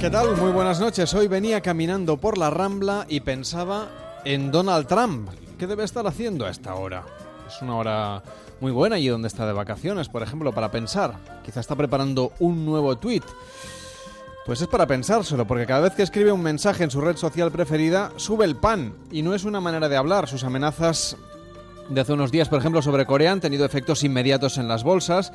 ¿Qué tal? Muy buenas noches. Hoy venía caminando por la Rambla y pensaba en Donald Trump. ¿Qué debe estar haciendo a esta hora? Es una hora muy buena y donde está de vacaciones, por ejemplo, para pensar. Quizá está preparando un nuevo tweet. Pues es para pensárselo, porque cada vez que escribe un mensaje en su red social preferida, sube el pan. Y no es una manera de hablar. Sus amenazas de hace unos días, por ejemplo, sobre Corea han tenido efectos inmediatos en las bolsas.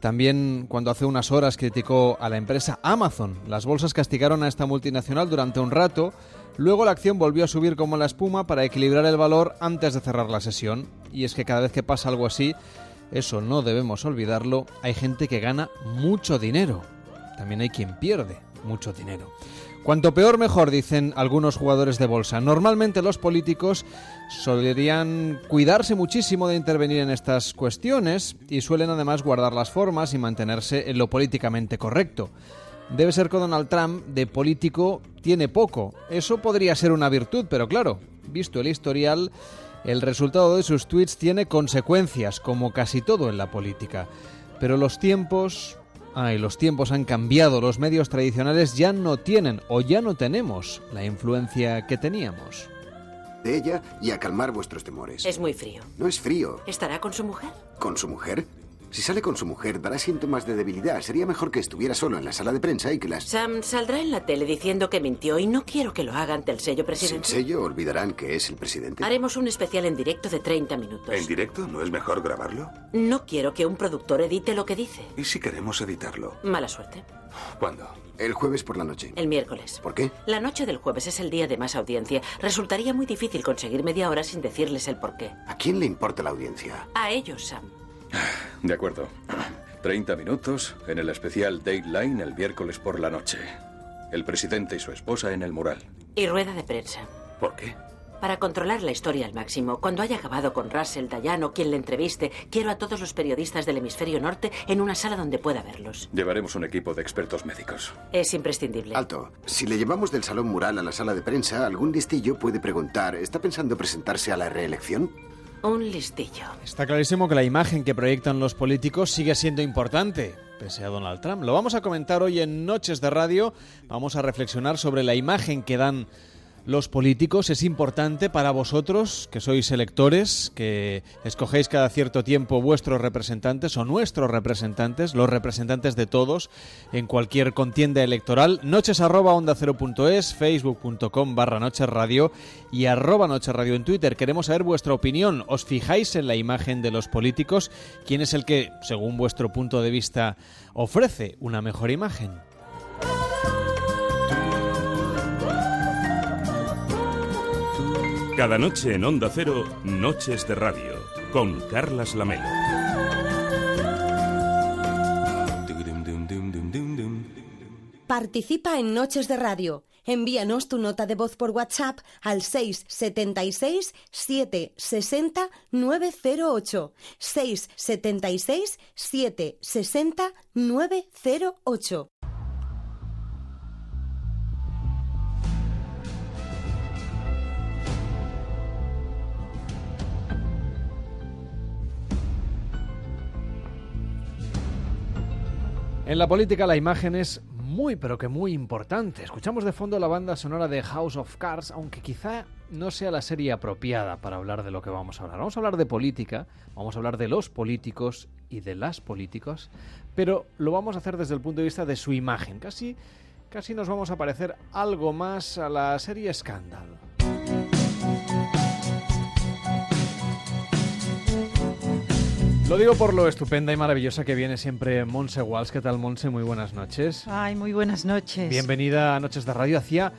También cuando hace unas horas criticó a la empresa Amazon. Las bolsas castigaron a esta multinacional durante un rato. Luego la acción volvió a subir como la espuma para equilibrar el valor antes de cerrar la sesión. Y es que cada vez que pasa algo así, eso no debemos olvidarlo, hay gente que gana mucho dinero. También hay quien pierde mucho dinero. Cuanto peor mejor, dicen algunos jugadores de bolsa. Normalmente los políticos solían cuidarse muchísimo de intervenir en estas cuestiones y suelen además guardar las formas y mantenerse en lo políticamente correcto. Debe ser que Donald Trump de político tiene poco. Eso podría ser una virtud, pero claro, visto el historial, el resultado de sus tweets tiene consecuencias, como casi todo en la política. Pero los tiempos, Ay, los tiempos han cambiado, los medios tradicionales ya no tienen o ya no tenemos la influencia que teníamos. De ella y a calmar vuestros temores. Es muy frío. No es frío. ¿Estará con su mujer? ¿Con su mujer? Si sale con su mujer, dará síntomas de debilidad. Sería mejor que estuviera solo en la sala de prensa y que las... Sam saldrá en la tele diciendo que mintió y no quiero que lo haga ante el sello Sin presidente. sello olvidarán que es el presidente. Haremos un especial en directo de 30 minutos. ¿En directo? ¿No es mejor grabarlo? No quiero que un productor edite lo que dice. ¿Y si queremos editarlo? Mala suerte. ¿Cuándo? El jueves por la noche. El miércoles. ¿Por qué? La noche del jueves es el día de más audiencia. Resultaría muy difícil conseguir media hora sin decirles el porqué. ¿A quién le importa la audiencia? A ellos, Sam. De acuerdo. 30 minutos en el especial Dateline el miércoles por la noche. El presidente y su esposa en el mural. Y rueda de prensa. ¿Por qué? Para controlar la historia al máximo, cuando haya acabado con Russell, Dayano, quien le entreviste, quiero a todos los periodistas del hemisferio norte en una sala donde pueda verlos. Llevaremos un equipo de expertos médicos. Es imprescindible. Alto. Si le llevamos del salón mural a la sala de prensa, algún listillo puede preguntar, ¿está pensando presentarse a la reelección? Un listillo. Está clarísimo que la imagen que proyectan los políticos sigue siendo importante, pese a Donald Trump. Lo vamos a comentar hoy en Noches de Radio. Vamos a reflexionar sobre la imagen que dan los políticos. Es importante para vosotros, que sois electores, que escogéis cada cierto tiempo vuestros representantes o nuestros representantes, los representantes de todos, en cualquier contienda electoral. Noches arroba onda cero punto es, facebook.com barra noches radio y arroba noches radio en Twitter. Queremos saber vuestra opinión. ¿Os fijáis en la imagen de los políticos? ¿Quién es el que, según vuestro punto de vista, ofrece una mejor imagen? Cada noche en Onda Cero, Noches de Radio, con Carlas Lamelo. Participa en Noches de Radio. Envíanos tu nota de voz por WhatsApp al 676 760 908. 676 760 908. En la política la imagen es muy pero que muy importante. Escuchamos de fondo la banda sonora de House of Cards, aunque quizá no sea la serie apropiada para hablar de lo que vamos a hablar. Vamos a hablar de política, vamos a hablar de los políticos y de las políticas, pero lo vamos a hacer desde el punto de vista de su imagen. Casi, casi nos vamos a parecer algo más a la serie Scandal. Lo digo por lo estupenda y maravillosa que viene siempre Monse Walsh. ¿Qué tal, Monse? Muy buenas noches. Ay, muy buenas noches. Bienvenida a Noches de Radio. Hacía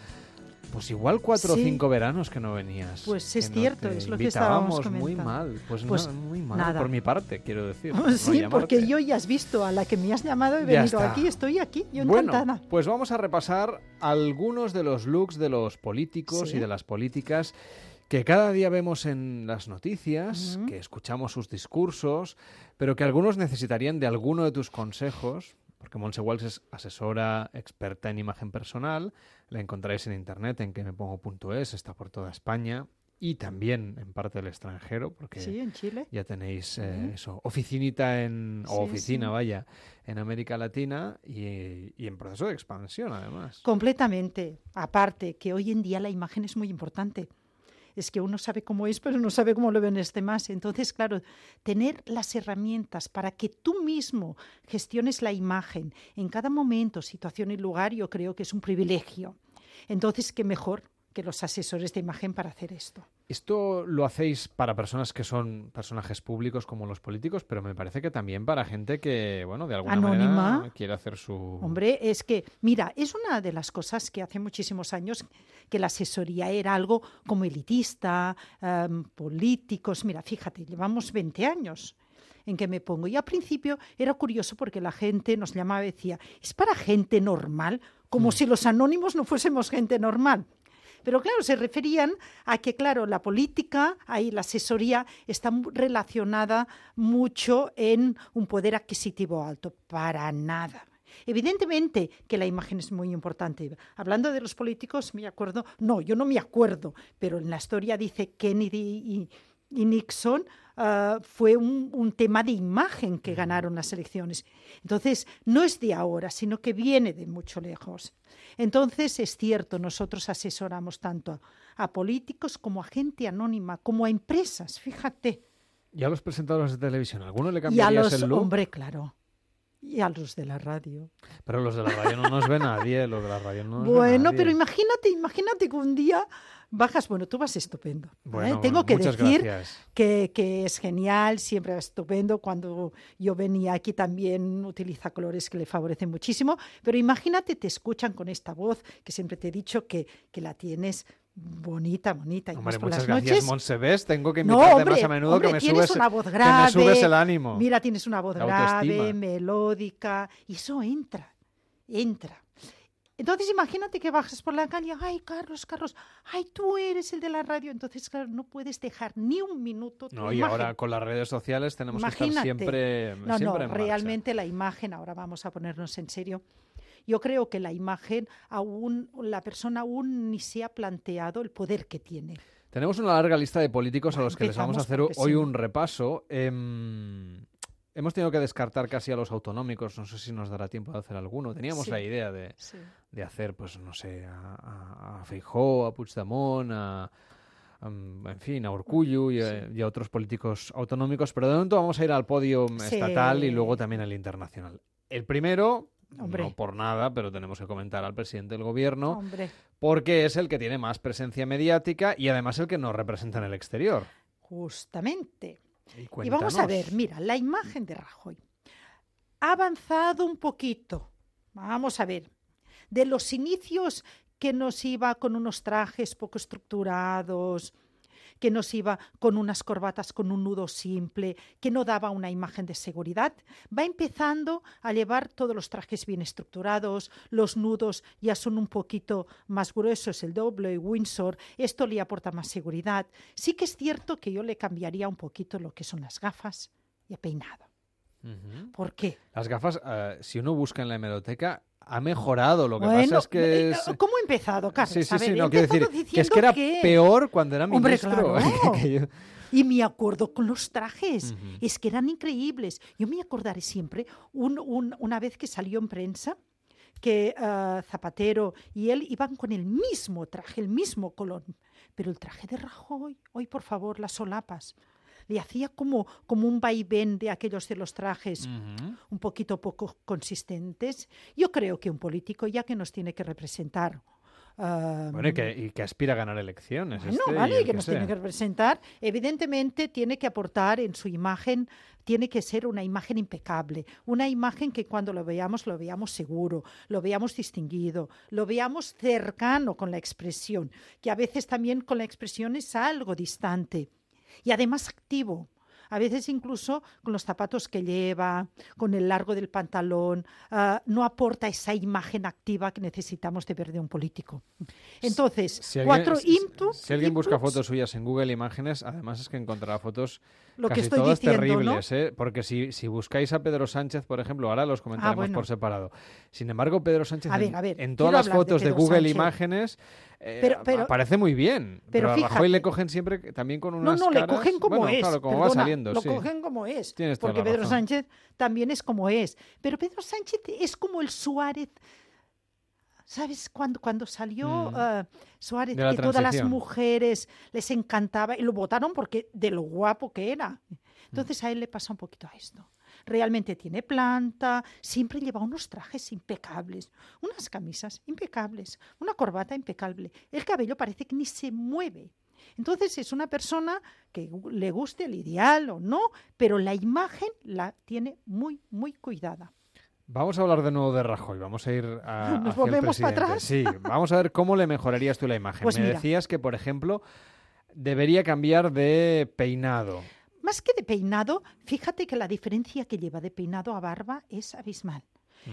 Pues igual cuatro Sí. o cinco veranos que no venías. Pues es no cierto, te es lo que estábamos invitábamos muy comentando. mal. Pues, Pues no, muy mal, nada. por mi parte, quiero decir. no sí, porque llamarte. yo ya has visto a la que me has llamado, he venido aquí, estoy aquí, yo Bueno, encantada. pues vamos a repasar algunos de los looks de los políticos Sí. y de las políticas que cada día vemos en las noticias, que escuchamos sus discursos, pero que algunos necesitarían de alguno de tus consejos, porque Monse Walsh es asesora experta en imagen personal, la encontraréis en internet en quemepongo.es, está por toda España y también en parte del extranjero, porque Sí, en Chile. ya tenéis eh, eso, oficinita en, o oficina, sí. vaya, en América Latina y, y en proceso de expansión, además. Completamente. Aparte, que hoy en día la imagen es muy importante. Es que uno sabe cómo es, pero no sabe cómo lo ven los demás. Entonces, claro, tener las herramientas para que tú mismo gestiones la imagen en cada momento, situación y lugar, yo creo que es un privilegio. Entonces, qué mejor que los asesores de imagen para hacer esto. Esto lo hacéis para personas que son personajes públicos como los políticos, pero me parece que también para gente que, bueno, de alguna Anónima. manera quiere hacer su... Hombre, es que, mira, es una de las cosas que hace muchísimos años que la asesoría era algo como elitista, em, políticos. Mira, fíjate, llevamos 20 años en que me pongo. Y al principio era curioso porque la gente nos llamaba y decía, es para gente normal, como si los anónimos no fuésemos gente normal. Pero claro, se referían a que, claro, la política, ahí la asesoría está relacionada mucho en un poder adquisitivo alto. Para nada. Evidentemente que la imagen es muy importante. Hablando de los políticos, me acuerdo, no, yo no me acuerdo, pero en la historia dice Kennedy y, y Nixon ah, fue un, un tema de imagen que ganaron las elecciones. Entonces, no es de ahora, sino que viene de mucho lejos. Entonces, es cierto, nosotros asesoramos tanto a, políticos como a gente anónima, como a empresas, fíjate. Y a los presentadores de televisión, ¿a alguno le Y a cambiarías los, el look? hombre, claro. Y a los de la radio. Pero los de la radio no nos ve nadie, los de la radio no nos Bueno, nadie. pero imagínate, imagínate que un día bajas, bueno, tú vas estupendo. ¿eh? Bueno, Tengo bueno, que decir que, que es genial, siempre va estupendo. Cuando yo venía aquí también utiliza colores que le favorecen muchísimo, pero imagínate, te escuchan con esta voz que siempre te he dicho que, que la tienes bonita, bonita. Y Hombre, por muchas las gracias, noches. Tengo que No, invitarte hombre, más a menudo hombre, que me subes, una voz que me subes el ánimo. Mira, tienes una voz grave, melódica, y eso entra, entra. Entonces imagínate que bajas por la calle, ay, Carlos, Carlos, ay, tú eres el de la radio. Entonces, claro, no puedes dejar ni un minuto tu No, y imagen. ahora con las redes sociales tenemos que estar siempre, No, siempre no, en marcha. realmente la imagen, ahora vamos a ponernos en serio. Yo creo que la imagen aún, la persona aún ni se ha planteado el poder que tiene. Tenemos una larga lista de políticos a los que les vamos a hacer hoy sí. un repaso. Em, hemos tenido que descartar casi a los autonómicos, no sé si nos dará tiempo de hacer alguno. Teníamos Sí. la idea de, Sí. de hacer, pues no sé, a, a, Feijó, a Puigdemont, a, en fin, a Urcullu y, a- y a otros políticos autonómicos, pero de momento vamos a ir al podio Sí. estatal y luego también al internacional. El primero, Hombre. no por nada, pero tenemos que comentar al presidente del gobierno, Hombre, porque es el que tiene más presencia mediática y además el que nos representa en el exterior. justamente. Y, Y vamos a ver, mira, la imagen de Rajoy ha avanzado un poquito. Vamos a ver, de los inicios que nos iba con unos trajes poco estructurados, que nos iba con unas corbatas con un nudo simple, que no daba una imagen de seguridad, va empezando a llevar todos los trajes bien estructurados, los nudos ya son un poquito más gruesos, el doble Windsor, esto le aporta más seguridad. Sí que es cierto que yo le cambiaría un poquito lo que son las gafas y el peinado. Ujú. ¿Por qué? Las gafas, eh, si uno busca en la hemeroteca, ha mejorado. Lo que Bueno, pasa es que eh, es... ¿Cómo he empezado, Carlos? Sí, sí, sí, no, quiero decir que es que era diciendo peor cuando era Hombre, ministro. claro. que yo- Y me acuerdo con los trajes, Ujú. es que eran increíbles. Yo me acordaré siempre un- un- una vez que salió en prensa que ah, Zapatero y él iban con el mismo traje, el mismo color. Pero el traje de Rajoy, hoy por favor, las solapas, le hacía como, como un vaivén de aquellos de los trajes un poquito poco consistentes. Yo creo que un político, ya que nos tiene que representar ah, Bueno, y que, y que aspira a ganar elecciones. Bueno, este, y vale, el que nos sea. tiene que representar. Evidentemente tiene que aportar en su imagen, tiene que ser una imagen impecable, una imagen que cuando lo veamos lo veamos seguro, lo veamos distinguido, lo veamos cercano con la expresión, que a veces también con la expresión es algo distante y además activo. A veces incluso con los zapatos que lleva, con el largo del pantalón, ah, no aporta esa imagen activa que necesitamos de ver de un político. Entonces, Si alguien, cuatro inputs. si alguien busca fotos suyas en Google Imágenes, además es que encontrará fotos Lo que estoy todas diciendo, ¿no? terribles, ¿eh? Porque si, si buscáis a Pedro Sánchez, por ejemplo, ahora los comentaremos Ah, bueno. por separado. Sin embargo, Pedro Sánchez A en, ver, a ver, en todas las de fotos de, Google Sánchez. Imágenes eh, Pero- pero- aparece muy bien. Pero, pero a Rajoy le cogen siempre también con No, unas no, le caras- cogen como bueno, es. claro, como va saliendo, Lo sí. cogen como es. Tienes porque Pedro. Sánchez también es como es. Pero Pedro Sánchez es como el Suárez. ¿Sabes? Cuando, cuando salió Mm. ah, Suárez, que todas las mujeres les encantaba y lo votaron porque de lo guapo que era. Entonces a él le pasa un poquito a esto. Realmente tiene planta, siempre lleva unos trajes impecables, unas camisas impecables, una corbata impecable. El cabello parece que ni se mueve. Entonces es una persona que le guste el ideal o no, pero la imagen la tiene muy, muy cuidada. Vamos a hablar de nuevo de Rajoy. Vamos a ir a. ¿Nos hacia el volvemos para atrás? Sí, vamos a ver cómo le mejorarías tú la imagen. Pues Me mira. decías que, por ejemplo, debería cambiar de peinado. Más que de peinado, fíjate que la diferencia que lleva de peinado a barba es abismal.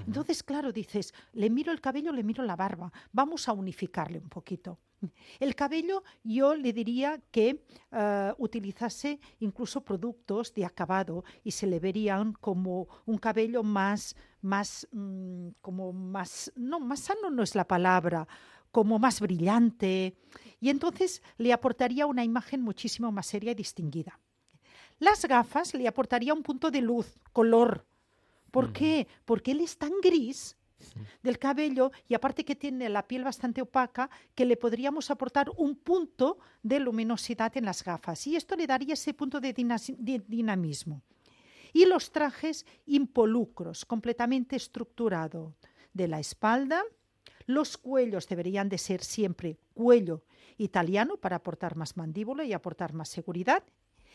Entonces, claro, dices, le miro el cabello, le miro la barba, vamos a unificarle un poquito. El cabello yo le diría que eh, utilizase incluso productos de acabado y se le verían como un cabello más, más, mm, como más, no, más sano no es la palabra, como más brillante. Y entonces le aportaría una imagen muchísimo más seria y distinguida. Las gafas le aportaría un punto de luz, color. ¿Por qué? Porque él es tan gris del cabello y aparte que tiene la piel bastante opaca, que le podríamos aportar un punto de luminosidad en las gafas. Y esto le daría ese punto de dinamismo. Y los trajes impolucros, completamente estructurado de la espalda. Los cuellos deberían de ser siempre cuello italiano para aportar más mandíbula y aportar más seguridad.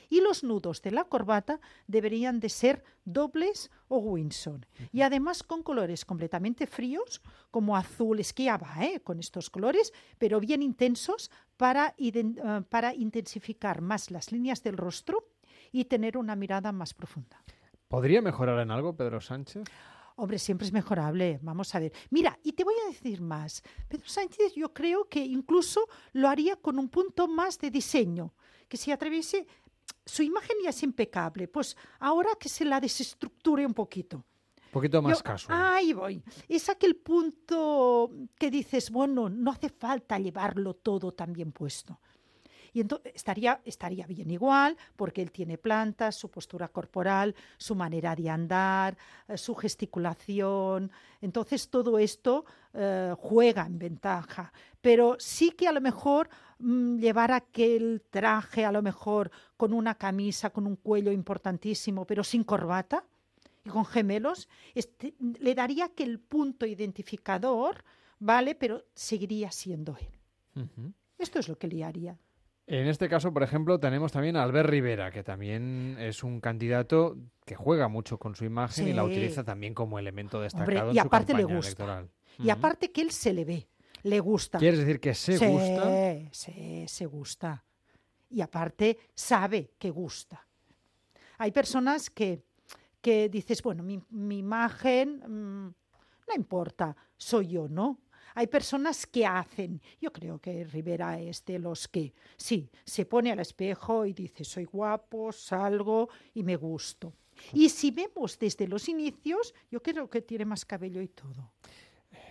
Y los nudos de la corbata deberían de ser dobles o Windsor. Y además con colores completamente fríos, como azul, es que ya va, ¿eh? con estos colores, pero bien intensos para, eh, para intensificar más las líneas del rostro y tener una mirada más profunda. ¿Podría mejorar en algo Pedro Sánchez? Hombre, siempre es mejorable. Vamos a ver. Mira, y te voy a decir más. Pedro Sánchez yo creo que incluso lo haría con un punto más de diseño, que si atreviese, su imagen ya es impecable, pues ahora que se la desestructure un poquito. Un poquito más Yo- casual. Ahí voy. Es aquel punto que dices, bueno, no hace falta llevarlo todo tan bien puesto. Y entonces estaría, estaría bien igual, porque él tiene plantas, su postura corporal, su manera de andar, eh, su gesticulación. Entonces todo esto eh, juega en ventaja. Pero sí que a lo mejor mm, llevar aquel traje, a lo mejor con una camisa, con un cuello importantísimo, pero sin corbata y con gemelos, este, le daría aquel punto identificador, ¿vale? Pero seguiría siendo él. Esto es lo que le haría. En este caso, por ejemplo, tenemos también a Albert Rivera, que también es un candidato que juega mucho con su imagen y la utiliza también como elemento destacado Hombre, en y su aparte le campaña gusta. electoral. Y aparte que él se le ve, le gusta. ¿Quieres decir que se Sí, gusta? Sí, se gusta. Y aparte sabe que gusta. Hay personas que, que dices, bueno, mi, mi imagen mm, no importa, soy yo, ¿no? Hay personas que hacen. Yo creo que Rivera es de los que, sí, se pone al espejo y dice, soy guapo, salgo y me gusto. Y si vemos desde los inicios, yo creo que tiene más cabello y todo.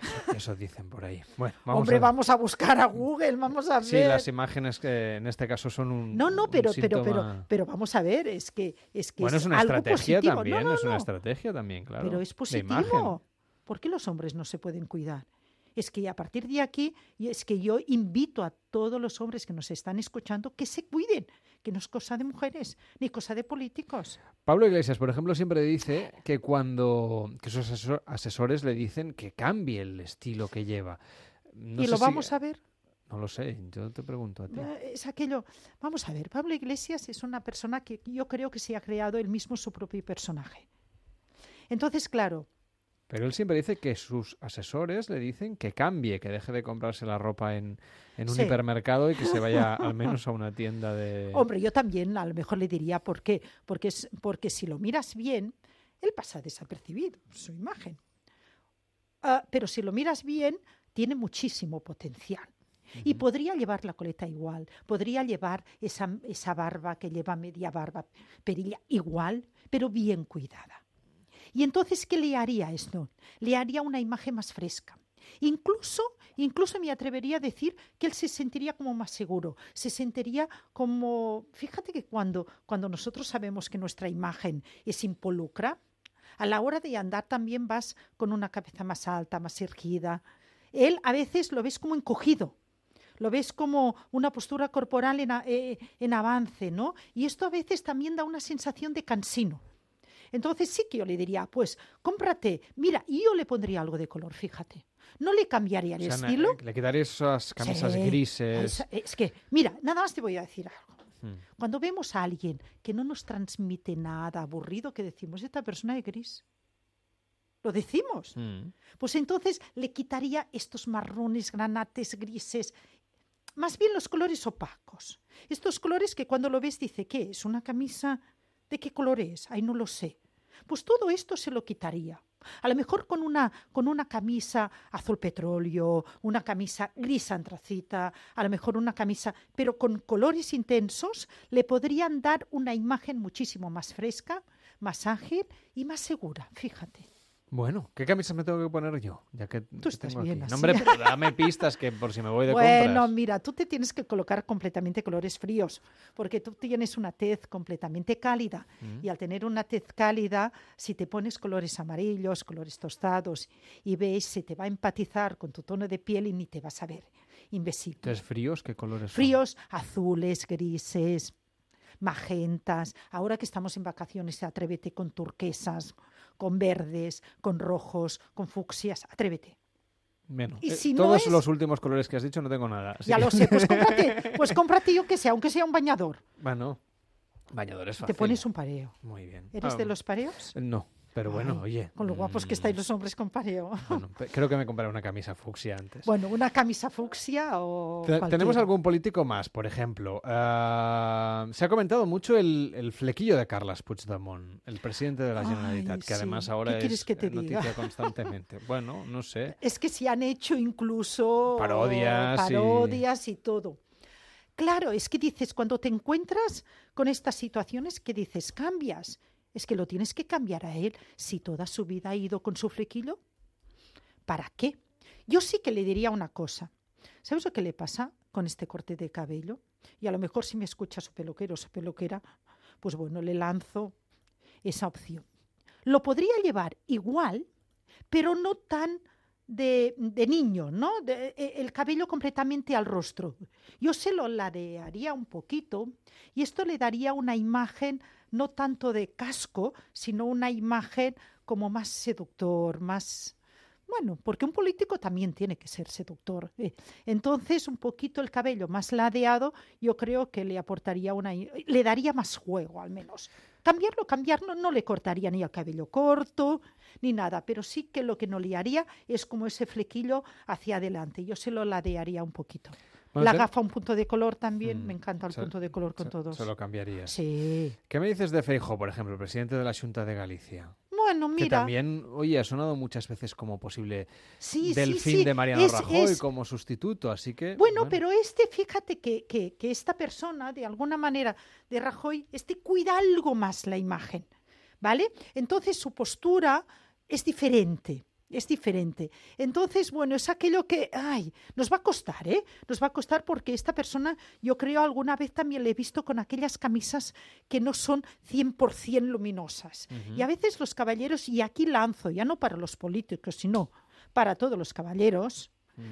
Eso, eso dicen por ahí. Bueno, vamos Hombre, a... vamos a buscar a Google, vamos a ver. Sí, las imágenes que en este caso son un No, no, pero, pero, pero, síntoma- pero vamos a ver, es que es que Bueno, es una algo estrategia positivo. también, No, no, es una no, estrategia también, claro. Pero es positivo. ¿Por qué los hombres no se pueden cuidar? Es que a partir de aquí, es que yo invito a todos los hombres que nos están escuchando que se cuiden, que no es cosa de mujeres, ni cosa de políticos. Pablo Iglesias, por ejemplo, siempre dice que cuando que sus asesor- asesores le dicen que cambie el estilo que lleva. no ¿Y lo si- vamos a ver? No lo sé, yo te pregunto a ti. Eh, Es aquello. Vamos a ver, Pablo Iglesias es una persona que yo creo que se ha creado él mismo su propio personaje. Entonces, claro, Pero él siempre dice que sus asesores le dicen que cambie, que deje de comprarse la ropa en, en un Sí. hipermercado y que se vaya al menos a una tienda de... hombre, yo también a lo mejor le diría por qué. Porque, es, porque si lo miras bien, él pasa desapercibido, su imagen. Ah, pero si lo miras bien, tiene muchísimo potencial. Y podría llevar la coleta igual, podría llevar esa, esa barba que lleva media barba perilla igual, pero bien cuidada. Y entonces, ¿qué le haría esto? Le haría una imagen más fresca. Incluso, incluso me atrevería a decir que él se sentiría como más seguro, se sentiría como, fíjate que cuando, cuando nosotros sabemos que nuestra imagen es impolucra, a la hora de andar también vas con una cabeza más alta, más erguida. Él a veces lo ves como encogido, lo ves como una postura corporal en, eh, en avance, ¿no? Y esto a veces también da una sensación de cansino. Entonces sí que yo le diría, pues cómprate, mira, y yo le pondría algo de color, fíjate. No le cambiaría el O sea, na- estilo. Le quitaría esas camisas Sí, grises. Es que, mira, nada más te voy a decir algo. Hmm. Cuando vemos a alguien que no nos transmite nada aburrido, que decimos, esta persona es gris. Lo decimos. Mm. Pues entonces le quitaría estos marrones, granates, grises, más bien los colores opacos. Estos colores que cuando lo ves dice, ¿qué es? ¿Una camisa? ¿De qué color es? Ay, no lo sé. Pues todo esto se lo quitaría. A lo mejor con una, con una camisa azul petróleo, una camisa gris antracita, a lo mejor una camisa, pero con colores intensos, le podrían dar una imagen muchísimo más fresca, más ágil y más segura, fíjate. Bueno, ¿qué camisas me tengo que poner yo? Ya que que estás tengo bien aquí. así. No, hombre, pero dame pistas que por si me voy de Bueno, compras. mira, tú te tienes que colocar completamente colores fríos, porque tú tienes una tez completamente cálida. Mm. Y al tener una tez cálida, si te pones colores amarillos, colores tostados y ves, se te va a empatizar con tu tono de piel y ni te vas a ver invisible. Entonces, fríos, ¿qué colores son? Fríos, azules, grises, magentas. Ahora que estamos en vacaciones, atrévete con turquesas, con verdes, con rojos, con fucsias. Atrévete. Bueno, Y eh, si no todos es- los últimos colores que has dicho no tengo nada. Ya que- lo sé, pues cómprate, pues cómprate yo que sea, aunque sea un bañador. Bueno, bañadores Te fácil. pones un pareo. Muy bien. ¿Eres Ah, de los pareos? No, pero bueno, Ay, oye. Con lo guapos que mm, estáis los hombres con pareo. bueno, creo que me compraré una camisa fucsia antes. Bueno, una camisa fucsia o. Te- ¿Tenemos algún político más, por ejemplo? ah, se ha comentado mucho el, el flequillo de Carles Puigdemont, el presidente de la Ay, Generalitat, que sí. además ahora ¿Qué quieres es que te noticia diga? constantemente. Bueno, no sé. Es que se han hecho incluso Parodias y- parodias y todo. Claro, es que dices, cuando te encuentras con estas situaciones, que dices, cambias. Es que lo tienes que cambiar a él si toda su vida ha ido con su flequillo. ¿Para qué? Yo sí que le diría una cosa. ¿Sabes lo que le pasa con este corte de cabello? Y a lo mejor si me escucha su peluquero o su peluquera, pues bueno, le lanzo esa opción. Lo podría llevar igual, pero no tan de, de niño, ¿no? De- e- el cabello completamente al rostro. Yo se lo ladearía un poquito y esto le daría una imagen no tanto de casco, sino una imagen como más seductor, más... Bueno, porque un político también tiene que ser seductor. eh. Entonces, un poquito el cabello más ladeado, yo creo que le aportaría una... le daría más juego, al menos. Cambiarlo, cambiarlo, no le cortaría ni el cabello corto, ni nada, pero sí que lo que no le haría es como ese flequillo hacia adelante. Yo se lo ladearía un poquito. Bueno, La te- gafa, un punto de color también, Mm, me encanta el se- punto de color con se- todos. Se lo cambiarías. Sí. ¿Qué me dices de Feijo, por ejemplo, el presidente de la Junta de Galicia? Bueno, Que mira. también, oye, ha sonado muchas veces como posible Sí, del sí, fin sí, de Mariano es- Rajoy es- como sustituto, así que... Bueno, pero este, fíjate que, que- que esta persona, de alguna manera, de Rajoy, este cuida algo más la imagen, ¿vale? Entonces su postura es diferente. Es diferente. Entonces, bueno, es aquello que, ay, nos va a costar, ¿eh? Nos va a costar porque esta persona, yo creo, alguna vez también le he visto con aquellas camisas que no son 100% luminosas. Y a veces los caballeros, y aquí lanzo, ya no para los políticos, sino para todos los caballeros,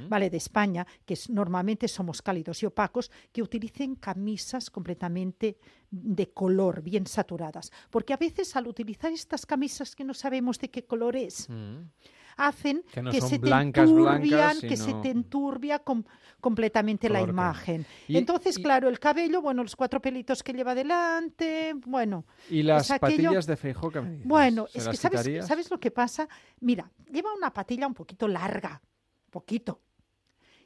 ¿vale? De España, que normalmente somos cálidos y opacos, que utilicen camisas completamente de color, bien saturadas. Porque a veces al utilizar estas camisas que no sabemos de qué color es, Mm. Hacen Que no que se te blancas, blancas, enturbian, que se te enturbia com- completamente la imagen. Y- Entonces, y- claro, el cabello, bueno, los cuatro pelitos que lleva delante, bueno. ¿Y las aquello- patillas de Feijó me dices? Bueno, ¿Se es que ¿sabes? ¿sabes lo que pasa? Mira, lleva una patilla un poquito larga, poquito.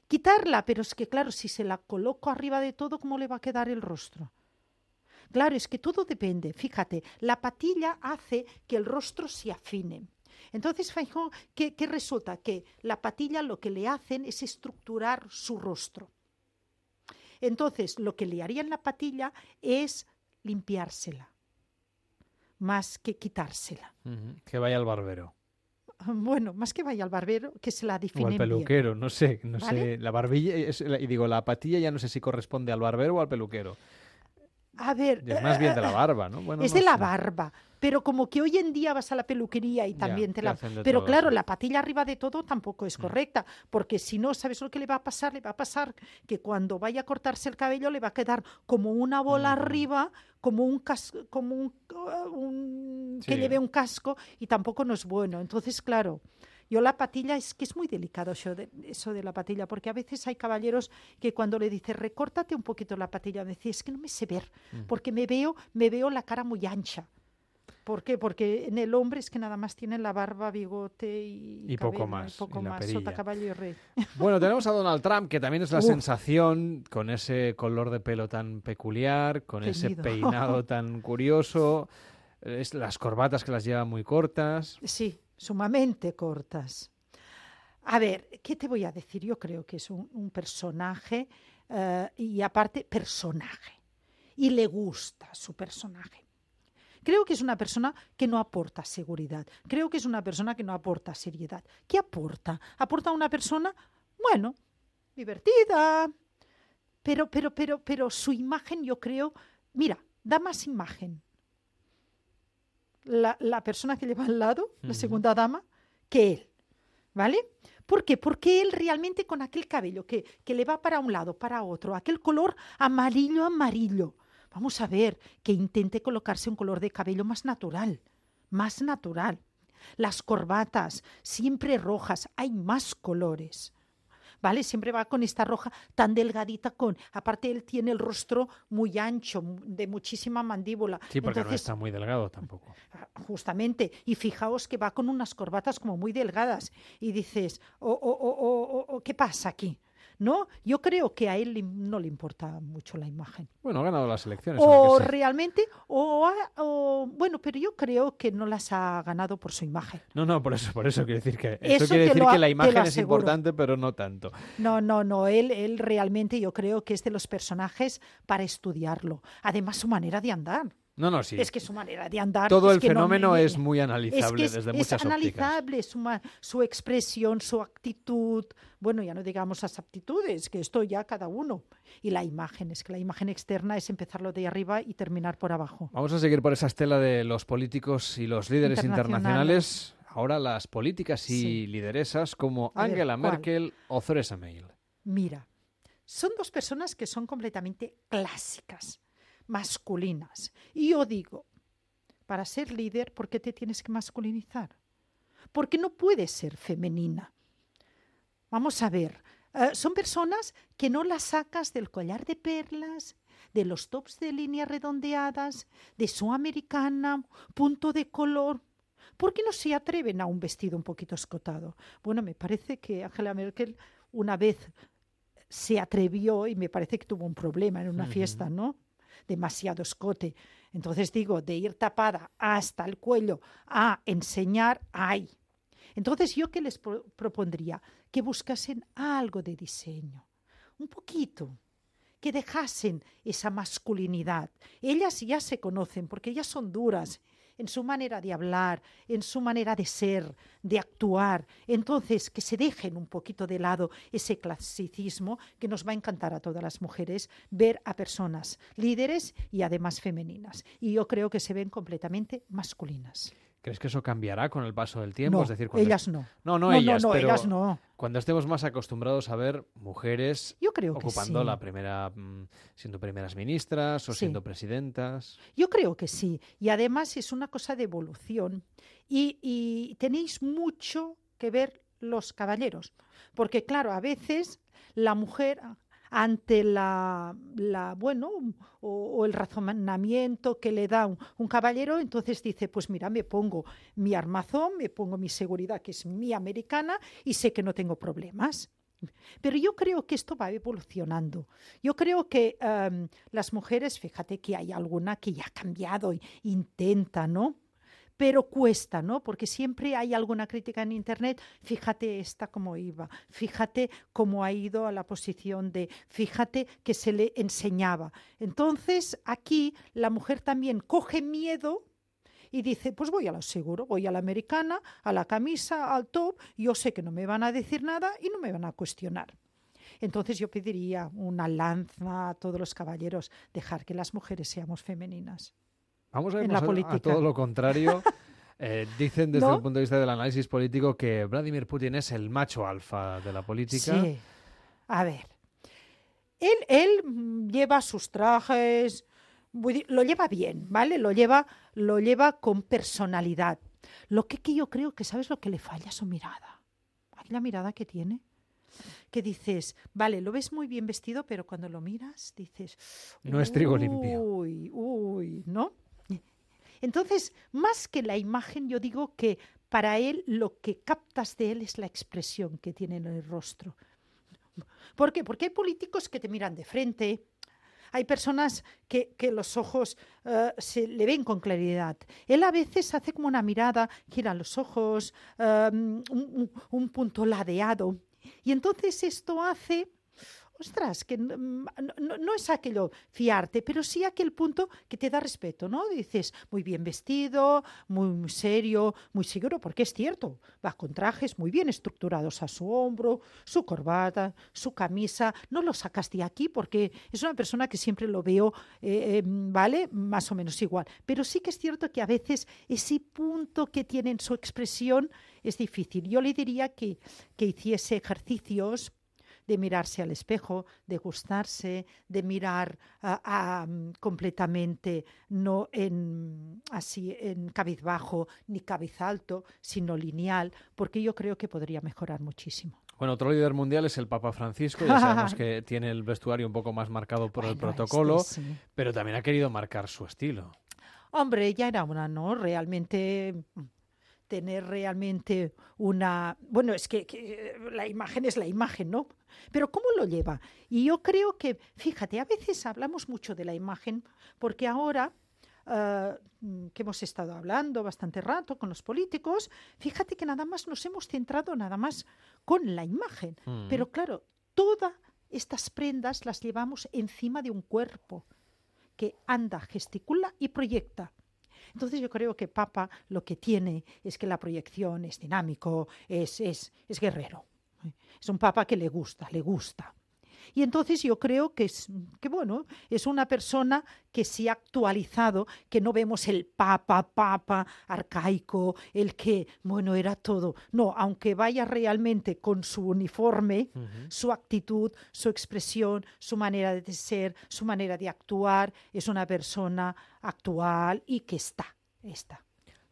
Quitarla, pero es que claro, si se la coloco arriba de todo, ¿cómo le va a quedar el rostro? Claro, es que todo depende. Fíjate, la patilla hace que el rostro se afine. Entonces, Feijó, ¿qué, qué resulta? Que la patilla lo que le hacen es estructurar su rostro. Entonces, lo que le haría en la patilla es limpiársela, más que quitársela. Que vaya al barbero. Bueno, más que vaya al barbero, que se la O define al peluquero, no sé, no ¿Vale? sé. La barbilla, es- y digo, la patilla ya no sé si corresponde al barbero o al peluquero. A ver, Es más bien de la barba, ¿no? Bueno, es no de la barba, pero como que hoy en día vas a la peluquería y también te te la... Pero todo, claro, sí. Mm. la patilla arriba de todo tampoco es correcta, porque si no, ¿sabes lo que le va a pasar? Le va a pasar que cuando vaya a cortarse el cabello le va a quedar como una bola arriba, como un casco, como un, un- que lleve un casco y tampoco no es bueno. Entonces, claro, yo la patilla es que es muy delicado eso de, eso de la patilla, porque a veces hay caballeros que cuando le dices recórtate un poquito la patilla, me decís es que no me sé ver, Mm. porque me veo, me veo la cara muy ancha. ¿Por qué? Porque en el hombre es que nada más tienen la barba, bigote y, Y poco más, y poco y más, sota, caballo y rey. Bueno, tenemos a Donald Trump, que también es la Uf. sensación, con ese color de pelo tan peculiar, con ese peinado tan curioso, es, las corbatas que las lleva muy cortas. Sí, sumamente cortas. A ver, ¿qué te voy a decir? Yo creo que es un, personaje eh, y aparte personaje. Y le gusta su personaje. Creo que es una persona que no aporta seguridad. Creo que es una persona que no aporta seriedad. ¿Qué aporta? Aporta una persona, bueno, divertida. Pero, pero, pero, pero su imagen, yo creo, mira, da más imagen la, la persona que lleva al lado, la segunda dama, que él. ¿Vale? ¿Por qué? Porque él realmente con aquel cabello que, que le va para un lado, para otro, aquel color amarillo, amarillo. Vamos a ver que intente colocarse un color de cabello más natural, más natural. Las corbatas, siempre rojas, hay más colores. ¿Vale? Siempre va con esta roja tan delgadita con, aparte él tiene el rostro muy ancho, de muchísima mandíbula. Sí, porque no está muy delgado tampoco. Ah, Justamente, y fijaos que va con unas corbatas como muy delgadas y dices, "Oh, oh, oh, oh, oh, oh, ¿qué pasa aquí? ¿No? Yo creo que a él no le importa mucho la imagen. Bueno, ha ganado las elecciones. O realmente, o, ha- o- bueno, pero yo creo que no las ha ganado por su imagen. No, no, por eso, por eso quiero decir que Eso eso quiere decir lo que la imagen es importante, pero no tanto. No, no, no, él, él realmente yo creo que es de los personajes para estudiarlo. Además, su manera de andar. No, no, sí. Es que su manera de andar. Todo es el no- fenómeno es muy analizable que es, desde es muchas ópticas. analizable su, expresión, su actitud, bueno, ya no digamos las aptitudes, que esto ya cada uno. Y la imagen, es que la imagen externa es empezarlo de arriba y terminar por abajo. Vamos a seguir por esa estela de los políticos y los líderes internacionales. Internacionales. Ahora las políticas y Sí. lideresas como A Angela. Merkel o Theresa May. Mira, son dos personas que son completamente clásicas, masculinas. Y yo digo, para ser líder, ¿por qué te tienes que masculinizar? Porque no puedes ser femenina. Vamos a ver, eh, son personas que no las sacas del collar de perlas, de los tops de líneas redondeadas, de su americana, punto de color. ¿Por qué no se atreven a un vestido un poquito escotado? Bueno, me parece que Angela Merkel una vez se atrevió y me parece que tuvo un problema en una fiesta, ¿no? Demasiado escote. Entonces digo, de ir tapada hasta el cuello a enseñar, ¡ay! Entonces yo qué les pro- propondría que buscasen algo de diseño, un poquito, que dejasen esa masculinidad. Ellas ya se conocen porque ellas son duras en su manera de hablar, en su manera de ser, de actuar. Entonces, que se dejen un poquito de lado ese clasicismo que nos va a encantar a todas las mujeres ver a personas líderes y además femeninas. Y yo creo que se ven completamente masculinas. ¿Crees que eso cambiará con el paso del tiempo? No, es decir, cuando ellas no. No, no, ellas, no, pero ellas no. cuando estemos más acostumbrados a ver mujeres Yo creo que ocupando sí. la primera, mm, siendo primeras ministras o Sí. siendo presidentas. Yo creo que sí. Y además es una cosa de evolución. Y, y tenéis mucho que ver los caballeros. Porque claro, a veces la mujer ante la, bueno o, el razonamiento que le da un, caballero, entonces dice, pues mira, me pongo mi armazón, me pongo mi seguridad, que es mi americana, y sé que no tengo problemas. Pero yo creo que esto va evolucionando. Yo creo que em, las mujeres, fíjate que hay alguna que ya ha cambiado, intenta, ¿no? Pero cuesta, ¿no? Porque siempre hay alguna crítica en Internet, fíjate esta cómo iba, fíjate cómo ha ido a la posición de, fíjate que se le enseñaba. Entonces, aquí la mujer también coge miedo y dice, pues voy a lo seguro, voy a la americana, a la camisa, al top, yo sé que no me van a decir nada y no me van a cuestionar. Entonces yo pediría una lanza a todos los caballeros, dejar que las mujeres seamos femeninas. Vamos a ver a, todo lo contrario. Eh, dicen desde el punto de vista del análisis político que Vladimir Putin es el macho alfa de la política. Sí. A ver. Él, él lleva sus trajes, lo lleva bien, ¿vale? Lo lleva, lo lleva con personalidad. Lo que, que yo creo que, ¿sabes lo que le falla? Su mirada. La mirada que tiene que dices, vale, lo ves muy bien vestido, pero cuando lo miras dices... No es trigo limpio. Uy, uy, ¿no? Entonces, más que la imagen, yo digo que para él lo que captas de él es la expresión que tiene en el rostro. ¿Por qué? Porque hay políticos que te miran de frente, hay personas que, los ojos eh, se le ven con claridad. Él a veces hace como una mirada, gira los ojos, em, un, punto ladeado. Y entonces esto hace ostras, que no, es aquello fiarte, pero sí aquel punto que te da respeto, ¿no? Dices, muy bien vestido, muy, serio, muy seguro, porque es cierto, va con trajes muy bien estructurados a su hombro, su corbata, su camisa, no lo sacas de aquí porque es una persona que siempre lo veo, eh, em, ¿vale? Más o menos igual. Pero sí que es cierto que a veces ese punto que tiene en su expresión es difícil. Yo le diría que, que hiciese ejercicios de mirarse al espejo, de gustarse, de mirar mm, completamente no en así en cabizbajo ni cabizalto, sino lineal, porque yo creo que podría mejorar muchísimo. Bueno, otro líder mundial es el Papa Francisco. Ya sabemos que tiene el vestuario un poco más marcado por el protocolo, pero también ha querido marcar su estilo. Hombre, ya era una, ¿no? Realmente mm, tener realmente una... Bueno, es que, la imagen es la imagen, ¿no? Pero ¿cómo lo lleva? Y yo creo que, fíjate, a veces hablamos mucho de la imagen porque ahora... Ah, que hemos estado hablando bastante rato con los políticos, fíjate que nada más nos hemos centrado nada más con la imagen. Mm. Pero claro, todas estas prendas las llevamos encima de un cuerpo que anda, gesticula y proyecta. Entonces yo creo que Papa lo que tiene es que la proyección es dinámico, es, es, es guerrero. Es un Papa que le gusta, le gusta. Y entonces yo creo que es, que bueno, es una persona que se ha actualizado, que no vemos el papa, papa arcaico, el que, bueno, era todo. No, aunque vaya realmente con su uniforme, su actitud, su expresión, su manera de ser, su manera de actuar, es una persona actual y que está, está.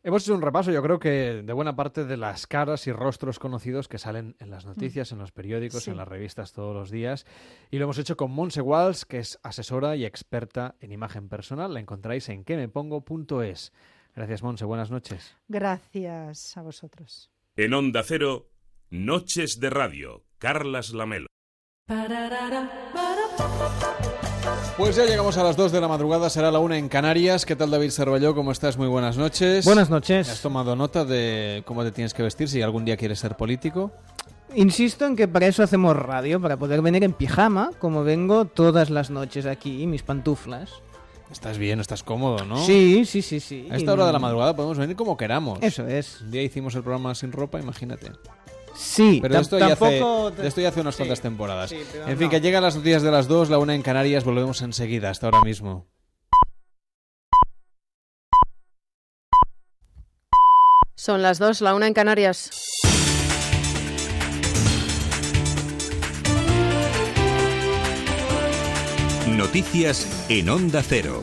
Hemos hecho un repaso, yo creo que de buena parte de las caras y rostros conocidos que salen en las noticias, en los periódicos, en las revistas todos los días. Y lo hemos hecho con Monse Walls, que es asesora y experta en imagen personal. La encontráis en quemepongo.es. Gracias, Monse. Buenas noches. Gracias a vosotros. En Onda Cero, Noches de Radio, Carlas Lamelo. Pues ya llegamos a las 2 de la madrugada, será la 1 en Canarias. ¿Qué tal David Cervalló? ¿Cómo estás? Muy buenas noches. Buenas noches. ¿Has tomado nota de cómo te tienes que vestir si algún día quieres ser político? Insisto en que para eso hacemos radio, para poder venir en pijama, como vengo todas las noches aquí, mis pantuflas. Estás bien, estás cómodo, ¿no? Sí, sí, sí, sí. A esta hora de la madrugada podemos venir como queramos. Eso es. Un día hicimos el programa sin ropa, imagínate. Sí, pero esto, ya hace, esto ya hace unas cuantas temporadas. en fin, que llegan las noticias de las dos, la una en Canarias, volvemos enseguida, hasta ahora mismo. Son las dos, la una en Canarias. Noticias en Onda Cero.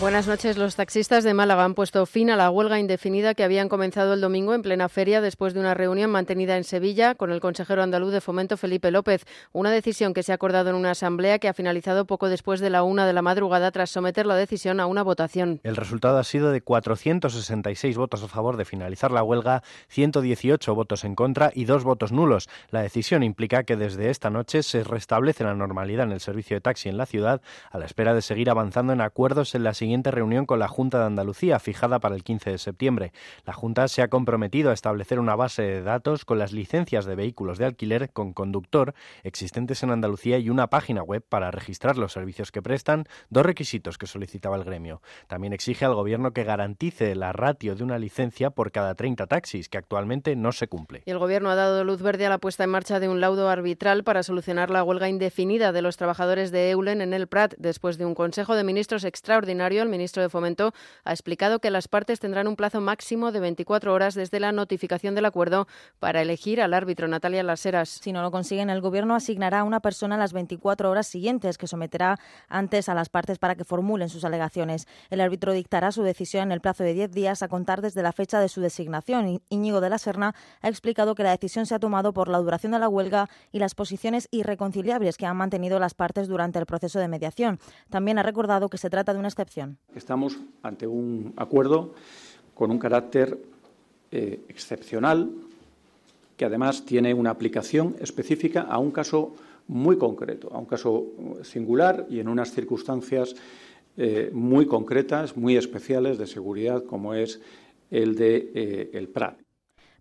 Buenas noches. Los taxistas de Málaga han puesto fin a la huelga indefinida que habían comenzado el domingo en plena feria después de una reunión mantenida en Sevilla con el consejero andaluz de Fomento Felipe López. Una decisión que se ha acordado en una asamblea que ha finalizado poco después de la una de la madrugada tras someter la decisión a una votación. El resultado ha sido de 466 votos a favor de finalizar la huelga, 118 votos en contra y dos votos nulos. La decisión implica que desde esta noche se restablece la normalidad en el servicio de taxi en la ciudad a la espera de seguir avanzando en acuerdos en la siguiente siguiente reunión con la Junta de Andalucía, fijada para el 15 de septiembre. La Junta se ha comprometido a establecer una base de datos con las licencias de vehículos de alquiler con conductor existentes en Andalucía y una página web para registrar los servicios que prestan, dos requisitos que solicitaba el gremio. También exige al Gobierno que garantice la ratio de una licencia por cada 30 taxis, que actualmente no se cumple. Y el Gobierno ha dado luz verde a la puesta en marcha de un laudo arbitral para solucionar la huelga indefinida de los trabajadores de Eulen en el Prat, después de un Consejo de Ministros extraordinario el ministro de Fomento ha explicado que las partes tendrán un plazo máximo de 24 horas desde la notificación del acuerdo para elegir al árbitro Natalia Laseras. Si no lo consiguen, el Gobierno asignará a una persona las 24 horas siguientes que someterá antes a las partes para que formulen sus alegaciones. El árbitro dictará su decisión en el plazo de 10 días a contar desde la fecha de su designación. Íñigo de la Serna ha explicado que la decisión se ha tomado por la duración de la huelga y las posiciones irreconciliables que han mantenido las partes durante el proceso de mediación. También ha recordado que se trata de una excepción. Estamos ante un acuerdo con un carácter eh, excepcional que además tiene una aplicación específica a un caso muy concreto, a un caso singular y en unas circunstancias eh, muy concretas, muy especiales de seguridad, como es el de eh, el Prat.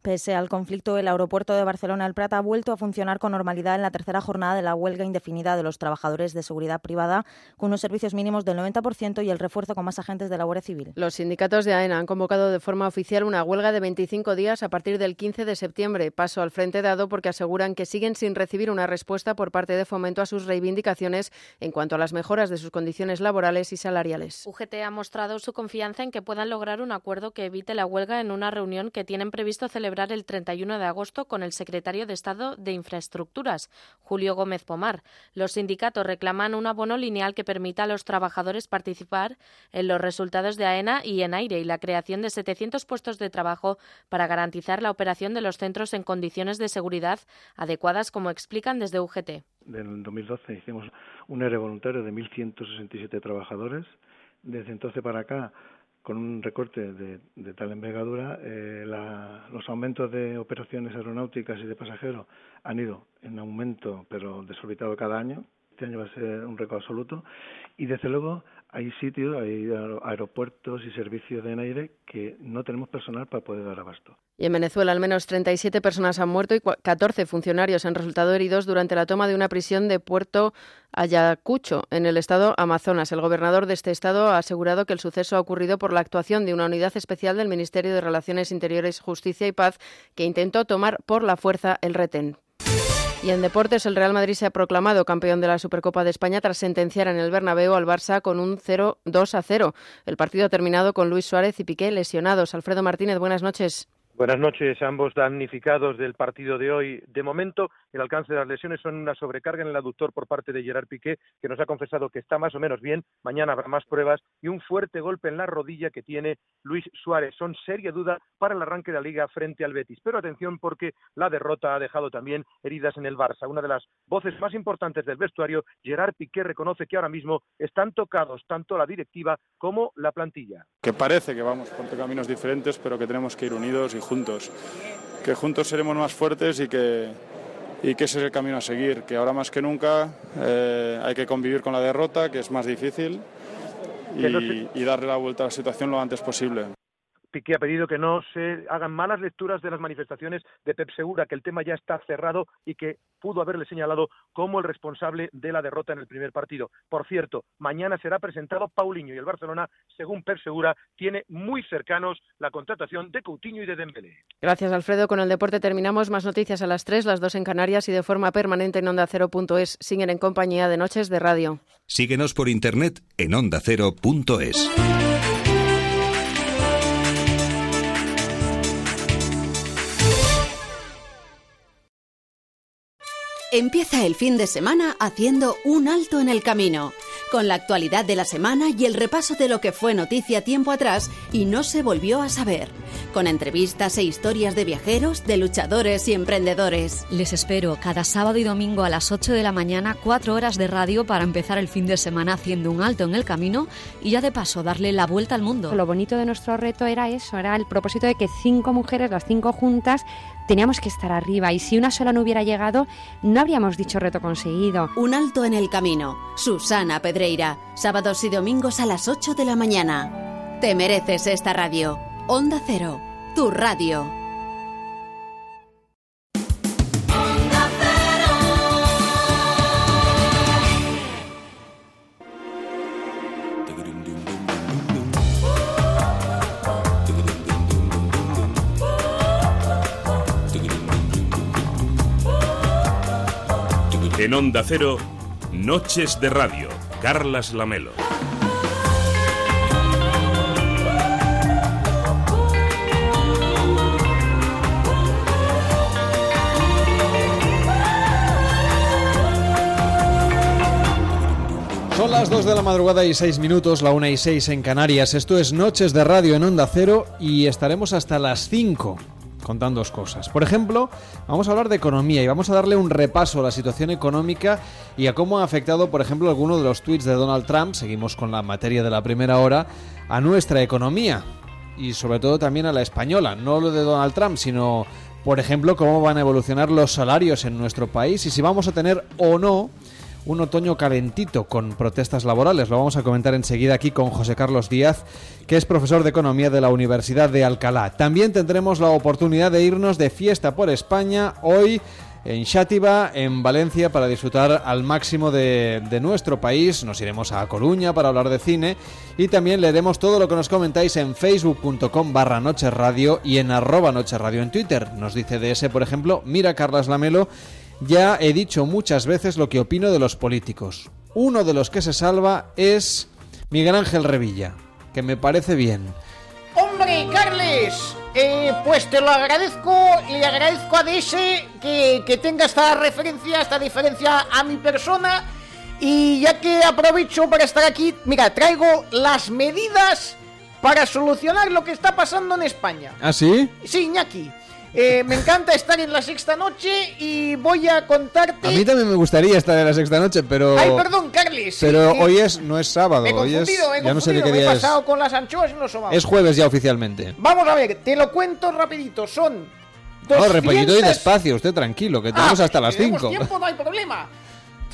Pese al conflicto, el aeropuerto de Barcelona El Prat ha vuelto a funcionar con normalidad en la tercera jornada de la huelga indefinida de los trabajadores de seguridad privada, con unos servicios mínimos del 90% y el refuerzo con más agentes de la Guardia Civil. Los sindicatos de AENA han convocado de forma oficial una huelga de 25 días a partir del 15 de septiembre, paso al frente dado porque aseguran que siguen sin recibir una respuesta por parte de Fomento a sus reivindicaciones en cuanto a las mejoras de sus condiciones laborales y salariales. UGT ha mostrado su confianza en que puedan lograr un acuerdo que evite la huelga en una reunión que tienen previsto celebrar celebrar el 31 de agosto con el secretario de Estado de Infraestructuras, Julio Gómez Pomar. Los sindicatos reclaman un abono lineal que permita a los trabajadores participar en los resultados de AENA y en aire y la creación de 700 puestos de trabajo para garantizar la operación de los centros en condiciones de seguridad adecuadas, como explican desde UGT. En 2012 hicimos un ERE voluntario de 1.167 trabajadores. Desde entonces para acá con un recorte de, tal envergadura, eh, los aumentos de operaciones aeronáuticas y de pasajeros han ido en aumento, pero desorbitado cada año. Este año va a ser un récord absoluto. Y desde luego hay sitios, hay aeropuertos y servicios de aire que no tenemos personal para poder dar abasto. Y en Venezuela al menos 37 personas han muerto y 14 funcionarios han resultado heridos durante la toma de una prisión de Puerto Ayacucho, en el estado Amazonas. El gobernador de este estado ha asegurado que el suceso ha ocurrido por la actuación de una unidad especial del Ministerio de Relaciones Interiores, Justicia y Paz que intentó tomar por la fuerza el retén. Y en deportes, el Real Madrid se ha proclamado campeón de la Supercopa de España tras sentenciar en el Bernabéu al Barça con un 0-2 a 0. El partido ha terminado con Luis Suárez y Piqué lesionados. Alfredo Martínez, buenas noches. Buenas noches, ambos damnificados del partido de hoy. De momento, el alcance de las lesiones son una sobrecarga en el aductor por parte de Gerard Piqué, que nos ha confesado que está más o menos bien. Mañana habrá más pruebas y un fuerte golpe en la rodilla que tiene Luis Suárez. Son seria duda para el arranque de la liga frente al Betis. Pero atención porque la derrota ha dejado también heridas en el Barça. Una de las voces más importantes del vestuario, Gerard Piqué reconoce que ahora mismo están tocados tanto la directiva como la plantilla. Que parece que vamos por caminos diferentes, pero que tenemos que ir unidos y juntos, que juntos seremos más fuertes y que, y que ese es el camino a seguir, que ahora más que nunca eh, hay que convivir con la derrota, que es más difícil, y, y darle la vuelta a la situación lo antes posible. Piqué ha pedido que no se hagan malas lecturas de las manifestaciones de Pep Segura, que el tema ya está cerrado y que pudo haberle señalado como el responsable de la derrota en el primer partido. Por cierto, mañana será presentado Paulinho y el Barcelona, según Pep Segura, tiene muy cercanos la contratación de Coutinho y de Dembélé. Gracias, Alfredo. Con el deporte terminamos. Más noticias a las tres, las dos en Canarias y de forma permanente en onda ondacero.es. Siguen en compañía de Noches de Radio. Síguenos por internet en ondacero.es. Empieza el fin de semana haciendo un alto en el camino, con la actualidad de la semana y el repaso de lo que fue noticia tiempo atrás y no se volvió a saber, con entrevistas e historias de viajeros, de luchadores y emprendedores. Les espero cada sábado y domingo a las 8 de la mañana, cuatro horas de radio para empezar el fin de semana haciendo un alto en el camino y ya de paso darle la vuelta al mundo. Lo bonito de nuestro reto era eso, era el propósito de que cinco mujeres, las cinco juntas, teníamos que estar arriba y si una sola no hubiera llegado, no habríamos dicho reto conseguido. Un alto en el camino. Susana Pedreira. Sábados y domingos a las 8 de la mañana. Te mereces esta radio. Onda Cero. Tu radio. En Onda Cero, Noches de Radio, Carlas Lamelo. Son las 2 de la madrugada y 6 minutos, la 1 y 6 en Canarias. Esto es Noches de Radio en Onda Cero y estaremos hasta las 5 contando cosas. Por ejemplo, vamos a hablar de economía y vamos a darle un repaso a la situación económica y a cómo ha afectado, por ejemplo, alguno de los tweets de Donald Trump, seguimos con la materia de la primera hora, a nuestra economía y sobre todo también a la española, no lo de Donald Trump, sino, por ejemplo, cómo van a evolucionar los salarios en nuestro país y si vamos a tener o no un otoño calentito con protestas laborales. Lo vamos a comentar enseguida aquí con José Carlos Díaz, que es profesor de Economía de la Universidad de Alcalá. También tendremos la oportunidad de irnos de fiesta por España hoy en Xátiva, en Valencia, para disfrutar al máximo de, de, nuestro país. Nos iremos a Coruña para hablar de cine y también leeremos todo lo que nos comentáis en facebook.com barra Noche Radio y en arroba Noche Radio en Twitter. Nos dice de ese, por ejemplo, mira Carlas Lamelo ya he dicho muchas veces lo que opino de los políticos. Uno de los que se salva es Miguel Ángel Revilla, que me parece bien. Hombre, Carles, eh, pues te lo agradezco, le agradezco a DS que, que tenga esta referencia, esta diferencia a mi persona. Y ya que aprovecho para estar aquí, mira, traigo las medidas para solucionar lo que está pasando en España. ¿Ah, sí? Sí, Iñaki. Eh, me encanta estar en la sexta noche y voy a contarte. A mí también me gustaría estar en la sexta noche, pero. Ay, perdón, Carles. Pero sí, hoy es no es sábado, he hoy es. he ya no sé qué día he es. pasado con las anchoas y los sobaos. Es jueves ya oficialmente. Vamos a ver, te lo cuento rapididito. Son. No, 200... repollito y despacio, usted tranquilo, que tenemos Ah, hasta las tenemos 5. tiempo, no hay problema.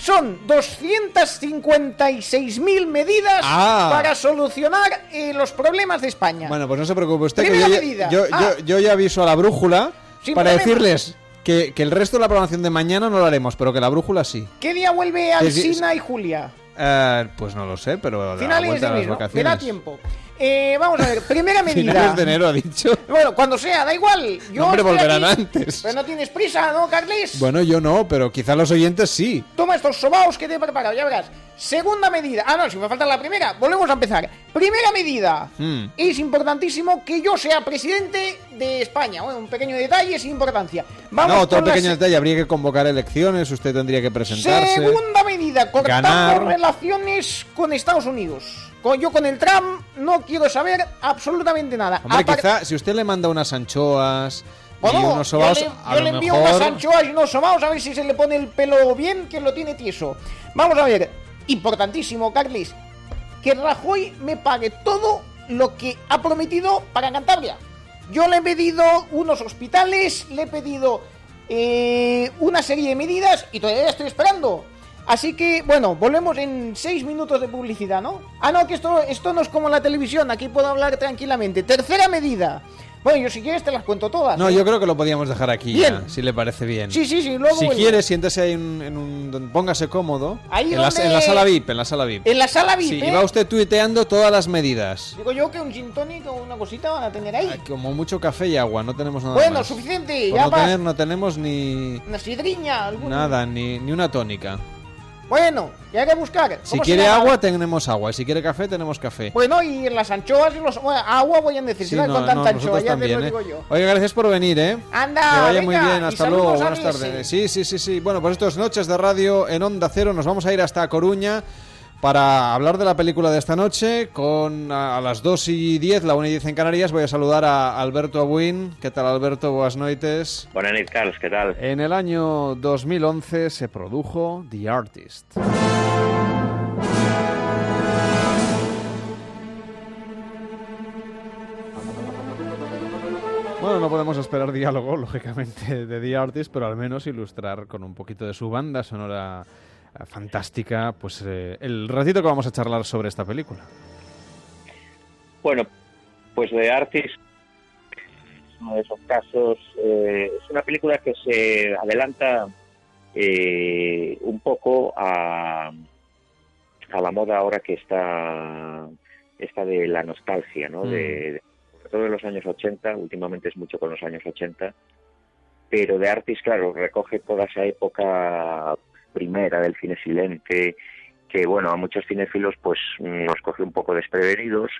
Son 256.000 medidas Ah. para solucionar eh, los problemas de España. Bueno, pues no se preocupe usted, que yo, ya- medida. yo, Ah. yo- yo ya aviso a la brújula Sin para decirles que, que el resto de la programación de mañana no lo haremos, pero que la brújula sí. ¿Qué día vuelve Alsina y Julia? Eh, pues no lo sé, pero a la Finales vuelta de de las enero. Me da tiempo. Eh, vamos a ver, primera medida. Finales de enero ha dicho. Bueno, cuando sea, da igual. Yo No, hombre, volverán aquí. antes. Pero no tienes prisa, ¿no, Carles? Bueno, yo no, pero quizá los oyentes sí. Toma estos sobaos que te he preparado, ya verás. Segunda medida. Ah, no, si me falta la primera. Volvemos a empezar. Primera medida. Hmm. Es importantísimo que yo sea presidente de España. Bueno, un pequeño detalle sin importancia. Vamos no, la pequeño se- detalle, habría que convocar elecciones, usted tendría que presentarse. Segunda medida, cortamos Ganar. relaciones con Estados Unidos. Yo con el Trump no quiero saber absolutamente nada. Hombre, Apar- quizá si usted le manda unas anchoas y unos sobaos, yo le, yo le envío mejor... unas anchoas y unos sobaos a ver si se le pone el pelo bien, que lo tiene tieso. Vamos a ver, importantísimo, Carlis, que Rajoy me pague todo lo que ha prometido para Cantabria. Yo le he pedido unos hospitales, le he pedido eh, una serie de medidas y todavía estoy esperando. Así que, bueno, volvemos en seis minutos de publicidad, ¿no? Ah, no, que esto, esto no es como la televisión, aquí puedo hablar tranquilamente. Tercera medida. Bueno, yo si quieres te las cuento todas. No, ¿eh? yo creo que lo podíamos dejar aquí Bien. ya, si le parece bien. Sí, sí, sí, luego Si vuelvo. quiere, siéntese ahí en, en un... Póngase cómodo. Ahí en, la, donde- en la sala VIP, en la sala VIP. En la sala VIP, Sí, ¿eh? y va usted tuiteando todas las medidas. Digo yo que un gin tonic o una cosita van a tener ahí. Como mucho café y agua, no tenemos nada bueno, más. suficiente, Por ya no, tener, no tenemos ni... una sidriña, algún... Nada, ni, ni una tónica. Bueno, ¿qué hay que buscar? Si ¿Cómo se quiere agua, tenemos agua. Y si quiere café, tenemos café. Bueno, y las anchoas y los... bueno, agua voy a Sí, necesitar no, con no, tanta anchoa, nosotros ya te también, lo ¿eh? digo yo. Oiga, gracias por venir, ¿eh? Anda, Que vaya muy bien, hasta luego, buenas tardes. Sí, sí, sí, sí. Bueno, pues esto es Noches de Radio en Onda Cero. Nos vamos a ir hasta Coruña para hablar de la película de esta noche. Con a, a las 2 y 10, la 1 y 10 en Canarias, voy a saludar a Alberto Abuin. ¿Qué tal, Alberto? Buenas noches. Buenas noches, Carlos, ¿qué tal? En el año 2011 se produjo The Artist. Bueno, no podemos esperar diálogo, lógicamente, de The Artist, pero al menos ilustrar con un poquito de su banda sonora fantástica, pues eh, el ratito que vamos a charlar sobre esta película. Bueno, pues The Artist es uno de esos casos. eh, es una película que se adelanta eh, un poco a, a la moda ahora que está, está de la nostalgia, ¿no? Mm. De, de- sobre todo de los años 80, últimamente es mucho con los años 80, pero The Artist, claro, recoge toda esa época primera del cine silente, que bueno, a muchos cinéfilos pues nos coge un poco desprevenidos.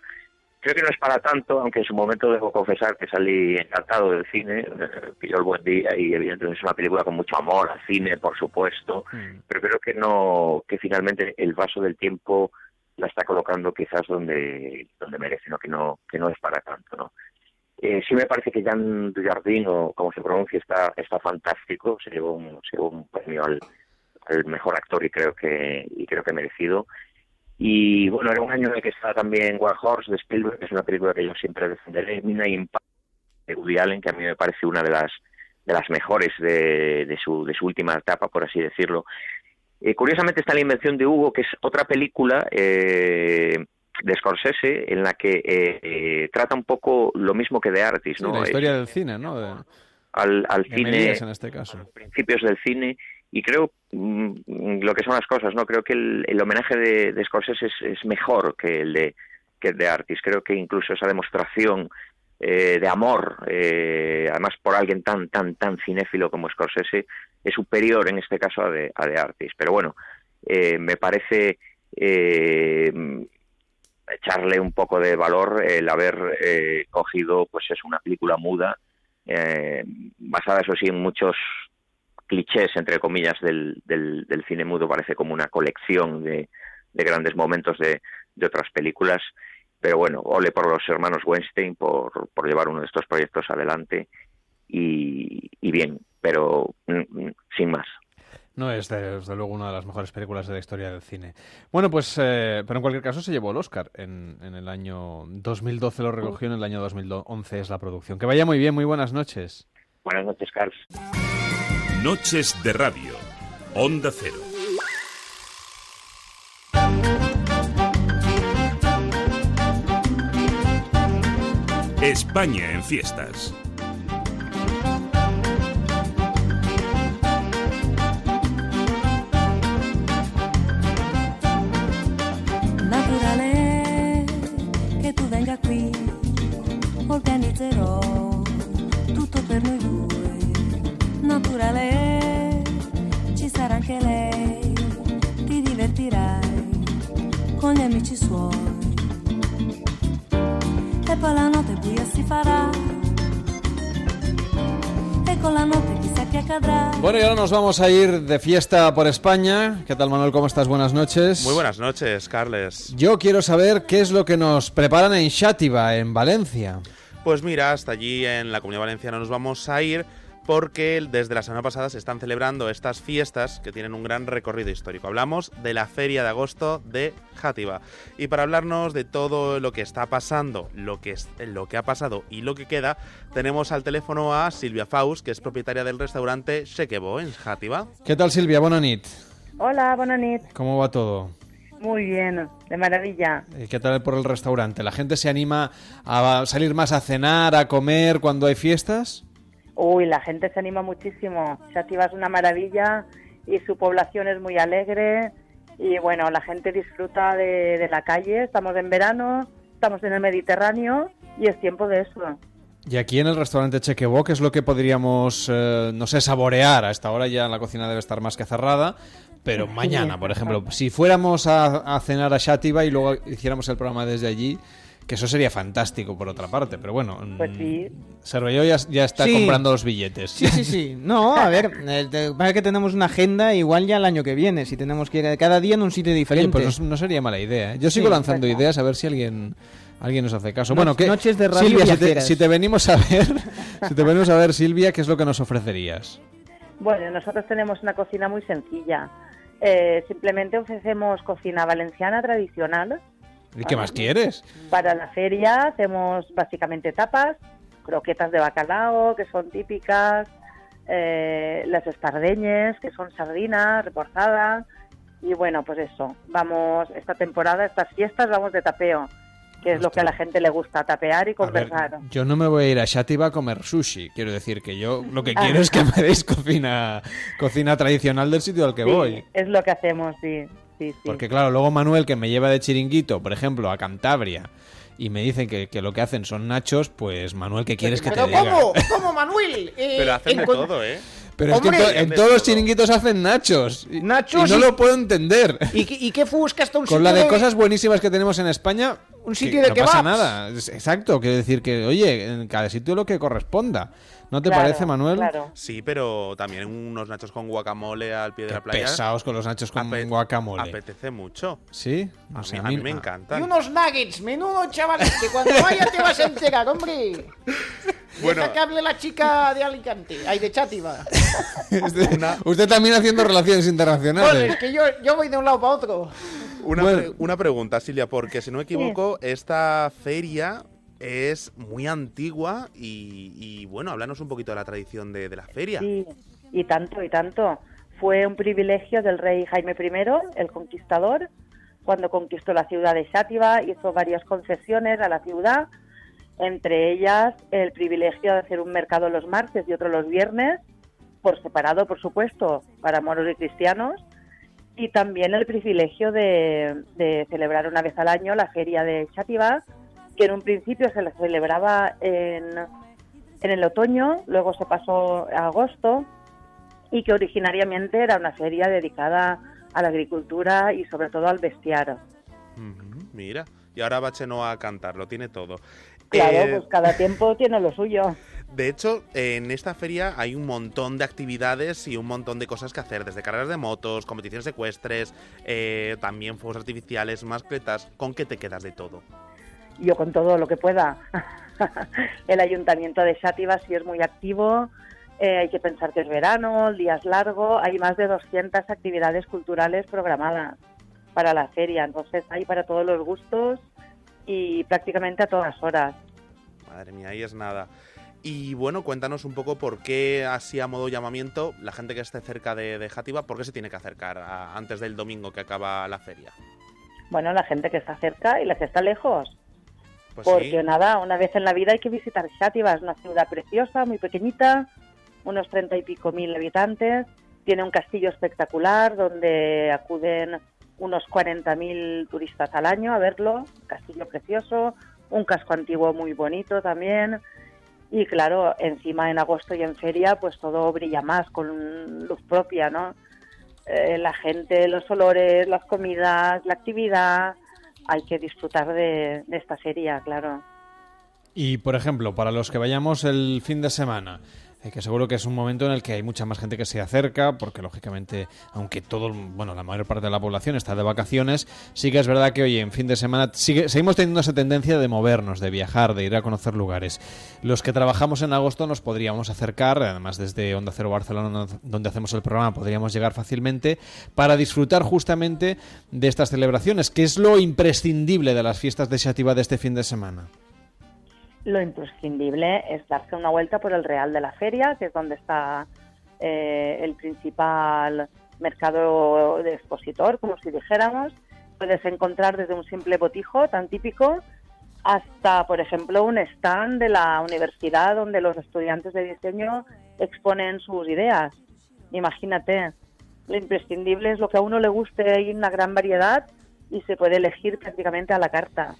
Creo que no es para tanto, aunque en su momento debo confesar que salí encantado del cine, eh, pilló el buen día y evidentemente es una película con mucho amor al cine, por supuesto, pero creo que no, que finalmente el vaso del tiempo la está colocando quizás donde, donde merece, ¿no? que no, que no es para tanto, ¿no? Eh, sí me parece que Jan Dujardin, o como se pronuncia, está, está fantástico, se llevó un, se llevó un premio al, al mejor actor y creo que, y creo que merecido. Y bueno, era un año en el que estaba también War Horse de Spielberg, que es una película que yo siempre defenderé, Midnight Impact de Woody Allen, que a mí me parece una de las de las mejores de, de su, de su última etapa, por así decirlo. Eh, curiosamente está la invención de Hugo, que es otra película eh, de Scorsese en la que eh, eh, trata un poco lo mismo que de Artist, Sí, ¿no? la historia del cine, ¿no? De, al, al de cine en este caso. principios del cine y creo mm, lo que son las cosas no creo que el, el homenaje de, de Scorsese es, es mejor que el de que el de Artis. Creo que incluso esa demostración eh, de amor eh, además por alguien tan tan tan cinéfilo como Scorsese es superior en este caso a de a de Artis. Pero bueno eh, me parece eh, echarle un poco de valor el haber eh, cogido pues es una película muda eh, basada eso sí en muchos clichés entre comillas del, del, cine mudo parece como una colección de, de grandes momentos de, otras películas pero bueno ole por los hermanos Weinstein por, por llevar uno de estos proyectos adelante y, y bien pero mm, mm, sin más No es, de- desde luego, una de las mejores películas de la historia del cine. Bueno, pues, eh, pero en cualquier caso se llevó el Oscar en, en el año 2012, lo recogió en el año 2011 es la producción. Que vaya muy bien, muy buenas noches. Buenas noches Carlos Noches de Radio. Onda Cero. España en fiestas. La notte buia si farà, e con la notte chissà che accadrà. Bueno, y ahora nos vamos a ir de fiesta por España. ¿Qué tal, Manuel? ¿Cómo estás? Buenas noches. Muy buenas noches, Carles. Yo quiero saber qué es lo que nos preparan en Xátiva, en Valencia. Pues mira, hasta allí en la Comunidad Valenciana nos vamos a ir porque desde la semana pasada se están celebrando estas fiestas que tienen un gran recorrido histórico. Hablamos de la Feria de Agosto de Játiva. Y para hablarnos de todo lo que está pasando, lo que, es, lo que ha pasado y lo que queda, tenemos al teléfono a Silvia Faust, que es propietaria del restaurante Shekebo en Játiva. ¿Qué tal, Silvia? Buena nit. Hola, buenas noches. ¿Cómo va todo? Muy bien, de maravilla. ¿Y ¿Qué tal por el restaurante? ¿La gente se anima a salir más a cenar, a comer cuando hay fiestas? Uy, la gente se anima muchísimo. Xativa es una maravilla y su población es muy alegre. Y bueno, la gente disfruta de, de la calle. Estamos en verano, estamos en el Mediterráneo y es tiempo de eso. Y aquí en el restaurante Chequebo, ¿qué es lo que podríamos, eh, no sé, saborear? A esta hora ya la cocina debe estar más que cerrada, pero mañana, por ejemplo, si fuéramos a, a cenar a Shativa y luego hiciéramos el programa desde allí, que eso sería fantástico por otra parte, pero bueno. Pues sí. Cervelló ya, ya está Sí. comprando los billetes. Sí, sí, sí. No, a ver, eh, para que tenemos una agenda igual ya el año que viene, si tenemos que ir cada día en un sitio Oye, diferente. pues no, no sería mala idea. ¿eh? Yo sigo Sí. lanzando ideas a ver si alguien alguien nos hace caso. No- bueno, ¿qué? noches de radio Silvia, si te, si te venimos a ver, si te venimos a ver, Silvia, ¿qué es lo que nos ofrecerías? Bueno, nosotros tenemos una cocina muy sencilla. Eh, simplemente ofrecemos cocina valenciana tradicional. ¿Y qué más quieres? Para la feria hacemos básicamente tapas, croquetas de bacalao, que son típicas, eh, las espardeñes, que son sardinas, reforzadas. Y bueno, pues eso, vamos, esta temporada, estas fiestas, vamos de tapeo, que es lo que a la gente le gusta, tapear y ver, conversar. yo no me voy a ir a Shativa a comer sushi. Quiero decir que yo lo que Ah. quiero es que me deis cocina, cocina tradicional del sitio al que Sí, voy. Es lo que hacemos, sí. Sí, sí. Porque claro, luego Manuel que me lleva de chiringuito, por ejemplo, a Cantabria, y me dicen que, que lo que hacen son nachos, pues Manuel, ¿qué quieres que te ¿Pero diga? cómo? ¿Cómo, Manuel? Eh, Pero hacen de todo, ¿eh? Pero es que en, todos los chiringuitos hacen nachos. Y, Nachos y no y- lo puedo entender. ¿Y, qué- ¿Y qué busca hasta un Con sitio la de cosas buenísimas que tenemos en España, Un que sitio de no pasa nada. Exacto, quiero decir que, oye, en cada sitio lo que corresponda. ¿No te Claro, parece, Manuel? claro. Sí, pero también unos nachos con guacamole al pie de Qué la playa. pesados con los nachos con Ape- guacamole. Apetece mucho. ¿Sí? No a, sé, mí, a a mí- mí me Y encantan. unos nuggets, menudo chavalete. Cuando vaya te vas a enterar, hombre. Bueno. Deja que hable la chica de Alicante. Ay, de Chátiva. Usted, usted también haciendo relaciones Bueno, internacionales. es que yo, yo voy de un lado para otro. Una, Bueno. pre- una pregunta, Silvia, porque si no me equivoco, esta feria es muy antigua y, bueno, háblanos un poquito de la tradición de, de la feria. Y tanto, y tanto. Fue un privilegio del rey Jaime I, el conquistador, cuando conquistó la ciudad de Xátiva, hizo varias concesiones a la ciudad, entre ellas el privilegio de hacer un mercado los martes y otro los viernes, por separado, por supuesto, para moros y cristianos, y también el privilegio de, celebrar una vez al año la feria de Xátiva, que en un principio se la celebraba en, en el otoño, luego se pasó a agosto y que originariamente era una feria dedicada a la agricultura y sobre todo al bestiar. Ujú, Mira, y ahora va Chenoa a cantar, lo tiene todo. Claro, Eh, pues cada tiempo tiene lo suyo. De hecho, en esta feria hay un montón de actividades y un montón de cosas que hacer, desde carreras de motos, competiciones ecuestres, eh, también fuegos artificiales, mascletas. ¿Con qué te quedas de todo? Yo con todo lo que pueda. el ayuntamiento de Xátiva sí es muy activo. eh, hay que pensar que es verano, el día es largo. Hay más de 200 actividades culturales programadas para la feria. Entonces hay para todos los gustos y prácticamente a todas horas. Madre mía, ahí es nada. Y bueno, cuéntanos un poco por qué, así a modo llamamiento, la gente que esté cerca de, de Játiva, ¿por qué se tiene que acercar a- antes del domingo que acaba la feria? Bueno, la gente que está cerca y la que está lejos. Pues Porque nada, una vez en la vida hay que visitar Xátiva, es una ciudad preciosa, muy pequeñita, unos treinta y pico mil habitantes, tiene un castillo espectacular donde acuden unos 40.000 turistas al año a verlo, castillo precioso, un casco antiguo muy bonito también, y claro, encima en agosto y en feria pues todo brilla más con luz propia, ¿no? Eh, la gente, los olores, las comidas, la actividad, hay que disfrutar de, esta feria, claro. Y, por ejemplo, para los que vayamos el fin de semana, eh, que seguro que es un momento en el que hay mucha más gente que se acerca, porque lógicamente, aunque todo, bueno, la mayor parte de la población está de vacaciones, sí que es verdad que, oye, en fin de semana seguimos teniendo esa tendencia de movernos, de viajar, de ir a conocer lugares. Los que trabajamos en agosto nos podríamos acercar, además desde Onda Cero Barcelona, donde hacemos el programa, podríamos llegar fácilmente para disfrutar justamente de estas celebraciones, que es lo imprescindible de las fiestas de de este fin de semana. Lo imprescindible es darse una vuelta por el Real de la Feria, que es donde está eh, el principal mercado de expositor, como si dijéramos. Puedes encontrar desde un simple botijo tan típico hasta, por ejemplo, un stand de la universidad donde los estudiantes de diseño exponen sus ideas. Imagínate, lo imprescindible es lo que a uno le guste, hay una gran variedad y se puede elegir prácticamente a la carta.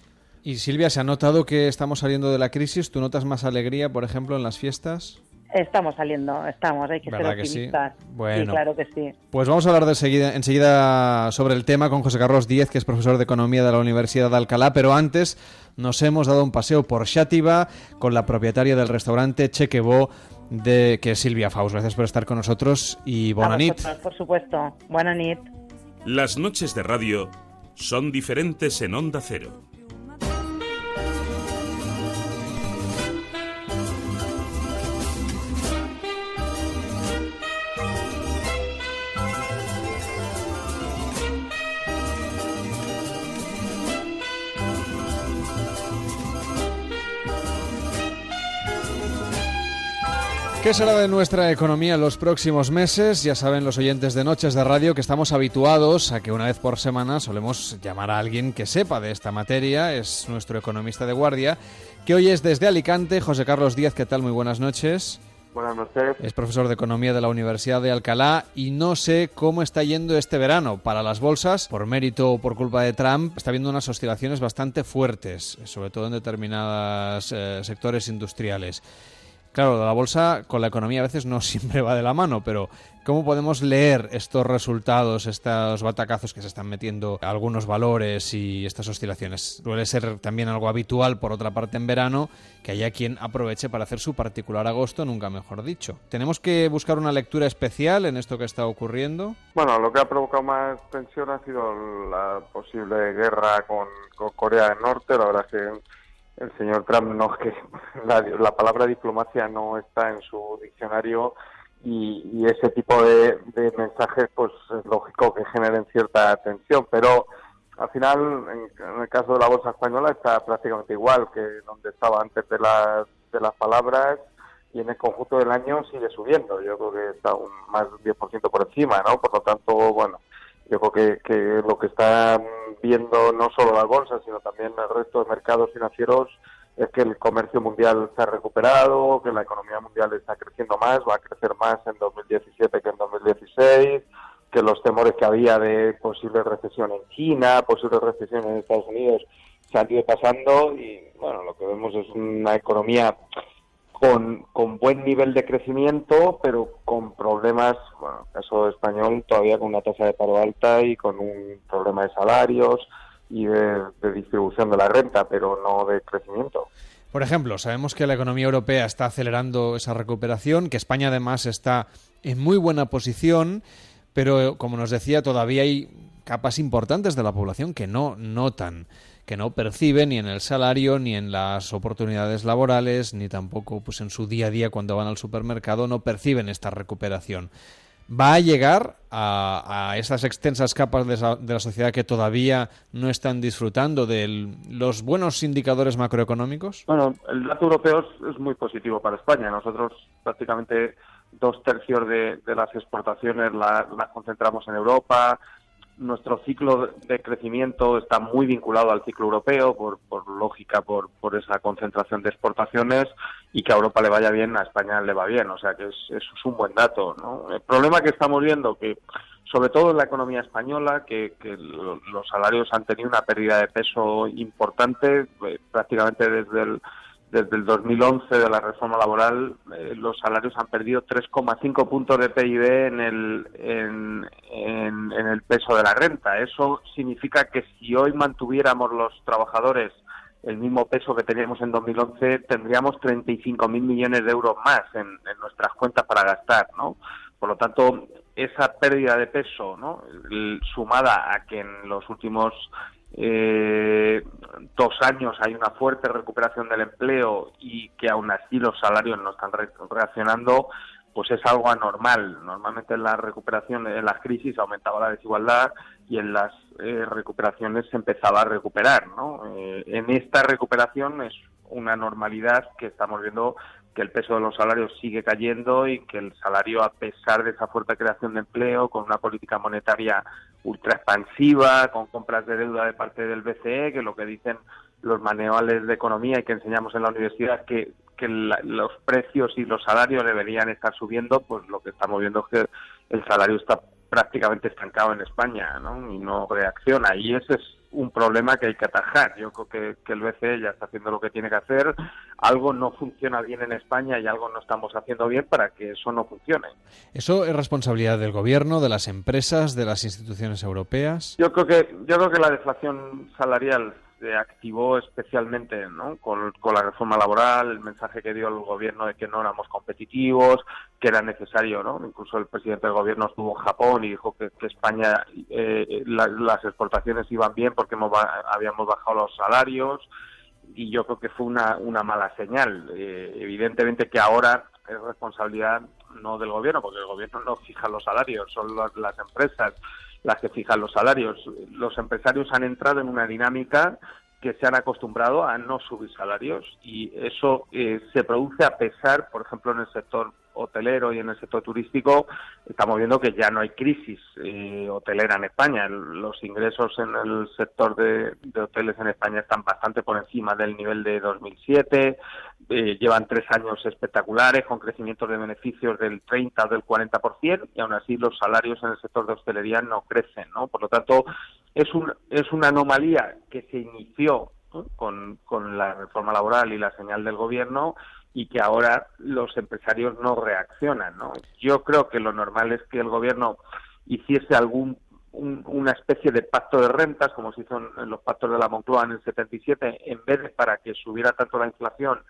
Y Silvia, ¿se ha notado que estamos saliendo de la crisis? ¿Tú notas más alegría, por ejemplo, en las fiestas? Estamos saliendo, estamos, hay que ser ¿Verdad que sí? optimistas. Bueno. claro que sí. Pues vamos a hablar de seguida, enseguida sobre el tema con José Carlos Díez, que es profesor de Economía de la Universidad de Alcalá, pero antes nos hemos dado un paseo por Xàtiva con la propietaria del restaurante Chequebó, de, que es Silvia Faust. Gracias por estar con nosotros y buena nit. por supuesto. Buena nit. Las noches de radio son diferentes en Onda Cero. ¿Qué será de nuestra economía en los próximos meses? Ya saben los oyentes de Noches de Radio que estamos habituados a que una vez por semana solemos llamar a alguien que sepa de esta materia. Es nuestro economista de guardia, que hoy es desde Alicante, José Carlos Díaz. ¿Qué tal? Muy buenas noches. Buenas noches. Es profesor de Economía de la Universidad de Alcalá y no sé cómo está yendo este verano para las bolsas. Por mérito o por culpa de Trump, está habiendo unas oscilaciones bastante fuertes, sobre todo en determinados eh, sectores industriales. Claro, la bolsa con la economía a veces no siempre va de la mano, pero ¿cómo podemos leer estos resultados, estos batacazos que se están metiendo algunos valores y estas oscilaciones? Suele ser también algo habitual, por otra parte, en verano, que haya quien aproveche para hacer su particular agosto, nunca mejor dicho. ¿Tenemos que buscar una lectura especial en esto que está ocurriendo? Bueno, lo que ha provocado más tensión ha sido la posible guerra con, con Corea del Norte. La verdad es que el señor Trump no es que la, la palabra diplomacia no está en su diccionario y, y ese tipo de, mensajes pues es lógico que generen cierta tensión pero al final en, en el caso de la bolsa española está prácticamente igual que donde estaba antes de las de las palabras y en el conjunto del año sigue subiendo. Yo creo que está un, más de un 10% por encima no por lo tanto bueno yo creo que, que lo que están viendo no solo las bolsas, sino también el resto de mercados financieros es que el comercio mundial se ha recuperado, que la economía mundial está creciendo más, va a crecer más en 2017 que en 2016, que los temores que había de posible recesión en China, posible recesión en Estados Unidos, se han ido pasando y bueno, lo que vemos es una economía con, con buen nivel de crecimiento, pero con problemas, bueno, en el caso español, todavía con una tasa de paro alta y con un problema de salarios y de, de distribución de la renta, pero no de crecimiento. Por ejemplo, sabemos que la economía europea está acelerando esa recuperación, que España además está en muy buena posición, pero como nos decía, todavía hay capas importantes de la población que no notan que no perciben ni en el salario, ni en las oportunidades laborales, ni tampoco pues en su día a día cuando van al supermercado, no perciben esta recuperación. ¿Va a llegar a, a esas extensas capas de, la sociedad que todavía no están disfrutando de los buenos indicadores macroeconómicos? Bueno, el dato europeo es, muy positivo para España. Nosotros prácticamente dos tercios de, las exportaciones la- las concentramos en Europa. Nuestro ciclo de crecimiento está muy vinculado al ciclo europeo, por, por lógica, por, por esa concentración de exportaciones y que a Europa le vaya bien, a España le va bien. O sea que es, eso es un buen dato. ¿no? El problema que estamos viendo, que sobre todo en la economía española, que, que lo- los salarios han tenido una pérdida de peso importante, eh, prácticamente desde el, desde el 2011 de la reforma laboral, eh, los salarios han perdido 3,5 puntos de PIB en el, en, en- en el peso de la renta. Eso significa que si hoy mantuviéramos los trabajadores el mismo peso que teníamos en 2011, tendríamos 35.000 millones de euros más en, nuestras cuentas para gastar, ¿no? Por lo tanto, esa pérdida de peso, ¿no? Sumada a que en los últimos eh, dos años hay una fuerte recuperación del empleo y que aún así los salarios no están re- reaccionando, pues es algo anormal. Normalmente en la recuperación, en las crisis aumentaba la desigualdad y en las eh, recuperaciones se empezaba a recuperar. ¿no? Eh, en esta recuperación es una normalidad que estamos viendo que el peso de los salarios sigue cayendo y que el salario, a pesar de esa fuerte creación de empleo, con una política monetaria ultra expansiva, con compras de deuda de parte del BCE, que lo que dicen los manuales de economía y que enseñamos en la universidad, que, que los precios y los salarios deberían estar subiendo, pues lo que estamos viendo es que el salario está prácticamente estancado en España ¿no? y no reacciona. Y ese es un problema que hay que atajar. Yo creo que, que el BCE ya está haciendo lo que tiene que hacer. algo no funciona bien en España y algo no estamos haciendo bien para que eso no funcione. ¿Eso es responsabilidad del gobierno, de las empresas, de las instituciones europeas? Yo creo que, yo creo que la deflación salarial se activó especialmente ¿no? con, la reforma laboral, el mensaje que dio el gobierno de que no éramos competitivos, que era necesario, ¿no? incluso el presidente del gobierno estuvo en Japón y dijo que, España eh, las exportaciones iban bien porque habíamos bajado los salarios y yo creo que fue una, una mala señal. Eh, evidentemente que ahora es responsabilidad no del gobierno, porque el gobierno no fija los salarios, son las empresas las que fijan los salarios. Los empresarios han entrado en una dinámica que se han acostumbrado a no subir salarios y eso eh, se produce a pesar, por ejemplo, en el sector hotelero y en el sector turístico, estamos viendo que ya no hay crisis eh, hotelera en España. Los ingresos en el sector de, hoteles en España están bastante por encima del nivel de 2007. Eh, llevan tres años espectaculares con crecimientos de beneficios del 30 o del 40% y aún así los salarios en el sector de hostelería no crecen. ¿no? Por lo tanto, es, un, es una anomalía que se inició con, con la reforma laboral y la señal del gobierno y que ahora los empresarios no reaccionan. ¿no? Yo creo que lo normal es que el gobierno hiciese algún una especie de pacto de rentas, como se hizo en, los pactos de la Moncloa en el 77, en vez de para que subiera tanto la inflación,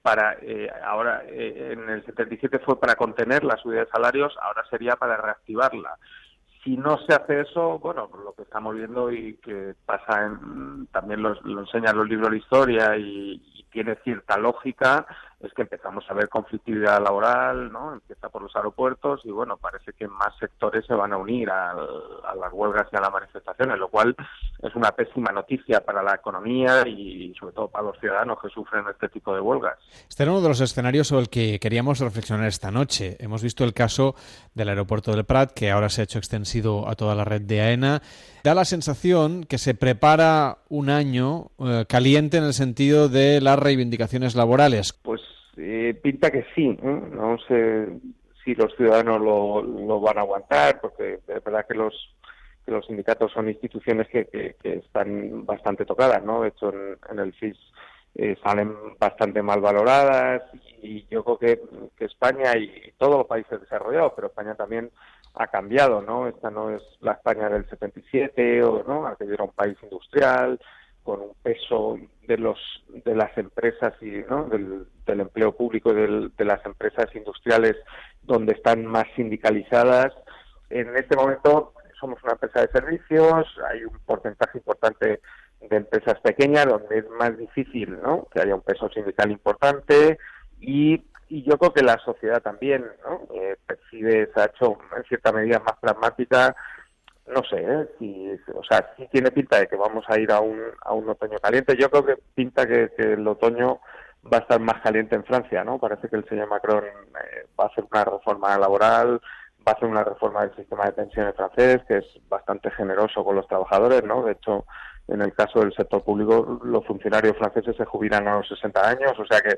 para eh, ahora eh, en el 77 fue para contener la subida de salarios, ahora sería para reactivarla. Si no se hace eso, bueno, lo que estamos viendo y que pasa en, también lo, lo enseñan los libros de historia y, tiene cierta lógica es que empezamos a ver conflictividad laboral, ¿no? Empieza por los aeropuertos y bueno, parece que más sectores se van a unir a, las huelgas y a las manifestaciones, lo cual es una pésima noticia para la economía y sobre todo para los ciudadanos que sufren este tipo de huelgas. Este era uno de los escenarios sobre el que queríamos reflexionar esta noche. Hemos visto el caso del aeropuerto del Prat, que ahora se ha hecho extensido a toda la red de AENA. Da la sensación que se prepara un año eh, caliente en el sentido de las reivindicaciones laborales. Pues eh, pinta que sí, no sé si los ciudadanos lo, van a aguantar, porque es verdad que los que los sindicatos son instituciones que, están bastante tocadas, ¿no? De hecho, en, el FIS eh, salen bastante mal valoradas y yo creo que, que, España y todos los países desarrollados, pero España también ha cambiado, ¿no? Esta no es la España del 77 o, ¿no? Aquello era un país industrial, con un peso de los de las empresas y del, empleo público de las empresas industriales donde están más sindicalizadas en este momento somos una empresa de servicios hay un porcentaje importante de empresas pequeñas donde es más difícil ¿no? que haya un peso sindical importante y, y yo creo que la sociedad también ¿no? Eh, percibe se ha hecho en cierta medida más pragmática no sé, ¿eh? si, o sea, sí tiene pinta de que vamos a ir a un, a un otoño caliente. Yo creo que pinta que, el otoño va a estar más caliente en Francia, ¿no? Parece que el señor Macron eh, va a hacer una reforma laboral, va a hacer una reforma del sistema de pensiones francés, que es bastante generoso con los trabajadores, ¿no? De hecho, en el caso del sector público, los funcionarios franceses se jubilan a los 60 años, o sea que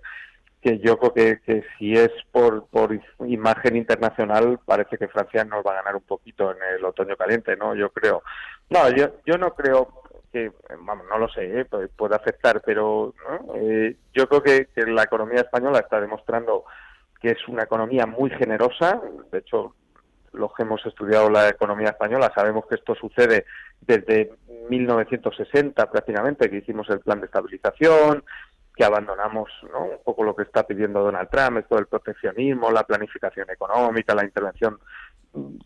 que yo creo que, que si es por, por imagen internacional, parece que Francia nos va a ganar un poquito en el otoño caliente, ¿no? Yo creo. No, yo, yo no creo que, vamos, no lo sé, ¿eh? puede afectar, pero eh, yo creo que, que la economía española está demostrando que es una economía muy generosa. De hecho, los que hemos estudiado la economía española sabemos que esto sucede desde 1960 prácticamente, que hicimos el plan de estabilización, que abandonamos ¿no? un poco lo que está pidiendo Donald Trump, esto del proteccionismo, la planificación económica, la intervención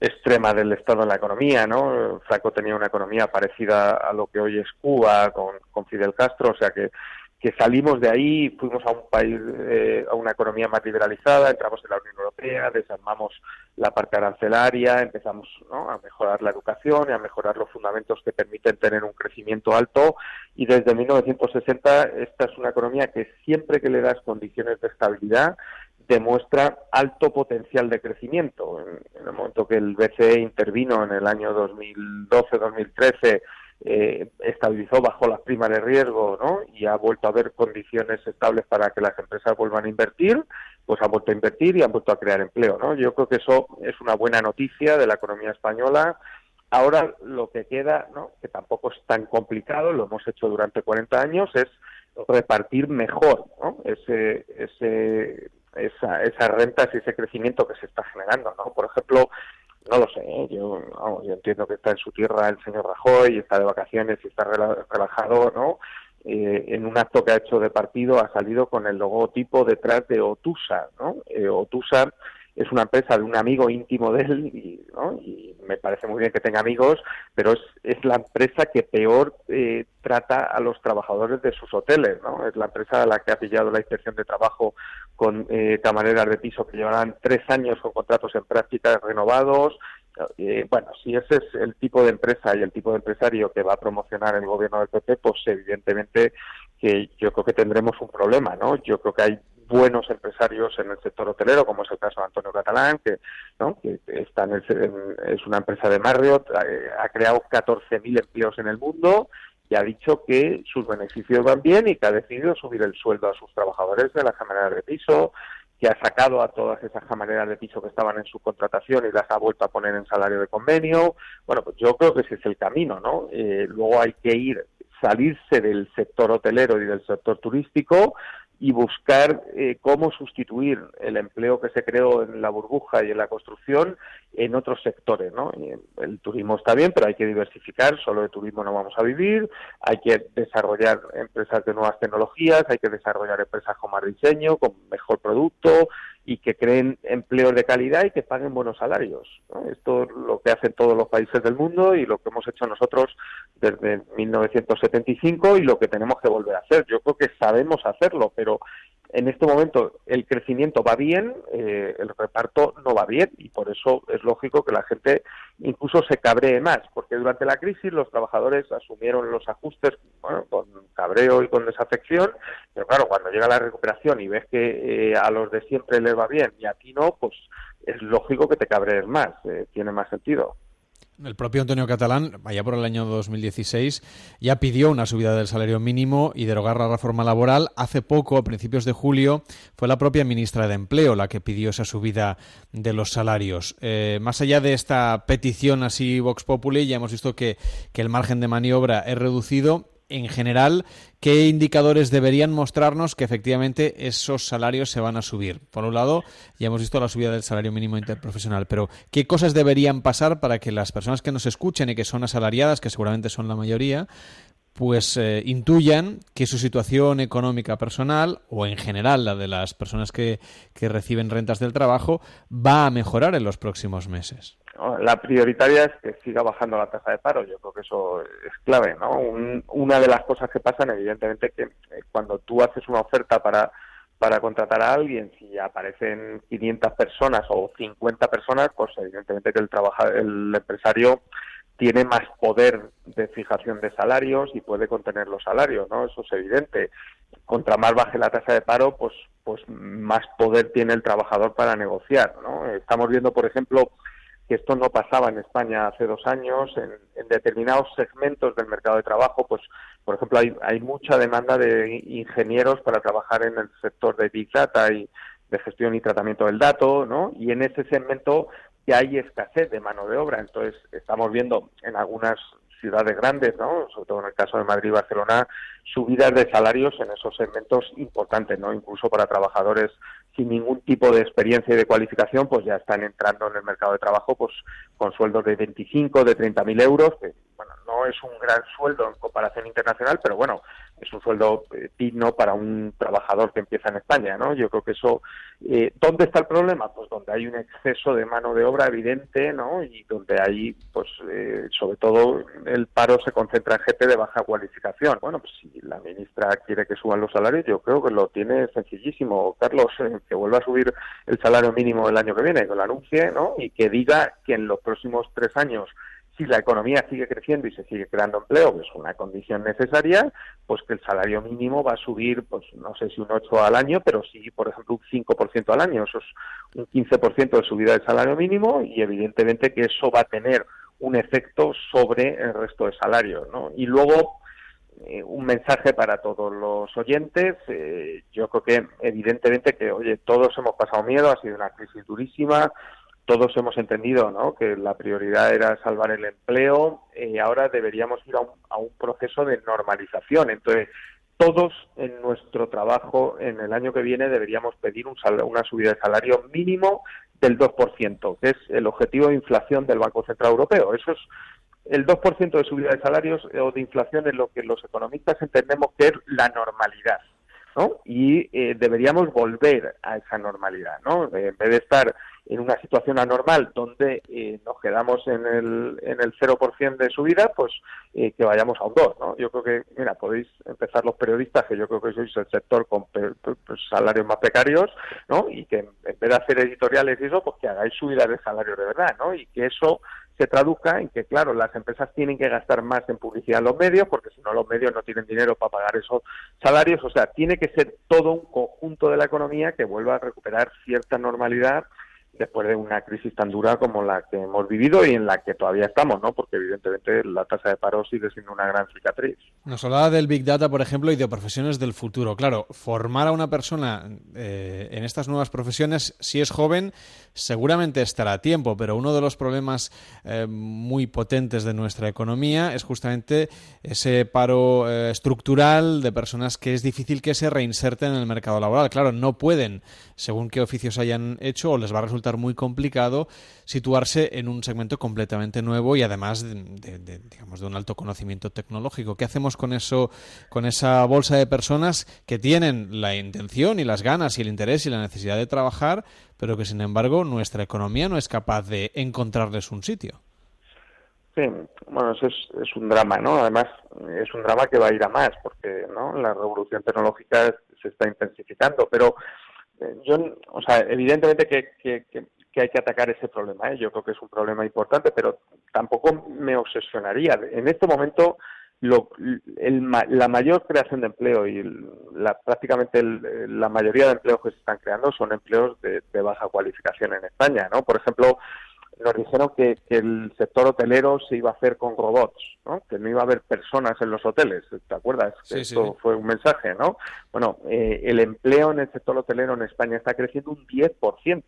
extrema del Estado en la economía, ¿no? Franco tenía una economía parecida a lo que hoy es Cuba con, con Fidel Castro, o sea que que salimos de ahí, fuimos a un país, eh, a una economía más liberalizada, entramos en la Unión Europea, desarmamos la parte arancelaria, empezamos a mejorar la educación y a mejorar los fundamentos que permiten tener un crecimiento alto y desde 1960 esta es una economía que siempre que le das condiciones de estabilidad demuestra alto potencial de crecimiento. En, el momento que el BCE intervino en el año 2012-2013 eh, estabilizó bajo las primas de riesgo ¿no? y ha vuelto a haber condiciones estables para que las empresas vuelvan a invertir, pues han vuelto a invertir y han vuelto a crear empleo. ¿no? Yo creo que eso es una buena noticia de la economía española. Ahora lo que queda, ¿no? que tampoco es tan complicado, lo hemos hecho durante 40 años, es repartir mejor ¿no? ese, ese, esa, esas rentas y ese crecimiento que se está generando. ¿no? Por ejemplo, no lo sé, yo, entiendo que está en su tierra el señor Rajoy, está de vacaciones y está relajado, ¿no? Eh, en un acto que ha hecho de partido ha salido con el logotipo detrás de Otusa, ¿no? Eh, Otusa es una empresa de un amigo íntimo de él y, me parece muy bien que tenga amigos, pero es, es la empresa que peor eh, trata a los trabajadores de sus hoteles, ¿no? Es la empresa a la que ha pillado la inspección de trabajo con eh, camareras de piso que llevarán tres años con contratos en práctica renovados. Eh, bueno, si ese es el tipo de empresa y el tipo de empresario que va a promocionar el gobierno del PP, pues evidentemente que yo creo que tendremos un problema, ¿no? Yo creo que hay buenos empresarios en el sector hotelero, como es el caso de Antonio Catalán, que, ¿no? que está en es una empresa de Marriott, eh, ha, creado 14.000 empleos en el mundo y ha dicho que sus beneficios van bien y que ha decidido subir el sueldo a sus trabajadores de la cámara de piso, que ha sacado a todas esas camareras de piso que estaban en su contratación y las ha vuelto a poner en salario de convenio. Bueno, pues yo creo que ese es el camino, ¿no? Eh, luego hay que ir, salirse del sector hotelero y del sector turístico y buscar eh, cómo sustituir el empleo que se creó en la burbuja y en la construcción en otros sectores. ¿no? El turismo está bien, pero hay que diversificar, solo de turismo no vamos a vivir, hay que desarrollar empresas de nuevas tecnologías, hay que desarrollar empresas con más diseño, con mejor producto, y que creen empleos de calidad y que paguen buenos salarios. Esto es lo que hacen todos los países del mundo y lo que hemos hecho nosotros desde 1975 y lo que tenemos que volver a hacer. Yo creo que sabemos hacerlo, pero en este momento el crecimiento va bien, eh, el reparto no va bien y por eso es lógico que la gente incluso se cabree más, porque durante la crisis los trabajadores asumieron los ajustes con cabreo y con desafección, pero claro, cuando llega la recuperación y ves que eh, a los de siempre les va bien y a ti no, pues es lógico que te cabrees más, eh, tiene más sentido. El propio Antonio Catalán, allá por el año 2016, ya pidió una subida del salario mínimo y derogar la reforma laboral. Hace poco, a principios de julio, fue la propia ministra de Empleo la que pidió esa subida de los salarios. Eh, más allá de esta petición así Vox Populi, ya hemos visto que, que el margen de maniobra es reducido en general, ¿qué indicadores deberían mostrarnos que efectivamente esos salarios se van a subir? Por un lado, ya hemos visto la subida del salario mínimo interprofesional, pero ¿qué cosas deberían pasar para que las personas que nos escuchen y que son asalariadas, que seguramente son la mayoría, pues eh, intuyan que su situación económica personal o en general la de las personas que, que reciben rentas del trabajo va a mejorar en los próximos meses? La prioritaria es que siga bajando la tasa de paro. Yo creo que eso es clave, ¿no? una de las cosas que pasan, evidentemente, que eh, cuando tú haces una oferta para para contratar a alguien, si aparecen 500 personas o 50 personas, pues evidentemente que el el empresario tiene más poder de fijación de salarios y puede contener los salarios, ¿no? Eso es evidente. Contra más baje la tasa de paro, pues pues más poder tiene el trabajador para negociar, ¿no? Estamos viendo, por ejemplo, que esto no pasaba en España hace dos años. En, determinados segmentos del mercado de trabajo, pues, por ejemplo, hay, hay mucha demanda de ingenieros para trabajar en el sector de Big Data y de gestión y tratamiento del dato, ¿no? Y en ese segmento ya hay escasez de mano de obra. Entonces, estamos viendo en algunas ciudades grandes, ¿no? sobre todo en el caso de Madrid y Barcelona, subidas de salarios en esos segmentos importantes, ¿no? incluso para trabajadores sin ningún tipo de experiencia y de cualificación, pues ya están entrando en el mercado de trabajo pues con sueldos de 25, de 30 mil euros, que bueno, no es un gran sueldo en comparación internacional, pero bueno, es un sueldo eh, digno para un trabajador que empieza en España, ¿no? Yo creo que eso, eh, ¿dónde está el problema? Pues donde hay un exceso de mano de obra evidente, ¿no? Y donde hay, pues, eh, sobre todo el paro se concentra en gente de baja cualificación. Bueno, pues si la ministra quiere que suban los salarios, yo creo que lo tiene sencillísimo, Carlos, que vuelva a subir el salario mínimo el año que viene, que lo anuncie, ¿no? Y que diga que en los próximos tres años si la economía sigue creciendo y se sigue creando empleo, que es una condición necesaria, pues que el salario mínimo va a subir, pues no sé si un 8 al año, pero sí, por ejemplo, un 5% al año. Eso es un 15% de subida del salario mínimo y evidentemente que eso va a tener un efecto sobre el resto de salarios, ¿no? Y luego, eh, un mensaje para todos los oyentes. Eh, yo creo que evidentemente que, oye, todos hemos pasado miedo, ha sido una crisis durísima, todos hemos entendido ¿no? que la prioridad era salvar el empleo y ahora deberíamos ir a un, proceso de normalización. Entonces, todos en nuestro trabajo en el año que viene deberíamos pedir un una subida de salario mínimo del 2%, que es el objetivo de inflación del Banco Central Europeo. Eso es el 2% de subida de salarios o de inflación es lo que los economistas entendemos que es la normalidad. ¿No? Y eh, deberíamos volver a esa normalidad, ¿no? En vez de estar en una situación anormal donde eh, nos quedamos en el, en el 0% de subida, pues eh, que vayamos a un 2, ¿no? Yo creo que, mira, podéis empezar los periodistas, que yo creo que sois el sector con salarios más precarios, ¿no? Y que en vez de hacer editoriales y eso, pues que hagáis subidas de salarios de verdad, ¿no? Y que eso se traduzca en que, claro, las empresas tienen que gastar más en publicidad en los medios, porque si no los medios no tienen dinero para pagar esos salarios. O sea, tiene que ser todo un conjunto de la economía que vuelva a recuperar cierta normalidad después de una crisis tan dura como la que hemos vivido y en la que todavía estamos, ¿no? Porque evidentemente la tasa de paro sigue siendo una gran cicatriz. Nos hablaba del Big Data, por ejemplo, y de profesiones del futuro. Claro, formar a una persona eh, en estas nuevas profesiones, si es joven, seguramente estará a tiempo, pero uno de los problemas eh, muy potentes de nuestra economía es justamente ese paro eh, estructural de personas que es difícil que se reinserten en el mercado laboral. Claro, no pueden, según qué oficios hayan hecho, o les va a resultar muy complicado situarse en un segmento completamente nuevo y además de, digamos, de un alto conocimiento tecnológico. ¿Qué hacemos con eso, con esa bolsa de personas que tienen la intención y las ganas y el interés y la necesidad de trabajar, pero que sin embargo nuestra economía no es capaz de encontrarles un sitio? Sí, bueno, eso es, es, un drama, ¿no? Además, es un drama que va a ir a más, porque ¿no? la revolución tecnológica se está intensificando, pero yo, o sea, evidentemente que, que, que, hay que atacar ese problema. ¿eh? Yo creo que es un problema importante, pero tampoco me obsesionaría. En este momento, lo, el, la mayor creación de empleo y la, prácticamente la mayoría de empleos que se están creando son empleos de, de baja cualificación en España, ¿no? Por ejemplo, nos dijeron que, el sector hotelero se iba a hacer con robots, ¿no? que no iba a haber personas en los hoteles, ¿te acuerdas? Sí, Esto fue un mensaje, ¿no? Bueno, eh, el empleo en el sector hotelero en España está creciendo un 10%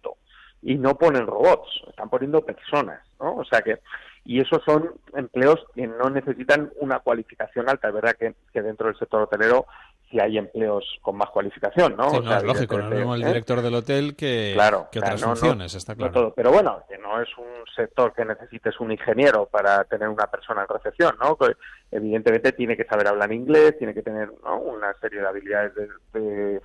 y no ponen robots, están poniendo personas, ¿no? O sea que, y esos son empleos que no necesitan una cualificación alta, es verdad que, que dentro del sector hotelero si hay empleos con más cualificación, ¿no? Sí, no, es lógico, no es mismo el ¿eh? director del hotel que, que otras funciones, está claro. pero bueno, que no es un sector que necesites un ingeniero para tener una persona en recepción, ¿no? Que evidentemente tiene que saber hablar inglés, tiene que tener una serie de habilidades de,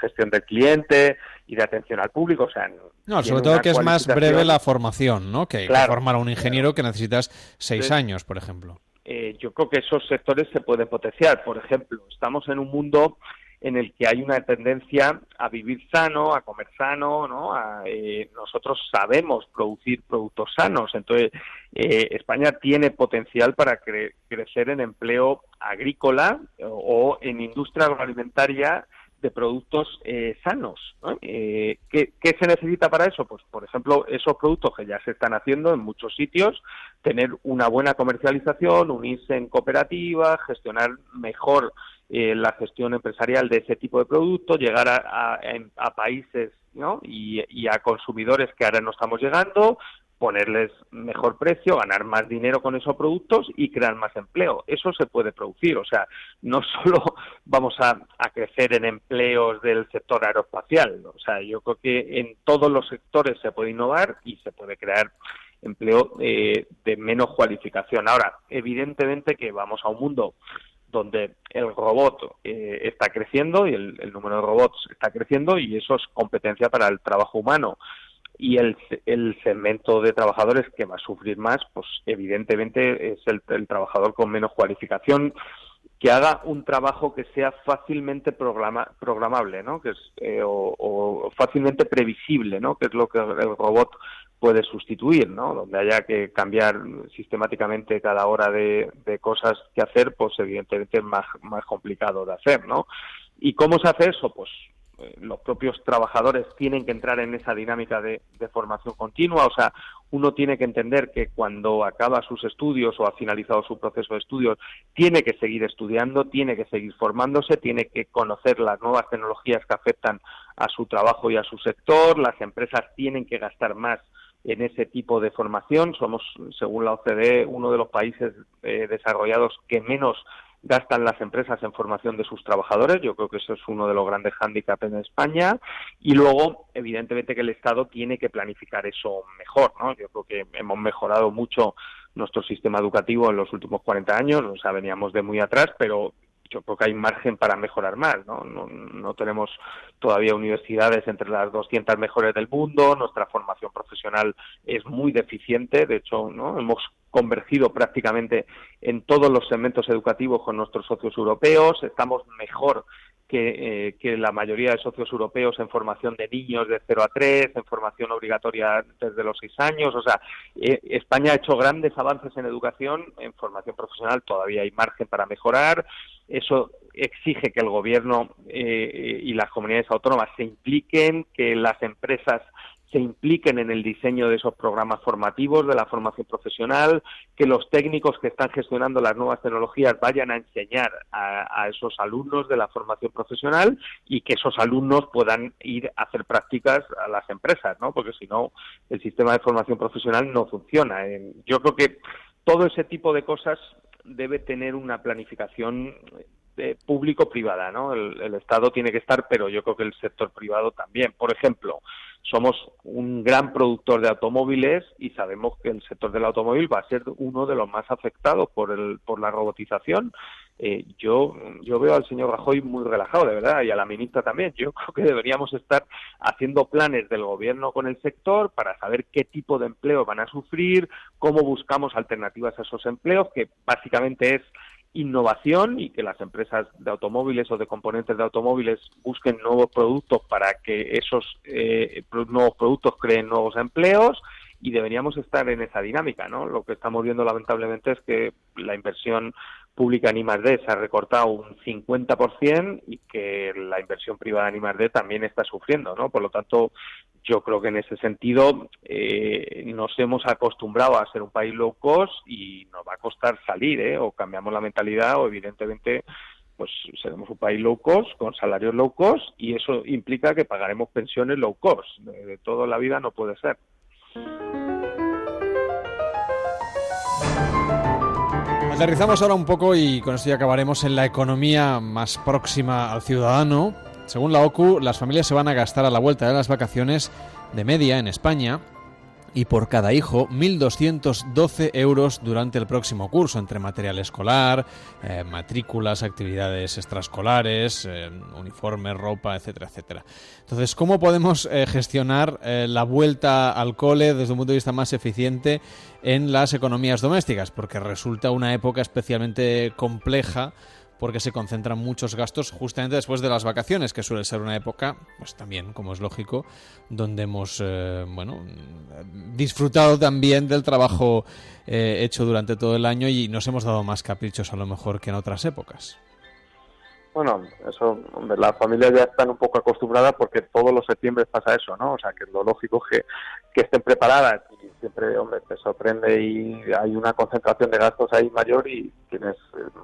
gestión del cliente y de atención al público, o sea... No, sobre todo que es más breve la formación, ¿no? Que, formar a un ingeniero que necesitas seis años, por ejemplo. Eh, yo creo que esos sectores se pueden potenciar. Por ejemplo, estamos en un mundo en el que hay una tendencia a vivir sano, a comer sano, ¿no? Eh, nosotros sabemos producir productos sanos, entonces eh, España tiene potencial para crecer en empleo agrícola o en industria agroalimentaria de productos eh, sanos. Eh, ¿qué, se necesita para eso? Pues, por ejemplo, esos productos que ya se están haciendo en muchos sitios, tener una buena comercialización, unirse en cooperativas, gestionar mejor eh, la gestión empresarial de ese tipo de productos, llegar a, a, países ¿no? y, a consumidores que ahora no estamos llegando, ponerles mejor precio, ganar más dinero con esos productos y crear más empleo. Eso se puede producir. O sea, no solo vamos a, crecer en empleos del sector aeroespacial. O sea, yo creo que en todos los sectores se puede innovar y se puede crear empleo eh, de menos cualificación. Ahora, evidentemente que vamos a un mundo donde el robot eh, está creciendo y el número de robots está creciendo y eso es competencia para el trabajo humano y el, el segmento de trabajadores que va a sufrir más, pues evidentemente es el, trabajador con menos cualificación que haga un trabajo que sea fácilmente programa, programable, ¿no? Que es, eh, o, fácilmente previsible, ¿no? Que es lo que el robot puede sustituir, ¿no? Donde haya que cambiar sistemáticamente cada hora de, de cosas que hacer, pues evidentemente es más, más complicado de hacer, ¿no? ¿Y cómo se hace eso? Pues eh, los propios trabajadores tienen que entrar en esa dinámica de, formación continua, o sea, uno tiene que entender que cuando acaba sus estudios o ha finalizado su proceso de estudios, tiene que seguir estudiando, tiene que seguir formándose, tiene que conocer las nuevas tecnologías que afectan a su trabajo y a su sector, las empresas tienen que gastar más en ese tipo de formación. Somos, según la OCDE, uno de los países eh, desarrollados que menos gastan las empresas en formación de sus trabajadores. Yo creo que eso es uno de los grandes hándicaps en España. Y luego, evidentemente, que el Estado tiene que planificar eso mejor. ¿no? Yo creo que hemos mejorado mucho nuestro sistema educativo en los últimos 40 años, o sea, veníamos de muy atrás, pero yo creo que hay margen para mejorar más, ¿no? No, no tenemos todavía universidades entre las 200 mejores del mundo, nuestra formación profesional es muy deficiente, de hecho, ¿no? Hemos convergido prácticamente en todos los segmentos educativos con nuestros socios europeos, estamos mejor que, eh, que, la mayoría de socios europeos en formación de niños de 0 a 3, en formación obligatoria desde los 6 años. O sea, eh, España ha hecho grandes avances en educación, en formación profesional todavía hay margen para mejorar. Eso exige que el Gobierno eh, y las comunidades autónomas se impliquen, que las empresas se impliquen en el diseño de esos programas formativos de la formación profesional, que los técnicos que están gestionando las nuevas tecnologías vayan a enseñar a, esos alumnos de la formación profesional y que esos alumnos puedan ir a hacer prácticas a las empresas, ¿no? Porque si no, el sistema de formación profesional no funciona. Yo creo que todo ese tipo de cosas debe tener una planificación eh, público-privada, ¿no? El, Estado tiene que estar, pero yo creo que el sector privado también. Por ejemplo, somos un gran productor de automóviles y sabemos que el sector del automóvil va a ser uno de los más afectados por, el, por la robotización. Eh, yo, yo veo al señor Rajoy muy relajado, de verdad, y a la ministra también. Yo creo que deberíamos estar haciendo planes del gobierno con el sector para saber qué tipo de empleo van a sufrir, cómo buscamos alternativas a esos empleos, que básicamente es innovación y que las empresas de automóviles o de componentes de automóviles busquen nuevos productos para que esos eh, nuevos productos creen nuevos empleos y deberíamos estar en esa dinámica, ¿no? Lo que estamos viendo lamentablemente es que la inversión pública en I+.D. se ha recortado un 50% y que la inversión privada en I+.D. también está sufriendo, ¿no? Por lo tanto, yo creo que en ese sentido eh, nos hemos acostumbrado a ser un país low cost y nos va a costar salir, ¿eh? O cambiamos la mentalidad o evidentemente pues seremos un país low cost con salarios low cost y eso implica que pagaremos pensiones low cost. De, de toda la vida no puede ser. Aterrizamos ahora un poco y con esto ya acabaremos en la economía más próxima al ciudadano. Según la OCU, las familias se van a gastar a la vuelta de las vacaciones de media en España y por cada hijo 1.212 euros durante el próximo curso entre material escolar, eh, matrículas, actividades extraescolares, eh, uniformes, ropa, etcétera, etcétera. Entonces, ¿cómo podemos eh, gestionar eh, la vuelta al cole desde un punto de vista más eficiente en las economías domésticas? Porque resulta una época especialmente compleja porque se concentran muchos gastos justamente después de las vacaciones, que suele ser una época, pues también, como es lógico, donde hemos, eh, bueno, disfrutado también del trabajo eh, hecho durante todo el año y nos hemos dado más caprichos a lo mejor que en otras épocas. Bueno, eso, hombre, las familias ya están un poco acostumbradas porque todos los septiembre pasa eso, ¿no? O sea, que lo lógico es que, que estén preparadas y siempre, hombre, te sorprende y hay una concentración de gastos ahí mayor y tienes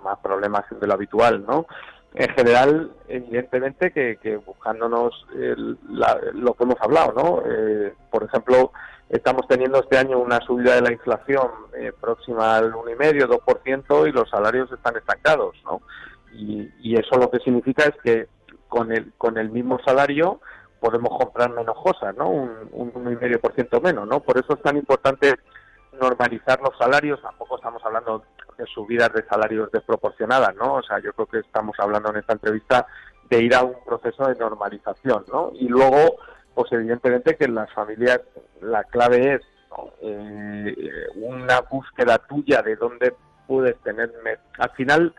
más problemas de lo habitual, ¿no? En general, evidentemente que, que buscándonos el, la, lo que hemos hablado, ¿no? Eh, por ejemplo, estamos teniendo este año una subida de la inflación eh, próxima al 1,5, 2% y los salarios están estancados, ¿no? Y, y, eso lo que significa es que con el, con el mismo salario podemos comprar menos cosas, ¿no? Un, un 1,5% menos, ¿no? Por eso es tan importante normalizar los salarios, tampoco estamos hablando de subidas de salarios desproporcionadas, ¿no? O sea, yo creo que estamos hablando en esta entrevista de ir a un proceso de normalización, ¿no? Y luego, pues evidentemente que en las familias la clave es eh, una búsqueda tuya de dónde puedes tener... Al final,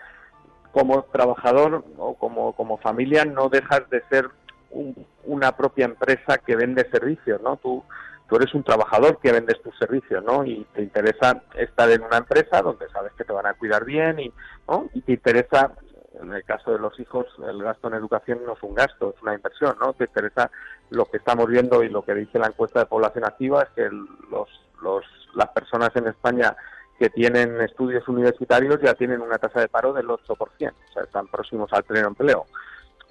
como trabajador o como, como familia no dejas de ser un, una propia empresa que vende servicios, ¿no? Tú, tú eres un trabajador que vendes tus servicios, ¿no? Y te interesa estar en una empresa donde sabes que te van a cuidar bien y, ¿no? y te interesa, en el caso de los hijos, el gasto en educación no es un gasto, es una inversión, ¿no? Te interesa lo que estamos viendo y lo que dice la encuesta de población activa es que los, los, las personas en España que tienen estudios universitarios ya tienen una tasa de paro del 8%, o sea, están próximos al pleno empleo.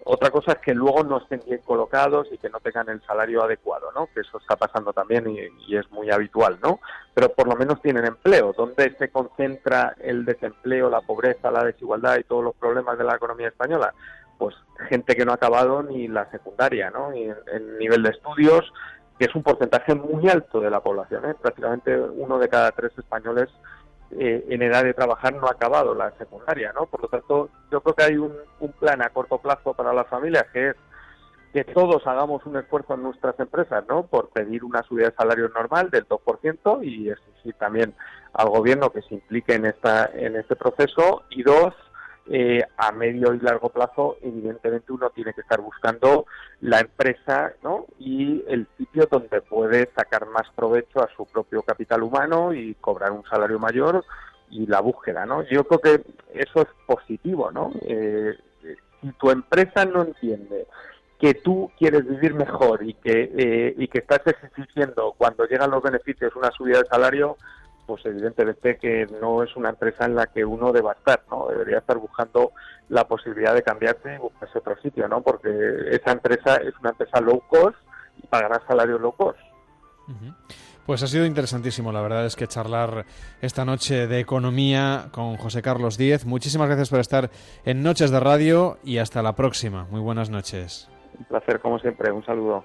Otra cosa es que luego no estén bien colocados y que no tengan el salario adecuado, ¿no? Que eso está pasando también y, es muy habitual, ¿no? Pero por lo menos tienen empleo. ¿Dónde se concentra el desempleo, la pobreza, la desigualdad y todos los problemas de la economía española? Pues gente que no ha acabado ni la secundaria, ¿no? Ni en, en nivel de estudios, que es un porcentaje muy alto de la población, ¿eh? Prácticamente uno de cada tres españoles eh, en edad de trabajar no ha acabado la secundaria, ¿no? Por lo tanto, yo creo que hay un, plan a corto plazo para las familias que es que todos hagamos un esfuerzo en nuestras empresas, ¿no? Por pedir una subida de salario normal del 2% y exigir también al gobierno que se implique en esta en este proceso y dos eh, a medio y largo plazo, evidentemente uno tiene que estar buscando la empresa ¿no? y el sitio donde puede sacar más provecho a su propio capital humano y cobrar un salario mayor y la búsqueda. ¿no? Yo creo que eso es positivo. ¿no? Eh, si tu empresa no entiende que tú quieres vivir mejor y que, eh, y que estás exigiendo cuando llegan los beneficios una subida de salario, pues evidentemente que no es una empresa en la que uno deba estar, ¿no? Debería estar buscando la posibilidad de cambiarse y buscarse otro sitio, ¿no? Porque esa empresa es una empresa low cost y pagará salarios low cost. Pues ha sido interesantísimo, la verdad es que charlar esta noche de economía con José Carlos Díez. Muchísimas gracias por estar en Noches de Radio y hasta la próxima. Muy buenas noches. Un placer, como siempre. Un saludo.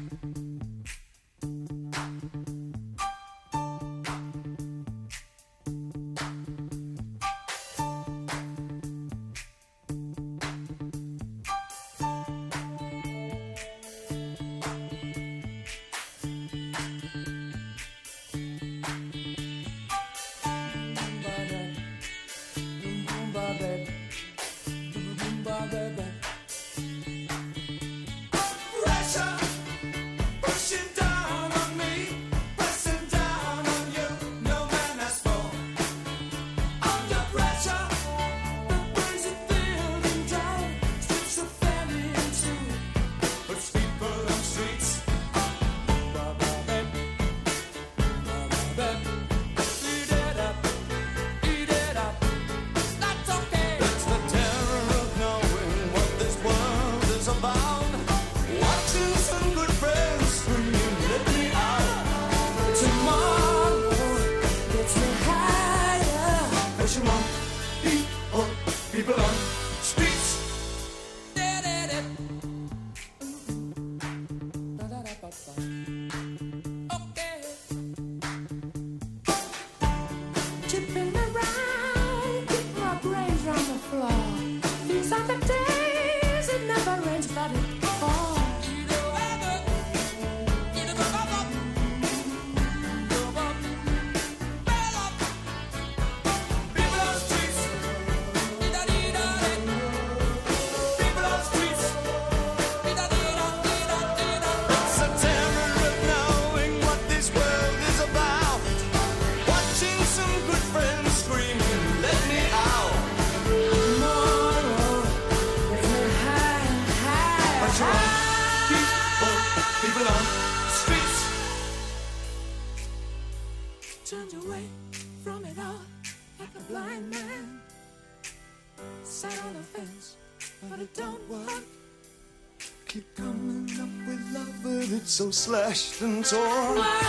Slashed and torn.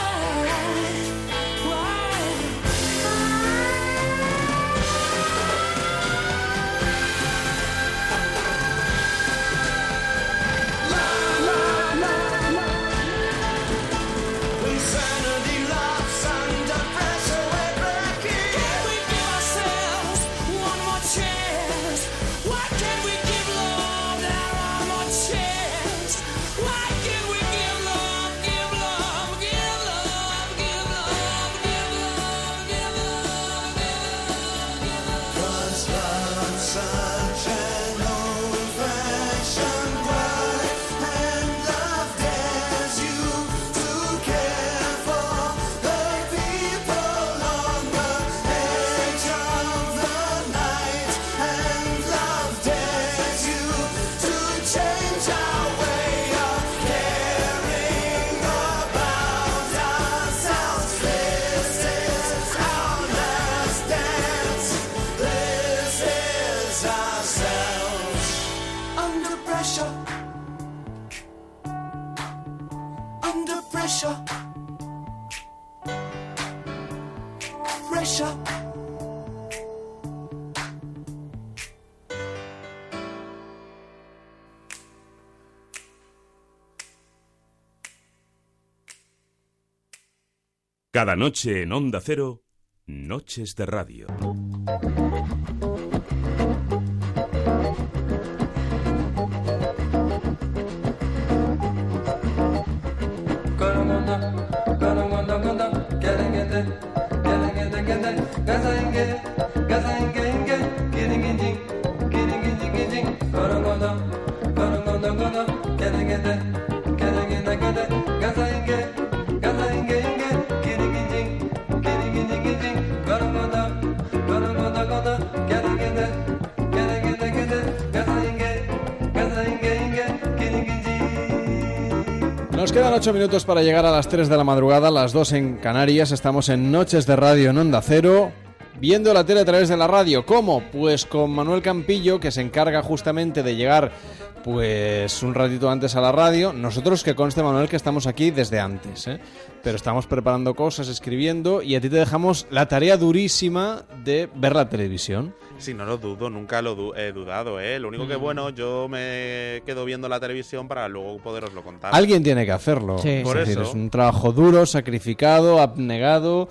sun. Cada noche en Onda Cero, Noches de Radio. Nos quedan ocho minutos para llegar a las 3 de la madrugada, las 2 en Canarias. Estamos en Noches de Radio en Onda Cero, viendo la tele a través de la radio. ¿Cómo? Pues con Manuel Campillo, que se encarga justamente de llegar pues un ratito antes a la radio. Nosotros, que conste, Manuel, que estamos aquí desde antes, ¿eh? pero estamos preparando cosas, escribiendo, y a ti te dejamos la tarea durísima de ver la televisión. Sí, no lo dudo, nunca lo du- he dudado, ¿eh? Lo único que, Mm. bueno, yo me quedo viendo la televisión para luego poderoslo contar. Alguien tiene que hacerlo. Sí. Es decir, es un trabajo duro, sacrificado, abnegado.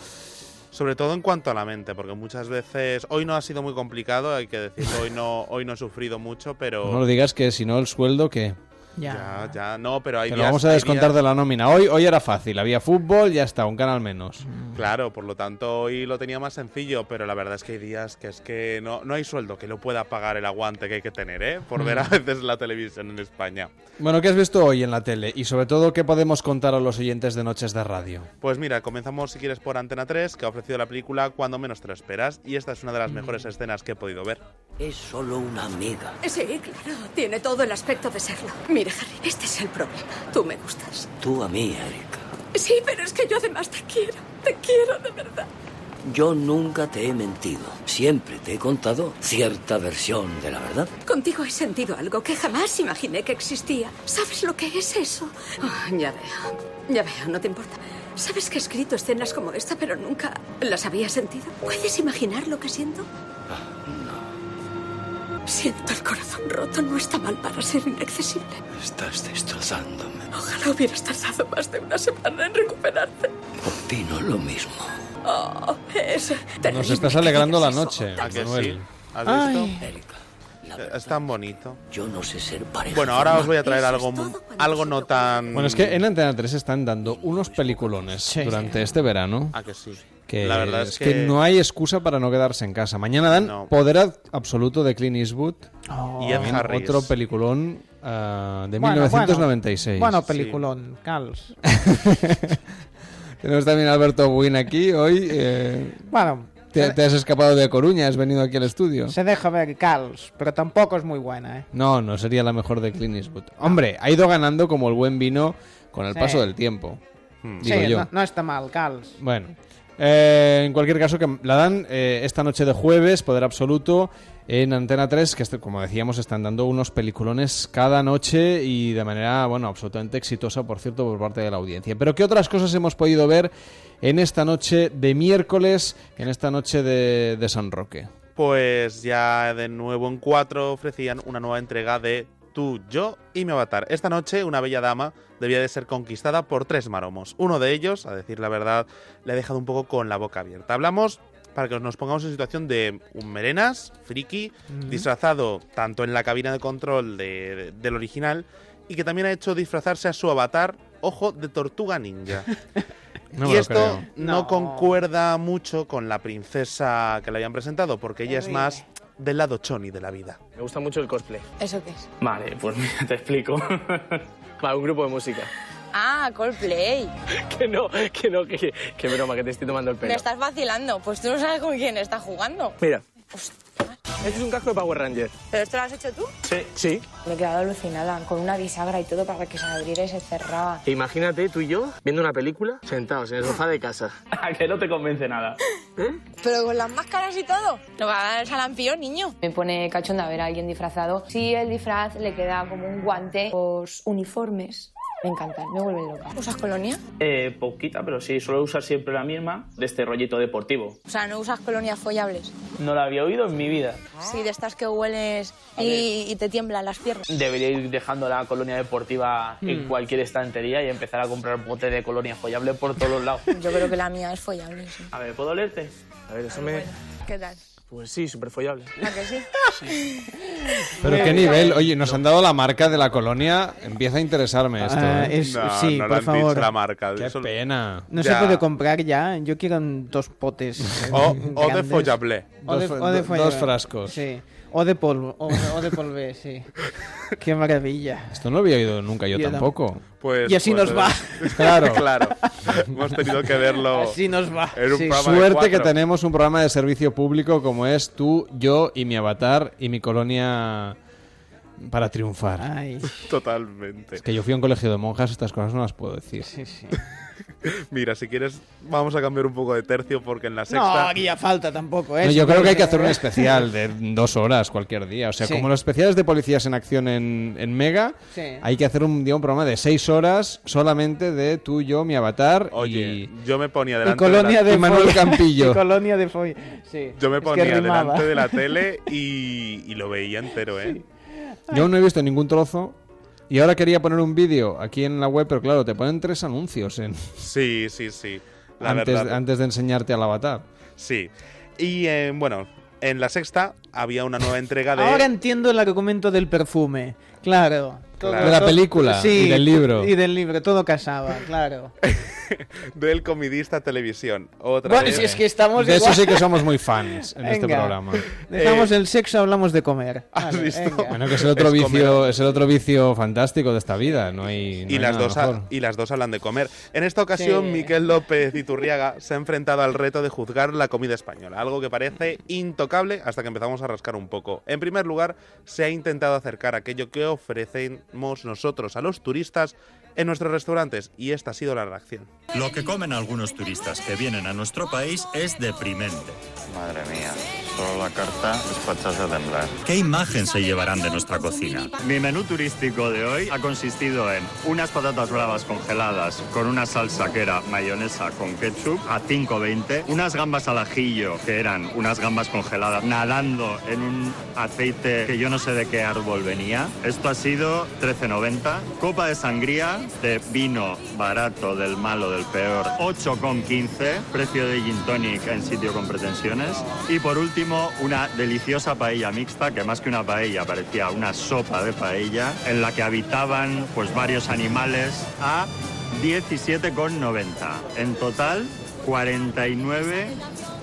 Sobre todo en cuanto a la mente, porque muchas veces... Hoy no ha sido muy complicado, hay que decirlo, hoy no, hoy no he sufrido mucho, pero... No lo digas que si no el sueldo que Ya, ya, no, pero hay te lo días- vamos a descontar días- de la nómina. Hoy hoy era fácil, había fútbol, ya está, un canal menos. Claro, por lo tanto hoy lo tenía más sencillo, pero la verdad es que hay días que es que no, no hay sueldo que lo pueda pagar el aguante que hay que tener, ¿eh? Por ver a Mm. veces la televisión en España. Bueno, ¿qué has visto hoy en la tele? Y sobre todo, ¿qué podemos contar a los oyentes de Noches de Radio? Pues mira, comenzamos si quieres por Antena 3, que ha ofrecido la película Cuando menos te lo esperas, y esta es una de Mm. las mejores escenas que he podido ver. Es solo una amiga. Sí, claro, tiene todo el aspecto de serlo. Mira, Harry, este es el problema. Tú me gustas. Tú a mí, Erika. Sí, pero es que yo además te quiero. Te quiero de verdad. Yo nunca te he mentido. Siempre te he contado cierta versión de la verdad. Contigo he sentido algo que jamás imaginé que existía. ¿Sabes lo que es eso? Ah, ya veo. Ya veo, no te importa. ¿Sabes que he escrito escenas como esta, pero nunca las había sentido? ¿Puedes imaginar lo que siento? Siento el corazón roto. No está mal para ser inaccesible. Estás destrozándome. Ojalá hubieras tardado más de una semana en recuperarte. Opino lo mismo. Oh, es Nos estás alegrando la noche, ¿A que Manuel. sí? ¿Has Ay. visto? Erika, Es tan bonito. Yo no sé ser pareja. Bueno, ahora os voy a traer algo, algo no tan... Bueno, es que en Antena 3 están dando unos peliculones durante este verano. ¿A que sí? Que La verdad es es que... que- no hay excusa para no quedarse en casa. Mañana dan No. Poder ab- Absoluto de Clint Eastwood. Y Ed También Harris. Otro peliculón ah, de Bueno, 1996. Bueno, peliculón, Cals. Tenemos también a Alberto Buin aquí hoy. eh, Bueno, te, has escapado de Coruña, has venido aquí al estudio. se deja ver Cals, pero tampoco es muy buena, ¿eh? No, no sería la mejor de Clint Eastwood. Hombre, ha ido ganando como el buen vino con el Sí. paso del tiempo. Hmm. Digo sí, yo. No, no está mal, Cals. Bueno, eh, en cualquier caso, que la dan eh, esta noche de jueves, Poder Absoluto, en Antena 3, que este- como decíamos, están dando unos peliculones cada noche y de manera, bueno, absolutamente exitosa, por cierto, por parte de la audiencia. Pero ¿qué otras cosas hemos podido ver en esta noche de miércoles, en esta noche de, de San Roque? Pues ya de nuevo en cuatro ofrecían una nueva entrega de Tú, yo y mi avatar. Esta noche una bella dama debía de ser conquistada por tres maromos. Uno de ellos, a decir la verdad, le ha dejado un poco con la boca abierta. Hablamos para que nos pongamos en situación de un merenas, friki, disfrazado tanto en la cabina de control de- de- del original y que también ha hecho disfrazarse a su avatar, ojo, de tortuga ninja. No y esto creo. no. No. concuerda mucho con la princesa que le habían presentado, porque ella es más del lado choni de la vida. Me gusta mucho el cosplay. ¿Eso qué es? Vale, pues mira, te explico. Va, un grupo de música. Ah, Coldplay. Que no, que no, que, que broma, que te estoy tomando el Me pelo. estás vacilando. Pues tú no sabes con quién estás jugando. Mira, Este es un casco de Power Ranger. ¿Pero esto lo has hecho tú? Sí. Sí. Me he quedado alucinada, con una bisagra y todo para que se abriera y se cerraba. Imagínate tú y yo viendo una película sentados en el sofá de casa. ¿A que no te convence nada? Pero con las máscaras y todo. No va a dar salampión, niño. Me pone cachonda ver a alguien disfrazado. Si el disfraz le queda como un guante, los uniformes. Me encantan, me vuelven loca. ¿Usas colonia? Eh, poquita, pero sí, suelo usar siempre la misma de este rollito deportivo. O sea, no usas colonias follables. No la había oído en mi vida. Sí, de estas que hueles y, y te tiemblan las piernas. Debería ir dejando la colonia deportiva en Mm. cualquier estantería y empezar a comprar bote de colonia follable por todos los lados. Yo creo que la mía es follable, sí. A ver, ¿puedo leerte? A ver, eso me... ¿Qué tal? Pues sí, súper follable. ¿A que sí? Pero qué nivel, oye, nos han dado la marca de la colonia, empieza a interesarme esto. Ah, ¿eh? es- No, sí, no por han dicho favor. la marca. Qué Eso- pena. No Ya. se puede comprar ya. Yo quiero dos potes. O- o de follable. O de, o de follable. dos frascos. Sí. O de polvo. O, o de polvé, sí. Qué maravilla. Esto no lo había oído nunca yo, Yo tampoco. Pues, Y así pues, nos va. Claro. claro. Hemos tenido que verlo. Así nos va. En un Sí, programa de suerte que tenemos un programa de servicio público como es tú, yo y mi avatar y mi colonia para triunfar. Ay. Totalmente. Es que yo fui a un colegio de monjas, estas cosas no las puedo decir. Sí, sí. Mira, si quieres, vamos a cambiar un poco de tercio porque en la No, sexta. haría falta tampoco, ¿eh? No, yo creo que hay que hacer un especial de dos horas cualquier día. O sea, Sí. como los especiales de policías en acción en, en Mega, Sí. hay que hacer un, día un programa de seis horas solamente de tú, yo, mi avatar Oye, y... yo me ponía Y delante colonia de de Y Manuel. Campillo. Y colonia de folla. Sí. la... Yo me es que ponía delante de la tele y, y lo veía entero, ¿eh? Yo no he visto ningún trozo. Y ahora quería poner un vídeo aquí en la web, pero claro, te ponen tres anuncios en... Sí, sí, sí. La antes, verdad. antes de enseñarte al avatar. Sí. Y eh, bueno, en la sexta había una nueva entrega de. Ahora entiendo el argumento del perfume. Claro. Todo- Claro. De la todo- película sí, y del libro. Y del libro, todo casaba, claro. del comidista televisión. Otra Bueno, vez. si es que estamos De eso igual. sí que somos muy fans en este programa. Dejamos Eh, el sexo, hablamos de comer. ¿Has Vale, visto? venga. Bueno, que es el otro Es vicio, comer. es el otro vicio fantástico de esta vida. No hay, no Y hay las, dos y las dos hablan de comer. En esta ocasión, Sí. Miquel López Iturriaga se ha enfrentado al reto de juzgar la comida española, algo que parece intocable hasta que empezamos a rascar un poco. En primer lugar, se ha intentado acercar aquello que ofrecemos nosotros a los turistas en nuestros restaurantes y esta ha sido la reacción. Lo que comen algunos turistas que vienen a nuestro país es deprimente. Madre mía, solo la carta es para echarse a temblar. ¿Qué imagen se llevarán de nuestra cocina? Mi menú turístico de hoy ha consistido en unas patatas bravas congeladas con una salsa que era mayonesa con ketchup a 5.20, unas gambas al ajillo que eran unas gambas congeladas nadando en un aceite que yo no sé de qué árbol venía. Esto ha sido 13.90. Copa de sangría de vino barato del malo del peor 8,15. Precio de gin tonic en sitio con pretensiones. Y por último, una deliciosa paella mixta que más que una paella parecía una sopa de paella en la que habitaban pues varios animales a 17,90. En total, 49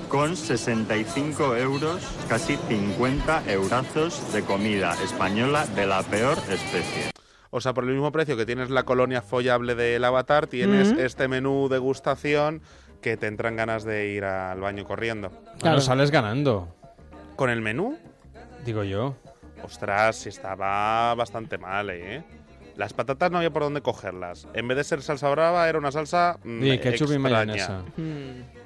con 65 euros, casi 50 eurazos de comida española de la peor especie. O sea, por el mismo precio que tienes la colonia follable del avatar, tienes este menú degustación que te entran ganas de ir al baño corriendo. Claro, sales ganando, ¿Con el menú? digo yo. Ostras, si estaba bastante mal, ¿eh? Las patatas no había por dónde cogerlas. En vez de ser salsa brava, era una salsa mm, Y ketchup y mayonesa.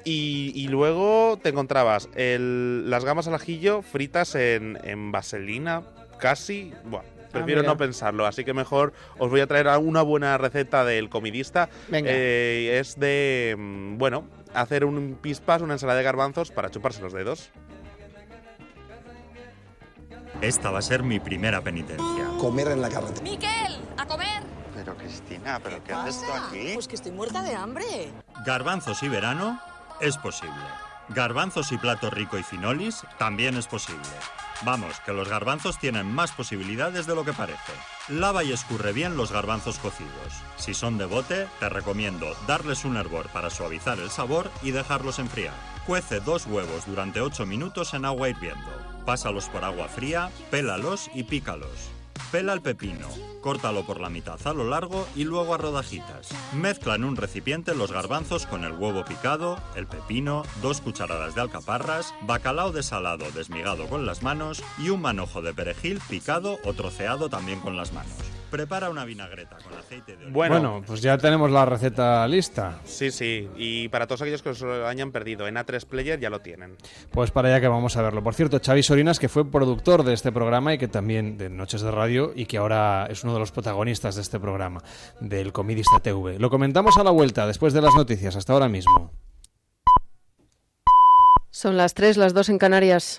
Y, y luego te encontrabas el- las gambas al ajillo fritas en, en vaselina, casi. Buah, prefiero mira. no pensarlo, así que mejor os voy a traer a una buena receta del comidista. Venga. Eh, es de, mm, bueno, hacer un pispas, una ensalada de garbanzos para chuparse los dedos. Esta va a ser mi primera penitencia. Comer en la carretera. Miquel, a comer. Pero Cristina, ¿pero qué haces tú aquí? Pues que estoy muerta de hambre. Garbanzos y verano es posible. Garbanzos y plato rico y finolis también es posible. Vamos, que los garbanzos tienen más posibilidades de lo que parece. Lava y escurre bien los garbanzos cocidos. Si son de bote, te recomiendo darles un hervor para suavizar el sabor y dejarlos enfriar. Cuece dos huevos durante 8 minutos en agua hirviendo. Pásalos por agua fría, pélalos y pícalos. Pela el pepino, córtalo por la mitad a lo largo y luego a rodajitas. Mezcla en un recipiente los garbanzos con el huevo picado, el pepino, dos cucharadas de alcaparras, bacalao desalado desmigado con las manos y un manojo de perejil picado o troceado también con las manos. Prepara una vinagreta con aceite de oliva. Bueno, pues ya tenemos la receta lista. Sí, sí. Y para todos aquellos que os lo hayan perdido en A3 Player ya lo tienen. Pues para allá que vamos a verlo. Por cierto, Xavi Sorinas, que fue productor de este programa y que también de Noches de Radio y que ahora es uno de los protagonistas de este programa, del Comidista TV. Lo comentamos a la vuelta, después de las noticias. Hasta ahora mismo. Son las 3, las 2 en Canarias.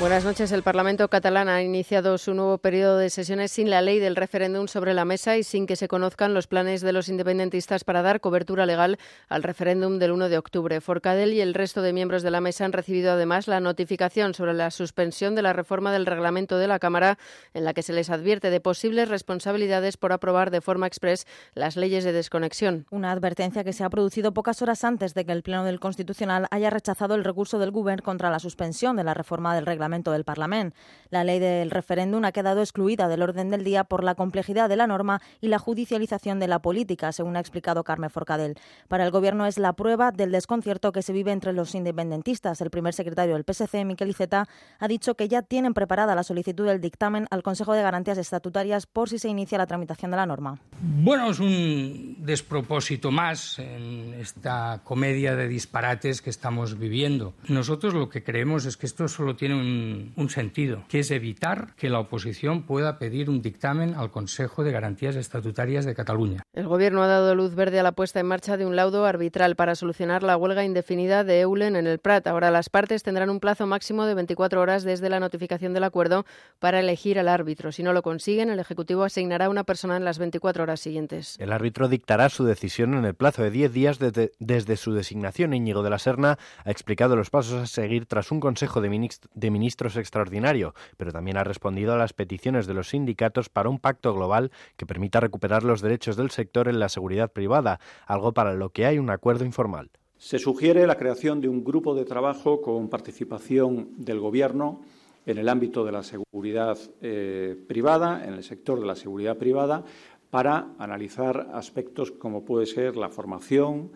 Buenas noches. El Parlamento catalán ha iniciado su nuevo periodo de sesiones sin la ley del referéndum sobre la mesa y sin que se conozcan los planes de los independentistas para dar cobertura legal al referéndum del 1 de octubre. Forcadell y el resto de miembros de la mesa han recibido además la notificación sobre la suspensión de la reforma del reglamento de la Cámara en la que se les advierte de posibles responsabilidades por aprobar de forma express las leyes de desconexión. Una advertencia que se ha producido pocas horas antes de que el Pleno del Constitucional haya rechazado el recurso del Govern contra la suspensión de la reforma del reglamento del Parlamento. La ley del referéndum ha quedado excluida del orden del día por la complejidad de la norma y la judicialización de la política, según ha explicado Carmen Forcadell. Para el Gobierno es la prueba del desconcierto que se vive entre los independentistas. El primer secretario del PSC, Miquel Iceta, ha dicho que ya tienen preparada la solicitud del dictamen al Consejo de Garantías Estatutarias por si se inicia la tramitación de la norma. Bueno, es un despropósito más en esta comedia de disparates que estamos viviendo. Nosotros lo que creemos es que esto solo tiene un, un sentido, que es evitar que la oposición pueda pedir un dictamen al Consejo de Garantías Estatutarias de Cataluña. El Gobierno ha dado luz verde a la puesta en marcha de un laudo arbitral para solucionar la huelga indefinida de Eulen en el Prat. Ahora las partes tendrán un plazo máximo de 24 horas desde la notificación del acuerdo para elegir al árbitro. Si no lo consiguen, el Ejecutivo asignará una persona en las 24 horas siguientes. El árbitro dictará su decisión en el plazo de 10 días desde, desde su designación. Íñigo de la Serna ha explicado los pasos a seguir tras un Consejo de, Minist de Extraordinario, pero también ha respondido a las peticiones de los sindicatos para un pacto global que permita recuperar los derechos del sector en la seguridad privada, algo para lo que hay un acuerdo informal. Se sugiere la creación de un grupo de trabajo con participación del Gobierno en el ámbito de la seguridad eh, privada, en el sector de la seguridad privada, para analizar aspectos como puede ser la formación,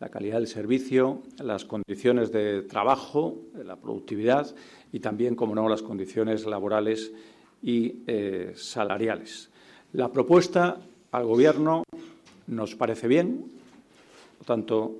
la calidad del servicio, las condiciones de trabajo, la productividad y también, como no, las condiciones laborales y eh, salariales. La propuesta al Gobierno nos parece bien, por tanto,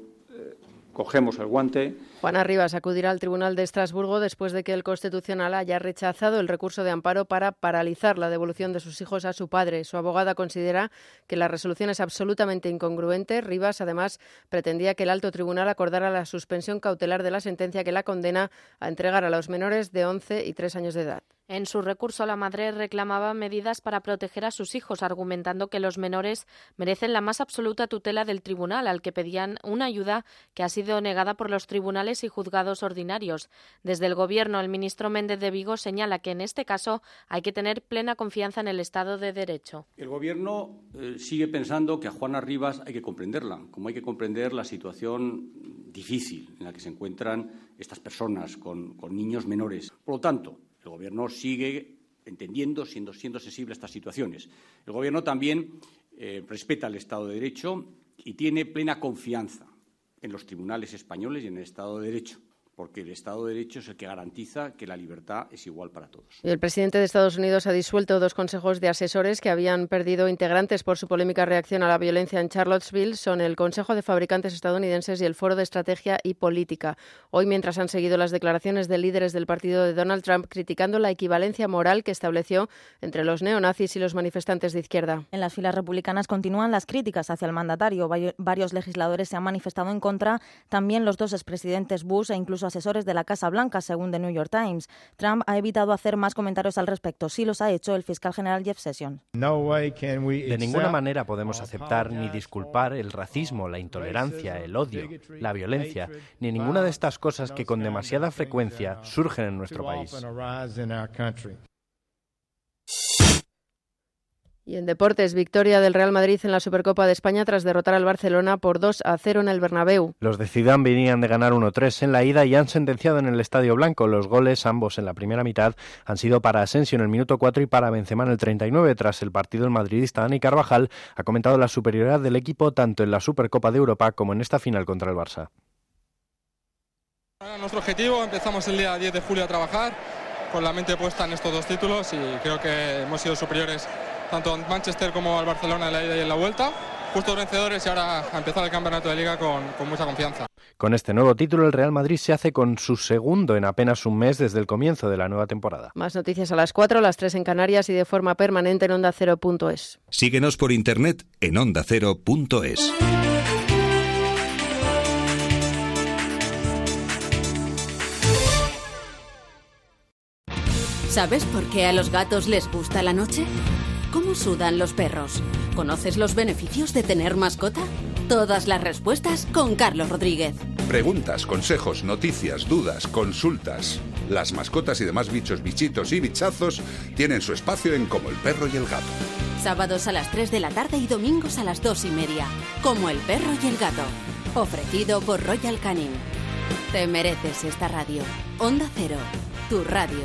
cogemos el guante. Juana Rivas acudirá al Tribunal de Estrasburgo después de que el Constitucional haya rechazado el recurso de amparo para paralizar la devolución de sus hijos a su padre. Su abogada considera que la resolución es absolutamente incongruente. Rivas, además, pretendía que el alto tribunal acordara la suspensión cautelar de la sentencia que la condena a entregar a los menores de 11 y 3 años de edad. En su recurso, la madre reclamaba medidas para proteger a sus hijos, argumentando que los menores merecen la más absoluta tutela del tribunal, al que pedían una ayuda que ha sido negada por los tribunales y juzgados ordinarios. Desde el Gobierno, el ministro Méndez de Vigo señala que en este caso hay que tener plena confianza en el Estado de Derecho. El Gobierno eh, sigue pensando que a Juana Rivas hay que comprenderla, como hay que comprender la situación difícil en la que se encuentran estas personas con, con niños menores. Por lo tanto, el Gobierno sigue entendiendo, siendo, siendo sensible a estas situaciones. El Gobierno también eh, respeta el Estado de Derecho y tiene plena confianza en los tribunales españoles y en el Estado de Derecho porque el Estado de Derecho es el que garantiza que la libertad es igual para todos. El presidente de Estados Unidos ha disuelto dos consejos de asesores que habían perdido integrantes por su polémica reacción a la violencia en Charlottesville. Son el Consejo de Fabricantes Estadounidenses y el Foro de Estrategia y Política. Hoy, mientras han seguido las declaraciones de líderes del partido de Donald Trump criticando la equivalencia moral que estableció entre los neonazis y los manifestantes de izquierda. En las filas republicanas continúan las críticas hacia el mandatario. Varios legisladores se han manifestado en contra, también los dos expresidentes Bush e incluso asesores de la Casa Blanca, según The New York Times. Trump ha evitado hacer más comentarios al respecto. Sí los ha hecho el fiscal general Jeff Sessions. De ninguna manera podemos aceptar ni disculpar el racismo, la intolerancia, el odio, la violencia, ni ninguna de estas cosas que con demasiada frecuencia surgen en nuestro país. Y en deportes, victoria del Real Madrid en la Supercopa de España tras derrotar al Barcelona por 2 a 0 en el Bernabéu. Los de Zidane venían de ganar 1-3 en la ida y han sentenciado en el Estadio Blanco. Los goles, ambos en la primera mitad, han sido para Asensio en el minuto 4 y para Benzema en el 39. Tras el partido, el madridista Dani Carvajal ha comentado la superioridad del equipo tanto en la Supercopa de Europa como en esta final contra el Barça. Nuestro objetivo, empezamos el día 10 de julio a trabajar con la mente puesta en estos dos títulos y creo que hemos sido superiores tanto en Manchester como al Barcelona en la ida y en la vuelta. Justos vencedores y ahora a empezar el campeonato de liga con, con mucha confianza. Con este nuevo título, el Real Madrid se hace con su segundo en apenas un mes desde el comienzo de la nueva temporada. Más noticias a las 4, las 3 en Canarias y de forma permanente en onda0.es. Síguenos por internet en ondacero.es. ¿Sabes por qué a los gatos les gusta la noche? ¿Cómo sudan los perros? ¿Conoces los beneficios de tener mascota? Todas las respuestas con Carlos Rodríguez. Preguntas, consejos, noticias, dudas, consultas. Las mascotas y demás bichos, bichitos y bichazos tienen su espacio en Como el perro y el gato. Sábados a las 3 de la tarde y domingos a las 2 y media. Como el perro y el gato. Ofrecido por Royal Canin. Te mereces esta radio. Onda Cero. Tu radio.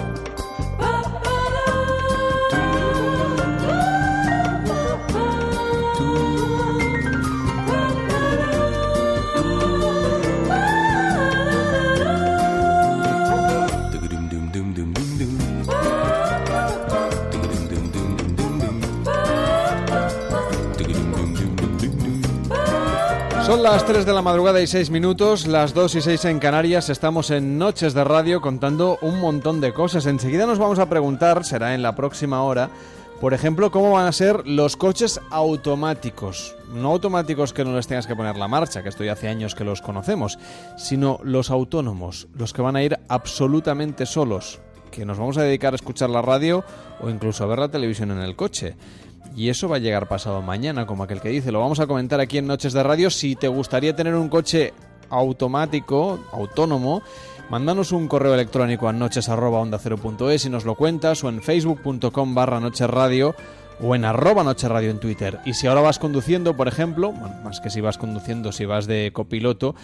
Son las 3 de la madrugada y 6 minutos, las 2 y 6 en Canarias, estamos en Noches de Radio contando un montón de cosas. Enseguida nos vamos a preguntar, será en la próxima hora, por ejemplo, cómo van a ser los coches automáticos. No automáticos que no les tengas que poner la marcha, que esto ya hace años que los conocemos, sino los autónomos, los que van a ir absolutamente solos, que nos vamos a dedicar a escuchar la radio o incluso a ver la televisión en el coche. Y eso va a llegar pasado mañana, como aquel que dice. Lo vamos a comentar aquí en Noches de Radio. Si te gustaría tener un coche automático, autónomo, mándanos un correo electrónico a noches.onda0.es y nos lo cuentas, o en facebook.com barra nochesradio o en arroba nochesradio en Twitter. Y si ahora vas conduciendo, por ejemplo, bueno, más que si vas conduciendo, si vas de copiloto,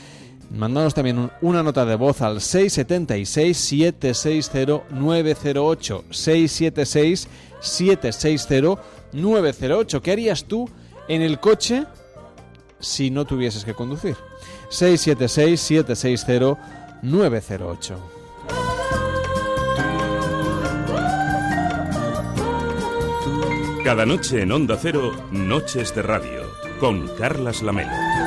mándanos también un- una nota de voz al 676-760-908. 676-760-908. ¿Qué harías tú en el coche si no tuvieses que conducir? 676-760-908. Cada noche en Onda Cero, Noches de Radio, con Carlas Lamelo.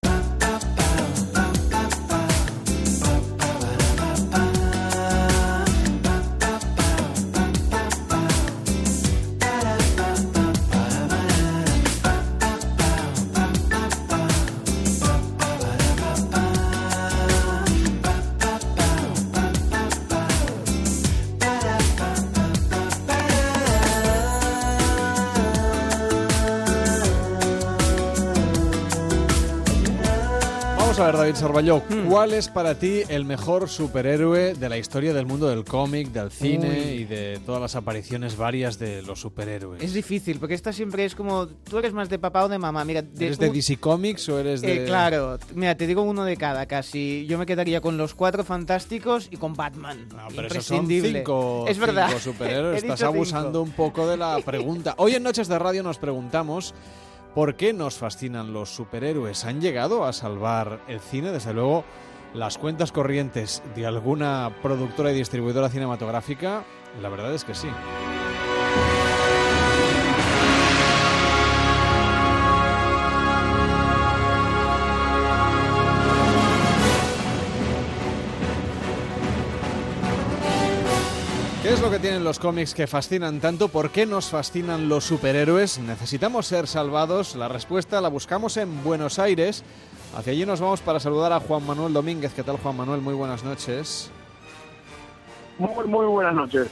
David Sarballó, ¿cuál es para ti el mejor superhéroe de la historia del mundo del cómic, del cine Uy. y de todas las apariciones varias de los superhéroes? Es difícil, porque esta siempre es como. ¿Tú eres más de papá o de mamá? Mira, de, ¿Eres de DC Comics o eres de...? Eh, claro, mira, te digo uno de cada casi. Yo me quedaría con los cuatro fantásticos y con Batman. Pero esos son Imprescindible. cinco, es verdad. cinco superhéroes. Estás abusando cinco. un poco de la pregunta. Hoy en Noches de Radio nos preguntamos por qué nos fascinan los superhéroes. ¿Han llegado a salvar el cine? Desde luego, las cuentas corrientes de alguna productora y distribuidora cinematográfica, la verdad es que sí. Es lo que tienen los cómics que fascinan tanto? ¿Por qué nos fascinan los superhéroes? ¿Necesitamos ser salvados? La respuesta la buscamos en Buenos Aires. Hacia allí nos vamos para saludar a Juan Manuel Domínguez. ¿Qué tal, Juan Manuel? Muy buenas noches. Muy, muy buenas noches.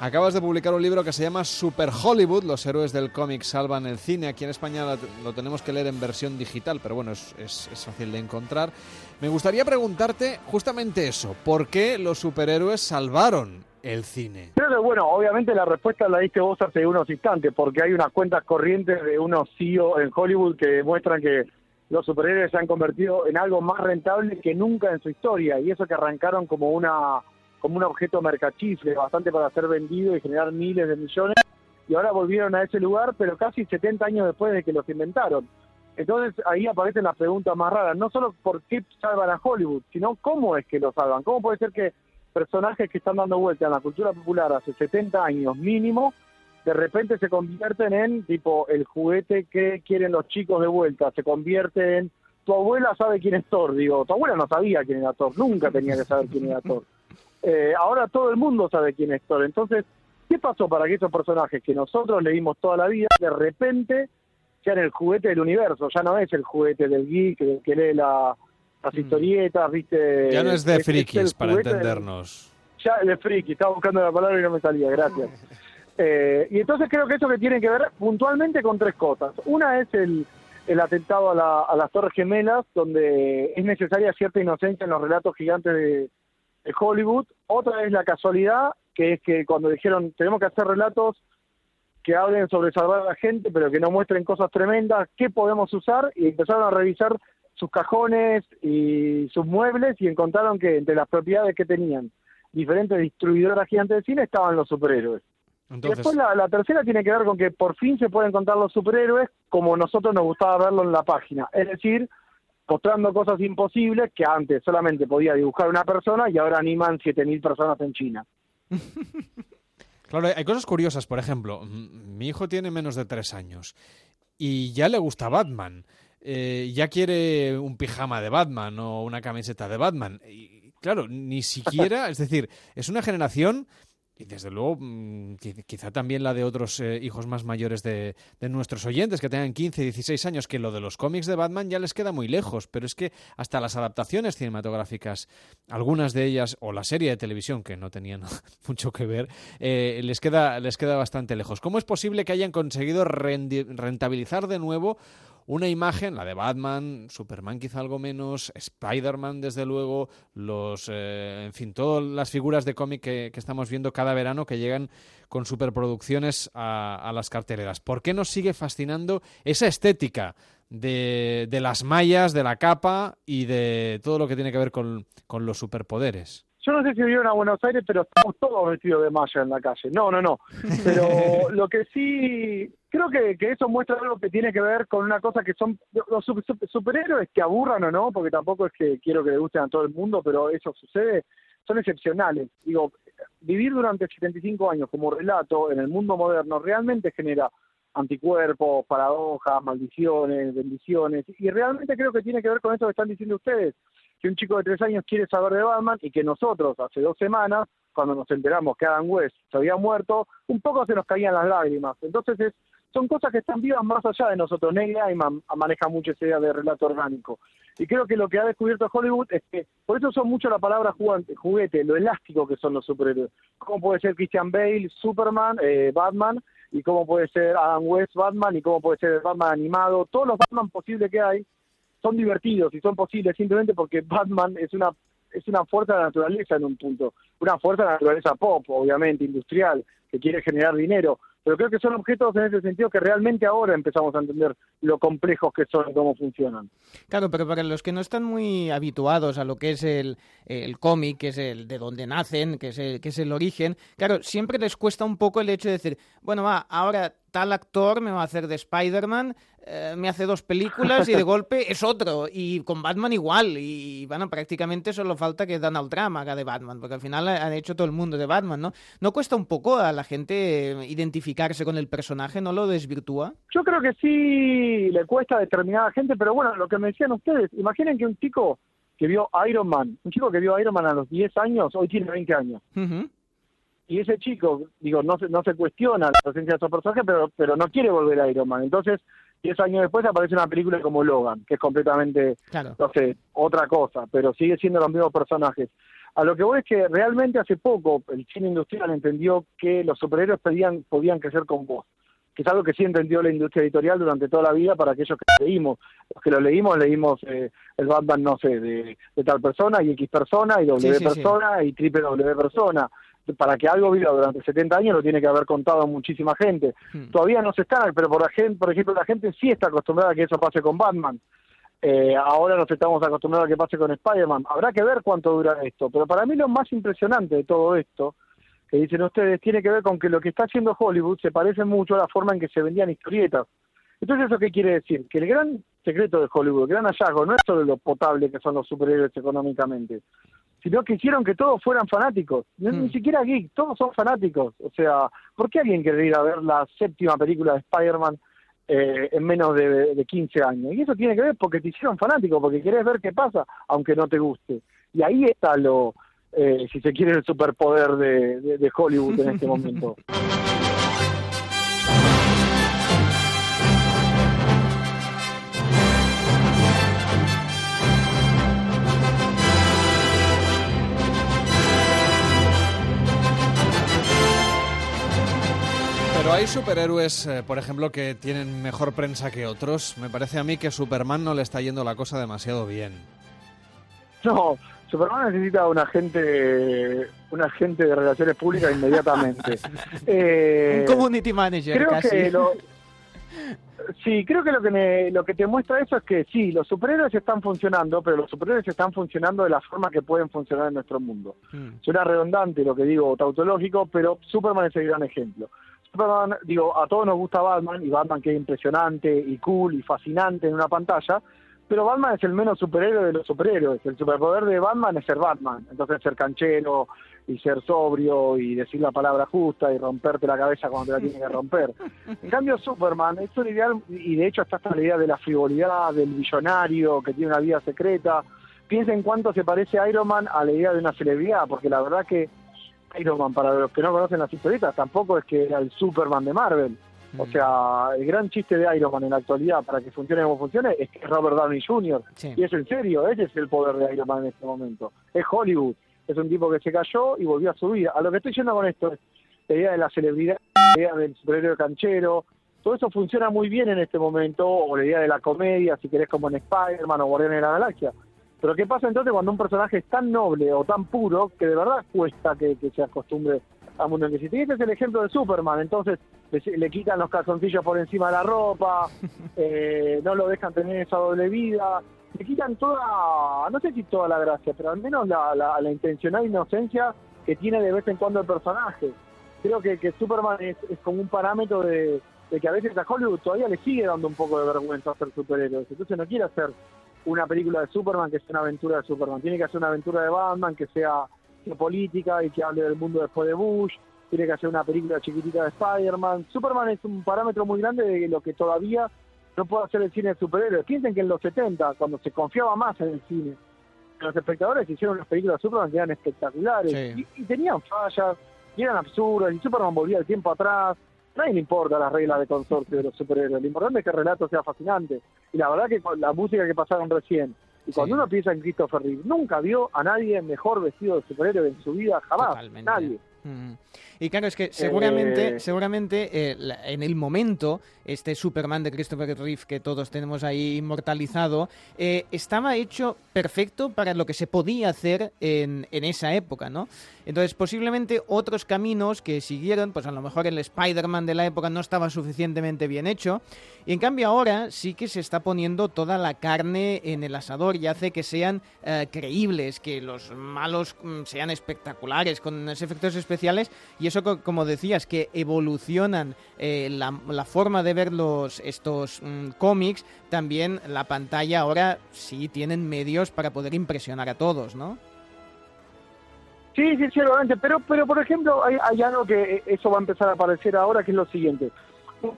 Acabas de publicar un libro que se llama Super Hollywood, los héroes del cómic salvan el cine. Aquí en España lo, tenemos que leer en versión digital, pero bueno, es, es- es fácil de encontrar. Me gustaría preguntarte justamente eso, ¿por qué los superhéroes salvaron el cine? Creo bueno, obviamente la respuesta la diste vos hace unos instantes, porque hay unas cuentas corrientes de unos CEO en Hollywood que demuestran que los superhéroes se han convertido en algo más rentable que nunca en su historia, y eso que arrancaron como una como un objeto mercachifle, bastante para ser vendido y generar miles de millones, y ahora volvieron a ese lugar, pero casi 70 años después de que los inventaron. Entonces ahí aparecen las preguntas más raras, no solo por qué salvan a Hollywood, sino cómo es que lo salvan. ¿Cómo puede ser que personajes que están dando vuelta en la cultura popular hace 70 años mínimo, de repente se convierten en tipo el juguete que quieren los chicos de vuelta, se convierte en tu abuela sabe quién es Thor, digo, tu abuela no sabía quién era Thor, nunca tenía que saber quién era Thor. Eh, ahora todo el mundo sabe quién es Thor, entonces, ¿qué pasó para que esos personajes que nosotros leímos toda la vida, de repente sean el juguete del universo? Ya no es el juguete del geek, del que lee la- las historietas, ¿viste? Ya no es de frikis, para entendernos. ya de friki, estaba buscando la palabra y no me salía, gracias. Eh, y entonces creo que eso que tiene que ver puntualmente con tres cosas. Una es el, el atentado a, la- a las Torres Gemelas, donde es necesaria cierta inocencia en los relatos gigantes de, de Hollywood. Otra es la casualidad, que es que cuando dijeron tenemos que hacer relatos que hablen sobre salvar a la gente, pero que no muestren cosas tremendas, ¿qué podemos usar? Y empezaron a revisar sus cajones y sus muebles y encontraron que entre las propiedades que tenían diferentes distribuidoras gigantes de cine estaban los superhéroes. Y Entonces, después la, la tercera tiene que ver con que por fin se pueden contar los superhéroes como nosotros nos gustaba verlo en la página, es decir, mostrando cosas imposibles que antes solamente podía dibujar una persona y ahora animan 7.000 personas en China. Claro, hay- cosas curiosas. Por ejemplo, mi hijo tiene menos de tres años y ya le gusta Batman. Eh, ya quiere un pijama de Batman o una camiseta de Batman. Y claro, ni siquiera, es decir, es una generación y desde luego mm, qui- quizá también la de otros eh, hijos más mayores de, de nuestros oyentes que tengan 15, 16 años, que lo de los cómics de Batman ya les queda muy lejos, pero es que hasta las adaptaciones cinematográficas, algunas de ellas, o la serie de televisión, que no tenían mucho que ver, eh, les, queda, les queda bastante lejos. ¿Cómo es posible que hayan conseguido rentabilizar de nuevo una imagen, la de Batman, Superman quizá algo menos, Spider-Man desde luego, los, eh, en fin, todas las figuras de cómic que, que estamos viendo cada verano que llegan con superproducciones a, las carteleras. ¿Por qué nos sigue fascinando esa estética de, de las mallas, de la capa y de todo lo que tiene que ver con, con los superpoderes? Yo no sé si vieron a Buenos Aires, pero estamos todos vestidos de malla en la calle. No, no, no. Pero lo que sí, creo que, que eso muestra algo que tiene que ver con una cosa que son los su- su- superhéroes que aburran o no, porque tampoco es que quiero que le gusten a todo el mundo, pero eso sucede, son excepcionales. Digo, vivir durante 75 años como relato en el mundo moderno realmente genera anticuerpos, paradojas, maldiciones, bendiciones, y realmente creo que tiene que ver con eso que están diciendo ustedes, que un chico de tres años quiere saber de Batman y que nosotros hace dos semanas, cuando nos enteramos que Adam West se había muerto, un poco se nos caían las lágrimas. Entonces es, son cosas que están vivas más allá de nosotros. Neil Gaiman maneja mucho esa idea de relato orgánico. Y creo que lo que ha descubierto Hollywood es que, por eso son mucho la palabra jugante- juguete, lo elástico que son los superhéroes. ¿Cómo puede ser Christian Bale, Superman, eh, Batman? Y cómo puede ser Adam West, Batman, y cómo puede ser Batman animado. Todos los Batman posibles que hay son divertidos y son posibles simplemente porque Batman es una es una fuerza de la naturaleza en un punto, una fuerza de la naturaleza pop, obviamente, industrial, que quiere generar dinero, pero creo que son objetos en ese sentido que realmente ahora empezamos a entender lo complejos que son y cómo funcionan. Claro, pero para los que no están muy habituados a lo que es el, el cómic, que es el de donde nacen, que es el, que es el origen, claro, siempre les cuesta un poco el hecho de decir, bueno, va, ahora tal actor me va a hacer de Spider-Man, eh, me hace dos películas y de golpe es otro, y con Batman igual, y bueno, prácticamente solo falta que Donald Trump haga de Batman, porque al final han hecho todo el mundo de Batman, ¿no? ¿No cuesta un poco a la gente eh, identificarse con el personaje, no lo desvirtúa? Yo creo que sí le cuesta a determinada gente, pero bueno, lo que me decían ustedes, imaginen que un chico que vio Iron Man, un chico que vio Iron Man a los 10 años, hoy tiene 20 años. Y ese chico, digo, no se, no se cuestiona la presencia de esos personajes, pero, pero no quiere volver a Iron Man. Entonces, 10 años después aparece una película como Logan, que es completamente, Claro. no sé, otra cosa, pero sigue siendo los mismos personajes. A lo que voy es que realmente hace poco el cine industrial entendió que los superhéroes podían, podían crecer con voz, que es algo que sí entendió la industria editorial durante toda la vida para aquellos que leímos. Los que lo leímos, leímos eh, el Batman, no sé, de, de tal persona y X persona y W Sí, sí, sí. persona y triple W persona. Para que algo viva durante 70 años lo tiene que haber contado muchísima gente. Todavía no se está, pero por, la gente, por ejemplo la gente sí está acostumbrada a que eso pase con Batman. Eh, ahora nos estamos acostumbrados a que pase con Spider-Man. Habrá que ver cuánto dura esto. Pero para mí lo más impresionante de todo esto, que dicen ustedes, tiene que ver con que lo que está haciendo Hollywood se parece mucho a la forma en que se vendían historietas. Entonces, ¿eso qué quiere decir? Que el gran secreto de Hollywood, el gran hallazgo, no es solo lo potable que son los superhéroes económicamente, sino que hicieron que todos fueran fanáticos. No- Ni siquiera geek, todos son fanáticos. O sea, ¿por qué alguien quiere ir a ver la séptima película de Spider-Man eh, en menos de, de 15 años? Y eso tiene que ver porque te hicieron fanático, porque querés ver qué pasa, aunque no te guste. Y ahí está lo, eh, si se quiere, el superpoder de, de- de Hollywood en este momento. Pero hay superhéroes, eh, por ejemplo, que tienen mejor prensa que otros. Me parece a mí que Superman no le está yendo la cosa demasiado bien. No, Superman necesita un agente, un agente de relaciones públicas inmediatamente. Eh, Un community manager creo casi. que lo, sí, creo que lo que me- lo que te muestra eso es que sí, los superhéroes están funcionando, pero los superhéroes están funcionando de la forma que pueden funcionar en nuestro mundo. Suena redundante lo que digo, tautológico, pero Superman es el gran ejemplo. Superman, digo, a todos nos gusta Batman, y Batman que es impresionante y cool y fascinante en una pantalla, pero Batman es el menos superhéroe de los superhéroes. El superpoder de Batman es ser Batman, entonces ser canchero y ser sobrio y decir la palabra justa y romperte la cabeza cuando te la tiene que romper. En cambio, Superman es un ideal, y de hecho está hasta la idea de la frivolidad, del billonario que tiene una vida secreta. Piensa en cuánto se parece Iron Man a la idea de una celebridad, porque la verdad que Iron Man, para los que no conocen las historietas, tampoco es que era el Superman de Marvel. O sea, el gran chiste de Iron Man en la actualidad, para que funcione como funcione, es que es Robert Downey Jr. Y es en serio, ese es el poder de Iron Man en este momento. Es Hollywood. Es un tipo que se cayó y volvió a subir. A lo que estoy yendo con esto es la idea de la celebridad, la idea del superhéroe canchero. Todo eso funciona muy bien en este momento, o la idea de la comedia, si querés, como en Spider-Man o Guardianes de la Galaxia. Pero ¿qué pasa entonces cuando un personaje es tan noble o tan puro que de verdad cuesta que, que se acostumbre al mundo en que existe? Y ese es el ejemplo de Superman. Entonces le, le quitan los calzoncillos por encima de la ropa, eh, no lo dejan tener esa doble vida. le quitan toda, no sé si toda la gracia, pero al menos la, la, la intencional inocencia que tiene de vez en cuando el personaje. Creo que, que Superman es, es como un parámetro de, de que a veces a Hollywood todavía le sigue dando un poco de vergüenza hacer superhéroes. Entonces no quiere hacer una película de Superman que sea una aventura de Superman. Tiene que hacer una aventura de Batman que sea política y que hable del mundo después de Bush. Tiene que hacer una película chiquitita de Spider-Man. Superman es un parámetro muy grande de lo que todavía no puede hacer el cine de superhéroes. Piensen que en los 70, cuando se confiaba más en el cine, los espectadores hicieron las películas de Superman que eran espectaculares Sí. y, y tenían fallas y eran absurdas y Superman volvía el tiempo atrás. Nadie le importa las reglas de consorcio de los superhéroes. Lo importante es que el relato sea fascinante. Y la verdad que con la música que pasaron recién, y cuando uno piensa en Christopher Reeve, nunca vio a nadie mejor vestido de superhéroe en su vida, jamás. Nadie. Y claro, es que seguramente, Eh, seguramente eh, la- en el momento, este Superman de Christopher Reeve que todos tenemos ahí inmortalizado, eh, estaba hecho perfecto para lo que se podía hacer en, en esa época, ¿no? Entonces, posiblemente otros caminos que siguieron, pues a lo mejor el Spider-Man de la época no estaba suficientemente bien hecho, y en cambio ahora sí que se está poniendo toda la carne en el asador y hace que sean creíbles, que los malos mm, sean espectaculares, con efectos especiales, y eso, co- como decías, que evolucionan eh, la, la forma de ver los, estos mm, cómics, también la pantalla ahora sí tienen medios para poder impresionar a todos, ¿no? Sí, sí, seguramente, pero, pero por ejemplo, hay, hay algo que eh, eso va a empezar a aparecer ahora, que es lo siguiente.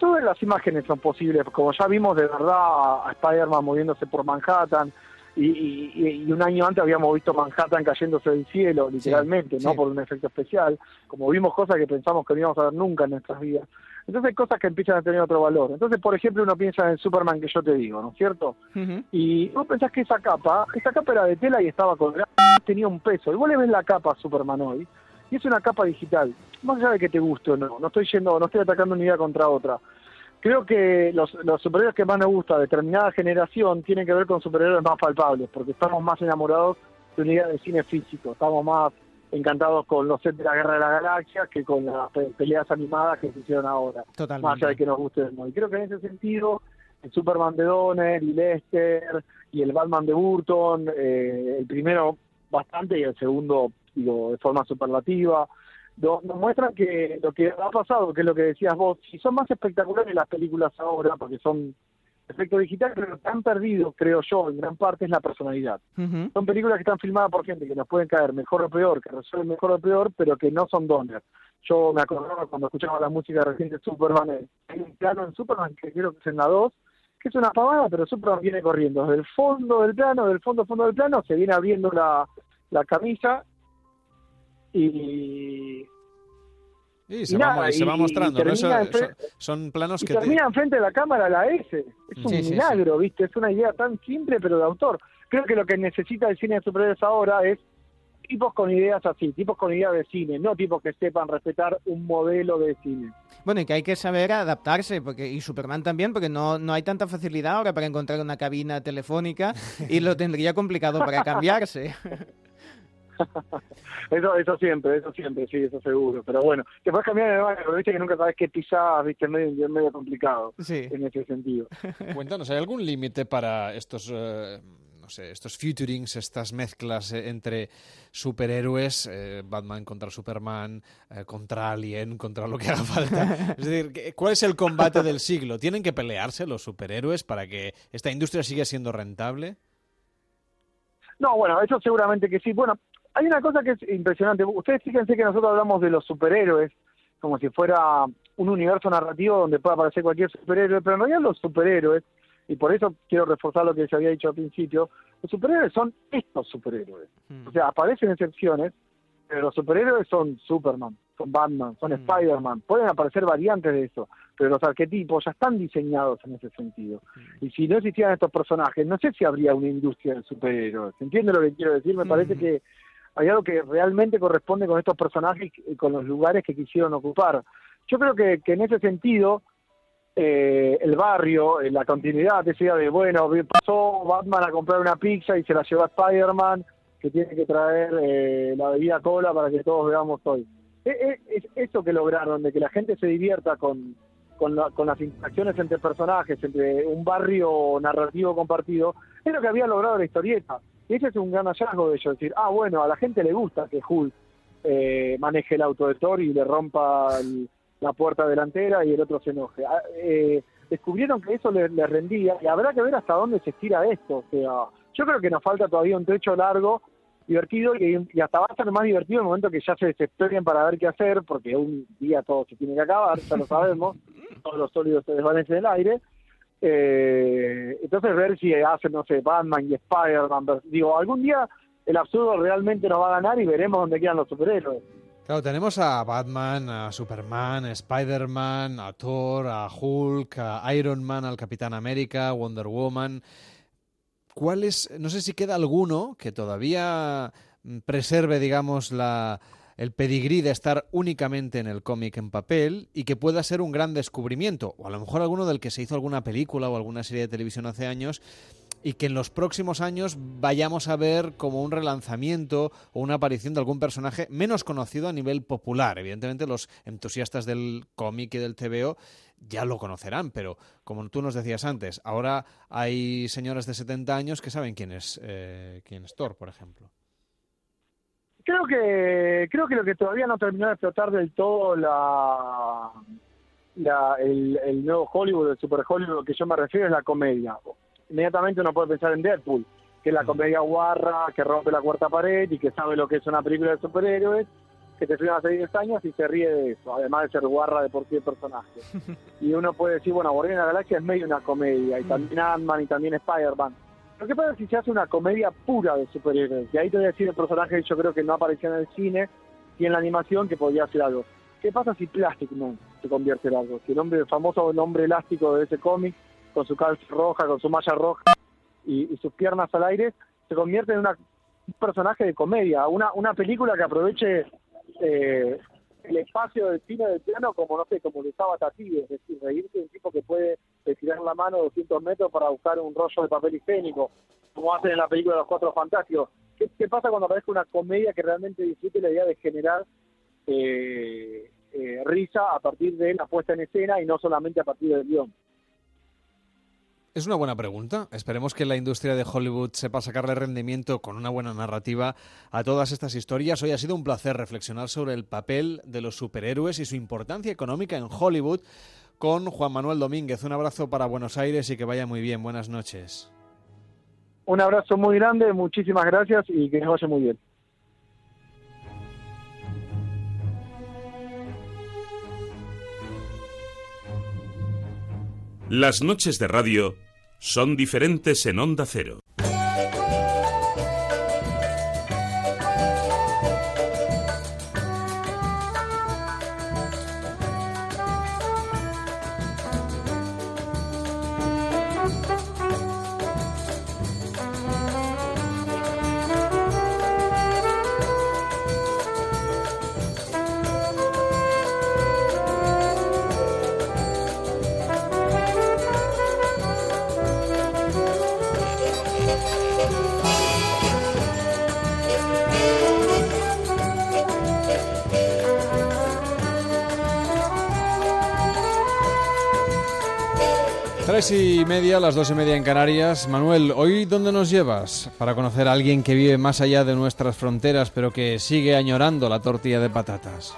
Todas las imágenes son posibles, como ya vimos de verdad a Spider-Man moviéndose por Manhattan, y, y- y un año antes habíamos visto Manhattan cayéndose del cielo, literalmente, no sí. por un efecto especial, como vimos cosas que pensamos que no íbamos a ver nunca en nuestras vidas. Entonces hay cosas que empiezan a tener otro valor. Entonces, por ejemplo, uno piensa en Superman que yo te digo, ¿no es cierto? Y vos pensás que esa capa, esa capa era de tela y estaba colgada, tenía un peso. Y vos le ves la capa a Superman hoy, y es una capa digital. Más allá de que te guste o no, no estoy yendo, no estoy atacando una idea contra otra. Creo que los, los superhéroes que más nos gusta de determinada generación tienen que ver con superhéroes más palpables, porque estamos más enamorados de una idea de cine físico, estamos más encantados con los sets de la Guerra de las Galaxias que con las pe- peleas animadas que se hicieron ahora Totalmente. más allá de que nos guste o no. Y creo que en ese sentido, el Superman de Donner y Lester y el Batman de Burton, eh, el primero bastante y el segundo digo, de forma superlativa, nos muestran que lo que ha pasado, que es lo que decías vos, si son más espectaculares las películas ahora, porque son efecto digital, pero lo que han perdido, creo yo, en gran parte es la personalidad. Son películas que están filmadas por gente que nos pueden caer mejor o peor, que resuelven mejor o peor, pero que no son Donner. Yo me acordaba cuando escuchaba la música reciente de Superman, eh, hay un plano en Superman que creo que es en la 2, que es una pavada, pero Superman viene corriendo desde el fondo del plano, del fondo fondo del plano, se viene abriendo la, la camisa y... Y y se, va, se mostrando, y ¿no? Eso- son, planos y que te- termina enfrente de la cámara la S. Es un Sí, sí, sí. milagro, ¿viste? Es una idea tan simple, pero de autor. Creo que lo que necesita el cine de superhéroes ahora es tipos con ideas así, tipos con ideas de cine, no tipos que sepan respetar un modelo de cine. Bueno, y que hay que saber adaptarse, porque y Superman también, porque no, no hay tanta facilidad ahora para encontrar una cabina telefónica y lo tendría complicado para cambiarse. Eso, eso siempre, eso siempre, sí, eso seguro. Pero bueno, te puedes cambiar de baño, pero viste que nunca sabes qué pisás, viste, es medio, complicado Sí. en ese sentido. Cuéntanos, ¿hay algún límite para estos, eh, no sé, estos futurings, estas mezclas eh, entre superhéroes, eh, Batman contra Superman, eh, contra Alien, contra lo que haga falta? Es decir, ¿qué- ¿cuál es el combate del siglo? ¿Tienen que pelearse los superhéroes para que esta industria siga siendo rentable? No, bueno, eso seguramente que sí. Bueno, hay una cosa que es impresionante. Ustedes fíjense que nosotros hablamos de los superhéroes como si fuera un universo narrativo donde pueda aparecer cualquier superhéroe, pero en realidad los superhéroes, y por eso quiero reforzar lo que se había dicho al principio, los superhéroes son estos superhéroes. O sea, aparecen excepciones, pero los superhéroes son Superman, son Batman, son Spider-Man, pueden aparecer variantes de eso, pero los arquetipos ya están diseñados en ese sentido. Y si no existieran estos personajes, no sé si habría una industria de superhéroes. ¿Entiende lo que quiero decir? Me parece que hay algo que realmente corresponde con estos personajes y con los lugares que quisieron ocupar. Yo creo que, que en ese sentido, eh, el barrio, eh, la continuidad, idea de, bueno, pasó Batman a comprar una pizza y se la llevó a Spider-Man, que tiene que traer eh, la bebida cola para que todos veamos hoy. Es, es- es eso que lograron, de que la gente se divierta con, con, la- con las interacciones entre personajes, entre un barrio narrativo compartido, Es lo que había logrado la historieta. Y ese es un gran hallazgo de ellos, decir, ah, bueno, a la gente le gusta que Hulk eh, maneje el auto de Thor y le rompa la puerta delantera y el otro se enoje. Ah, eh, descubrieron que eso les les rendía y habrá que ver hasta dónde se estira esto. O sea, yo creo que nos falta todavía un trecho largo, divertido y, y hasta va a ser más divertido en el momento que ya se desesperen para ver qué hacer, porque un día todo se tiene que acabar, ya lo sabemos, todos los sólidos se desvanecen en el aire. Eh, entonces ver si hacen, no sé, Batman y Spider-Man. Digo, algún día el absurdo realmente nos va a ganar y veremos dónde quedan los superhéroes. Claro, tenemos a Batman, a Superman, a Spider-Man, a Thor, a Hulk, a Iron Man, al Capitán América, Wonder Woman. ¿Cuál es, no sé si queda alguno que todavía mm, preserve, digamos, la, el pedigrí de estar únicamente en el cómic en papel y que pueda ser un gran descubrimiento? O a lo mejor alguno del que se hizo alguna película o alguna serie de televisión hace años y que en los próximos años vayamos a ver como un relanzamiento o una aparición de algún personaje menos conocido a nivel popular. Evidentemente los entusiastas del cómic y del TVO ya lo conocerán, pero como tú nos decías antes, ahora hay señores de 70 años que saben quién es, eh, quién es Thor, por ejemplo. Creo que creo que lo que todavía no terminó de explotar del todo la, la el, el nuevo Hollywood, el super Hollywood, al que yo me refiero es la comedia. Inmediatamente uno puede pensar en Deadpool, que es la comedia guarra, que rompe la cuarta pared y que sabe lo que es una película de superhéroes, que te filma hace 10 años y se ríe de eso, además de ser guarra de por sí el personaje. Y uno puede decir, bueno, Guardián de la Galaxia es medio una comedia, y también Ant-Man y también Spider-Man. Lo que pasa si se hace una comedia pura de superhéroes, y ahí te voy a decir el personaje que yo creo que no apareció en el cine y en la animación que podría hacer algo. ¿Qué pasa si Plastic Man se convierte en algo? Si el hombre, el famoso nombre elástico de ese cómic, con su calza roja, con su malla roja y, sus piernas al aire, se convierte en una, un personaje de comedia, una, una película que aproveche eh, el espacio del cine del piano como, no sé, como lo usaba Tati, es decir, reírse de un tipo que puede estirar la mano 200 metros para buscar un rollo de papel higiénico, como hacen en la película de Los Cuatro Fantásticos. ¿Qué, qué pasa cuando aparece una comedia que realmente disfrute la idea de generar eh, eh, risa a partir de la puesta en escena y no solamente a partir del guion? Es una buena pregunta. Esperemos que la industria de Hollywood sepa sacarle rendimiento con una buena narrativa a todas estas historias. Hoy ha sido un placer reflexionar sobre el papel de los superhéroes y su importancia económica en Hollywood con Juan Manuel Domínguez. Un abrazo para Buenos Aires y que vaya muy bien. Buenas noches. Un abrazo muy grande, muchísimas gracias y que nos vaya muy bien. Las noches de radio son diferentes en Onda Cero. Las dos y media en Canarias. Manuel, ¿hoy dónde nos llevas? Para conocer a alguien que vive más allá de nuestras fronteras, pero que sigue añorando la tortilla de patatas.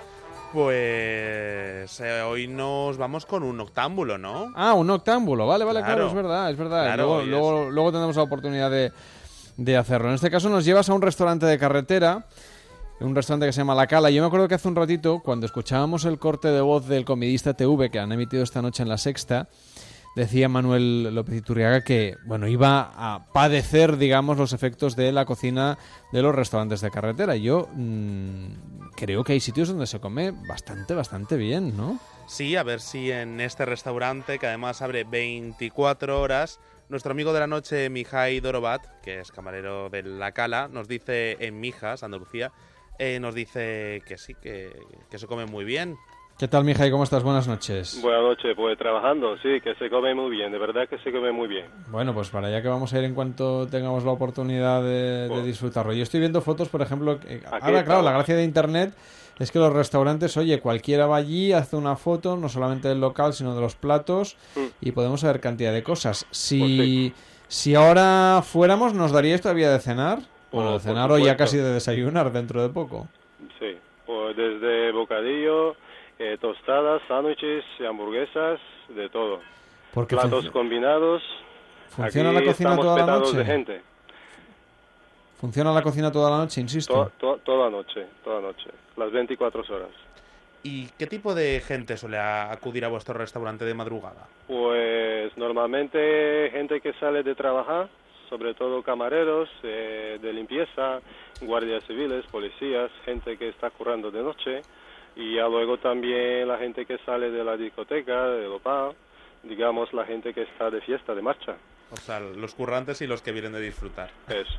Pues eh, hoy nos vamos con un octámbulo, ¿no? Ah, un octámbulo, vale, vale, claro, Claro. es verdad, es verdad. Claro, luego, y es- luego, luego tendremos la oportunidad de, de hacerlo. En este caso nos llevas a un restaurante de carretera, un restaurante que se llama La Cala. Yo me acuerdo que hace un ratito, cuando escuchábamos el corte de voz del comidista TV que han emitido esta noche en La Sexta, decía Manuel López Iturriaga que, bueno, iba a padecer, digamos, los efectos de la cocina de los restaurantes de carretera. Yo mm, creo que hay sitios donde se come bastante, bastante bien, ¿no? Sí, a ver si en este restaurante, que además abre 24 horas, nuestro amigo de la noche, Mijay Dorobat, que es camarero de La Cala, nos dice en Mijas, Andalucía, eh, nos dice que sí, que se come muy bien. ¿Qué tal, Mijay? ¿Cómo estás? Buenas noches. Buenas noches, pues trabajando, sí, que se come muy bien, de verdad que se come muy bien. Bueno, pues para allá que vamos a ir en cuanto tengamos la oportunidad de, de disfrutarlo. Yo estoy viendo fotos, por ejemplo, que- ahora claro, la gracia de Internet es que los restaurantes, oye, cualquiera va allí, hace una foto, no solamente del local, sino de los platos, y podemos saber cantidad de cosas. Si Si ahora fuéramos, ¿nos daríais todavía de cenar? Bueno, de cenar o ya casi de desayunar dentro de poco. Sí, pues desde bocadillo, eh, tostadas, sándwiches, hamburguesas, de todo. Porque Platos func- combinados. ¿Funciona Aquí la cocina toda la noche? de gente. ¿Funciona la cocina toda la noche, insisto? To- to- toda noche, toda noche. Las 24 horas. ¿Y qué tipo de gente suele acudir a vuestro restaurante de madrugada? Pues normalmente gente que sale de trabajar, sobre todo camareros eh, de limpieza, guardias civiles, policías, gente que está currando de noche y ya luego también la gente que sale de la discoteca, de Lopao, digamos la gente que está de fiesta, de marcha. O sea, los currantes y los que vienen de disfrutar. Eso.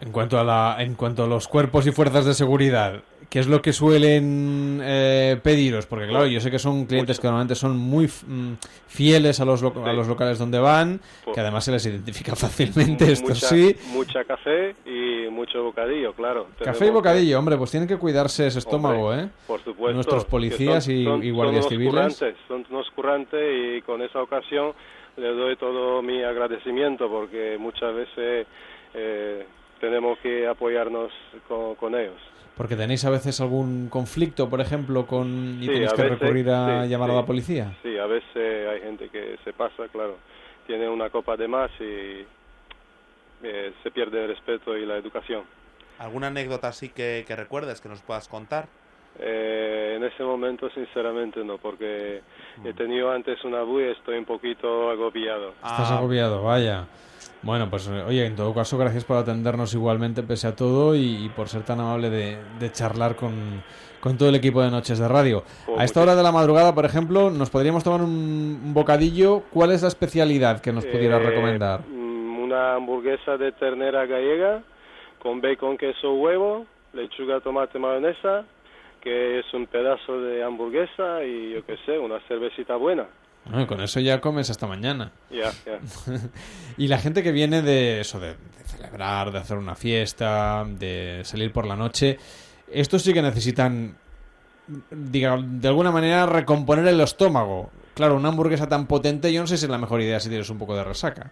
En cuanto a la, en cuanto a los cuerpos y fuerzas de seguridad, ¿qué es lo que suelen eh, pediros? Porque claro, yo sé que son clientes que normalmente son muy mm, fieles a los, lo- a los locales donde van, Pues- que además se les identifica fácilmente, esto mucha, sí. Mucha café y mucho bocadillo, claro. Café y bocadillo, hombre, pues tienen que cuidarse ese estómago, Hombre, ¿eh? Por supuesto. Nuestros policías son- y, son- y son guardias unos civiles. currantes, son unos currantes y con esa ocasión le doy todo mi agradecimiento porque muchas veces eh, tenemos que apoyarnos con, con ellos. Porque tenéis a veces algún conflicto, por ejemplo, con y Sí, tenéis a que veces, recurrir a sí, llamar a sí. la policía. Sí, a veces hay gente que se pasa, claro, tiene una copa de más y eh, se pierde el respeto y la educación. ¿Alguna anécdota así que, que recuerdes que nos puedas contar? Eh, en ese momento, sinceramente, no, porque Mm. he tenido antes una bui y estoy un poquito agobiado. Estás agobiado, vaya. Bueno, pues eh, oye, en todo caso, gracias por atendernos igualmente pese a todo y, y por ser tan amable de, de charlar con, con todo el equipo de Noches de Radio. Oh, a esta hora de la madrugada, por ejemplo, nos podríamos tomar un, un bocadillo. ¿Cuál es la especialidad que nos pudieras Eh, recomendar? mm, Una hamburguesa de ternera gallega con bacon, queso, huevo, lechuga, tomate, mayonesa, que es un pedazo de hamburguesa y yo qué sé, una cervecita buena. Bueno, con eso ya comes hasta mañana. Ya, ya. y la gente que viene de eso, de, de celebrar, de hacer una fiesta, de salir por la noche, estos sí que necesitan, diga, de alguna manera, recomponer el estómago. Claro, una hamburguesa tan potente, yo no sé si es la mejor idea si tienes un poco de resaca.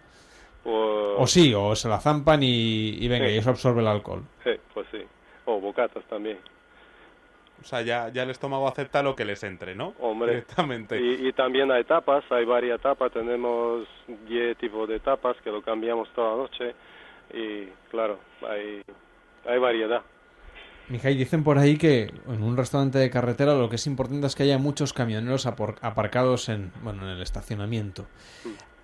Pues, O sí, o se la zampan y, y venga, Sí. y eso absorbe el alcohol. sí, pues sí. O bocatas también. O sea, ya, ya el estómago acepta lo que les entre, ¿no? Hombre. Directamente. Y, y también hay tapas, hay varias tapas, tenemos 10 tipos de tapas que lo cambiamos toda la noche y claro, hay, hay variedad. Mijay, dicen por ahí que en un restaurante de carretera lo que es importante es que haya muchos camioneros apor- aparcados en, bueno, en el estacionamiento.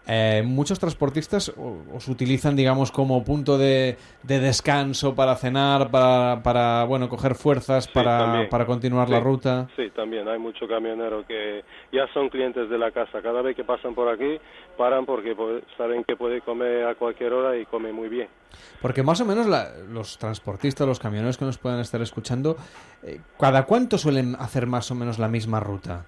Eh, muchos transportistas os utilizan, digamos, como punto de, de descanso para cenar, para, para bueno, coger fuerzas para, para continuar la ruta. Sí, también hay muchos camioneros que ya son clientes de la casa. Cada vez que pasan por aquí, paran porque pues, saben que puede comer a cualquier hora y come muy bien. Porque más o menos la- los transportistas, los camioneros que nos puedan estar escuchando, eh, ¿cada cuánto suelen hacer más o menos la misma ruta?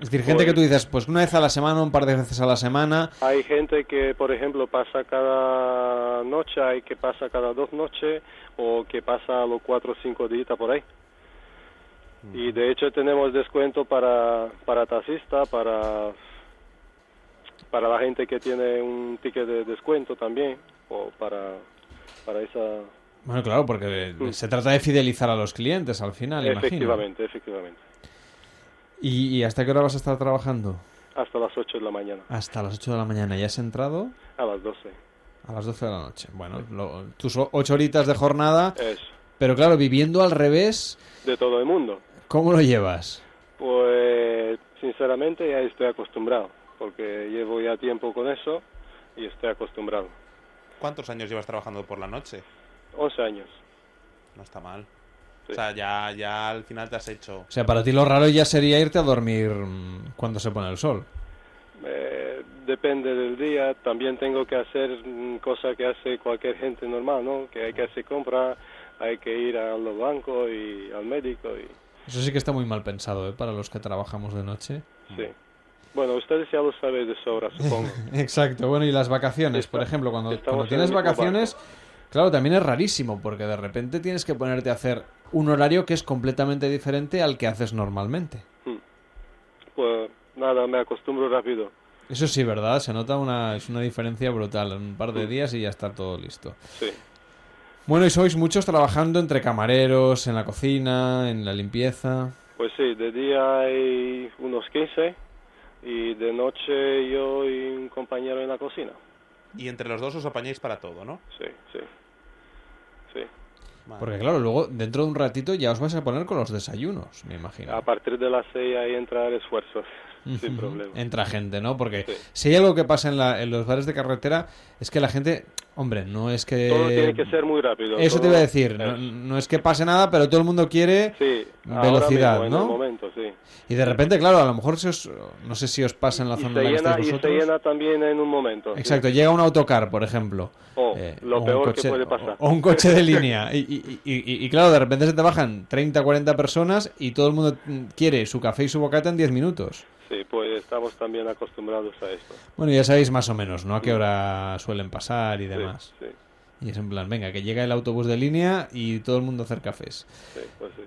Es decir, gente Pues- que tú dices, pues una vez a la semana, un par de veces a la semana, Hay gente que, por ejemplo, pasa cada noche, hay que pasa cada dos noches o que pasa a los cuatro o cinco días por ahí. Y de hecho tenemos descuento para, para taxista, para, para la gente que tiene un ticket de descuento también, o para, para esa... Bueno, claro, porque se trata de fidelizar a los clientes al final, imagino. efectivamente, efectivamente. ¿Y, y hasta qué hora vas a estar trabajando? Hasta las 8 de la mañana, Hasta las 8 de la mañana. ¿Ya has entrado? a las 12. A las 12 de la noche. Bueno, lo- tus o- ocho horitas de jornada. Es Pero claro, viviendo al revés, de todo el mundo. ¿cómo lo llevas? Pues sinceramente ya estoy acostumbrado, porque llevo ya tiempo con eso y estoy acostumbrado. ¿Cuántos años llevas trabajando por la noche? 11 años. No está mal. O sea, ya, ya al final te has hecho... O sea, para ti lo raro ya sería irte a dormir mm, cuando se pone el sol. Eh, depende del día, también tengo que hacer mm, cosas que hace cualquier gente normal, ¿no? Que hay que hacer compra, hay que ir a los bancos y al médico y Eso sí que está muy mal pensado, ¿eh? Para los que trabajamos de noche. sí. Bueno, ustedes ya lo saben de sobra, supongo. Exacto, bueno, y las vacaciones, por ejemplo, cuando, cuando en tienes vacaciones, claro, también es rarísimo, porque de repente tienes que ponerte a hacer un horario que es completamente diferente al que haces normalmente. Pues nada, me acostumbro rápido. Eso sí, ¿verdad? Se nota una, es una diferencia brutal. En un par de días y ya está todo listo. Sí. Bueno, y sois muchos trabajando entre camareros, en la cocina, en la limpieza. Pues sí, de día hay unos 15 y de noche yo y un compañero en la cocina. Y entre los dos os apañáis para todo, ¿no? Sí, sí. Sí. Porque claro, luego dentro de un ratito ya os vais a poner con los desayunos, me imagino. A partir de las 6 ahí entra el esfuerzo, sin problema. Entra gente, ¿no? Porque si hay algo que pasa en, la- en los bares de carretera es que la gente, hombre, no es que... Todo tiene que ser muy rápido. Eso te iba a decir, no, no es que pase nada, pero todo el mundo quiere Sí, velocidad, mismo, en ¿no? el momento, sí. Y de repente, claro, a lo mejor se os- no sé si os pasa en la Y zona en la que y se llena también en un momento. sí. Exacto, llega un autocar, por ejemplo. Oh, eh, lo o un peor que coche- puede pasar. O un coche de línea. Y, y- y- y claro, de repente se te bajan 30, 40 personas y todo el mundo quiere su café y su bocata en 10 minutos. Sí, pues estamos también acostumbrados a esto. Bueno, ya sabéis más o menos, ¿no? A qué hora suelen pasar y demás. Sí, Y es en plan, venga, que llega el autobús de línea y todo el mundo a hacer cafés. sí, pues sí.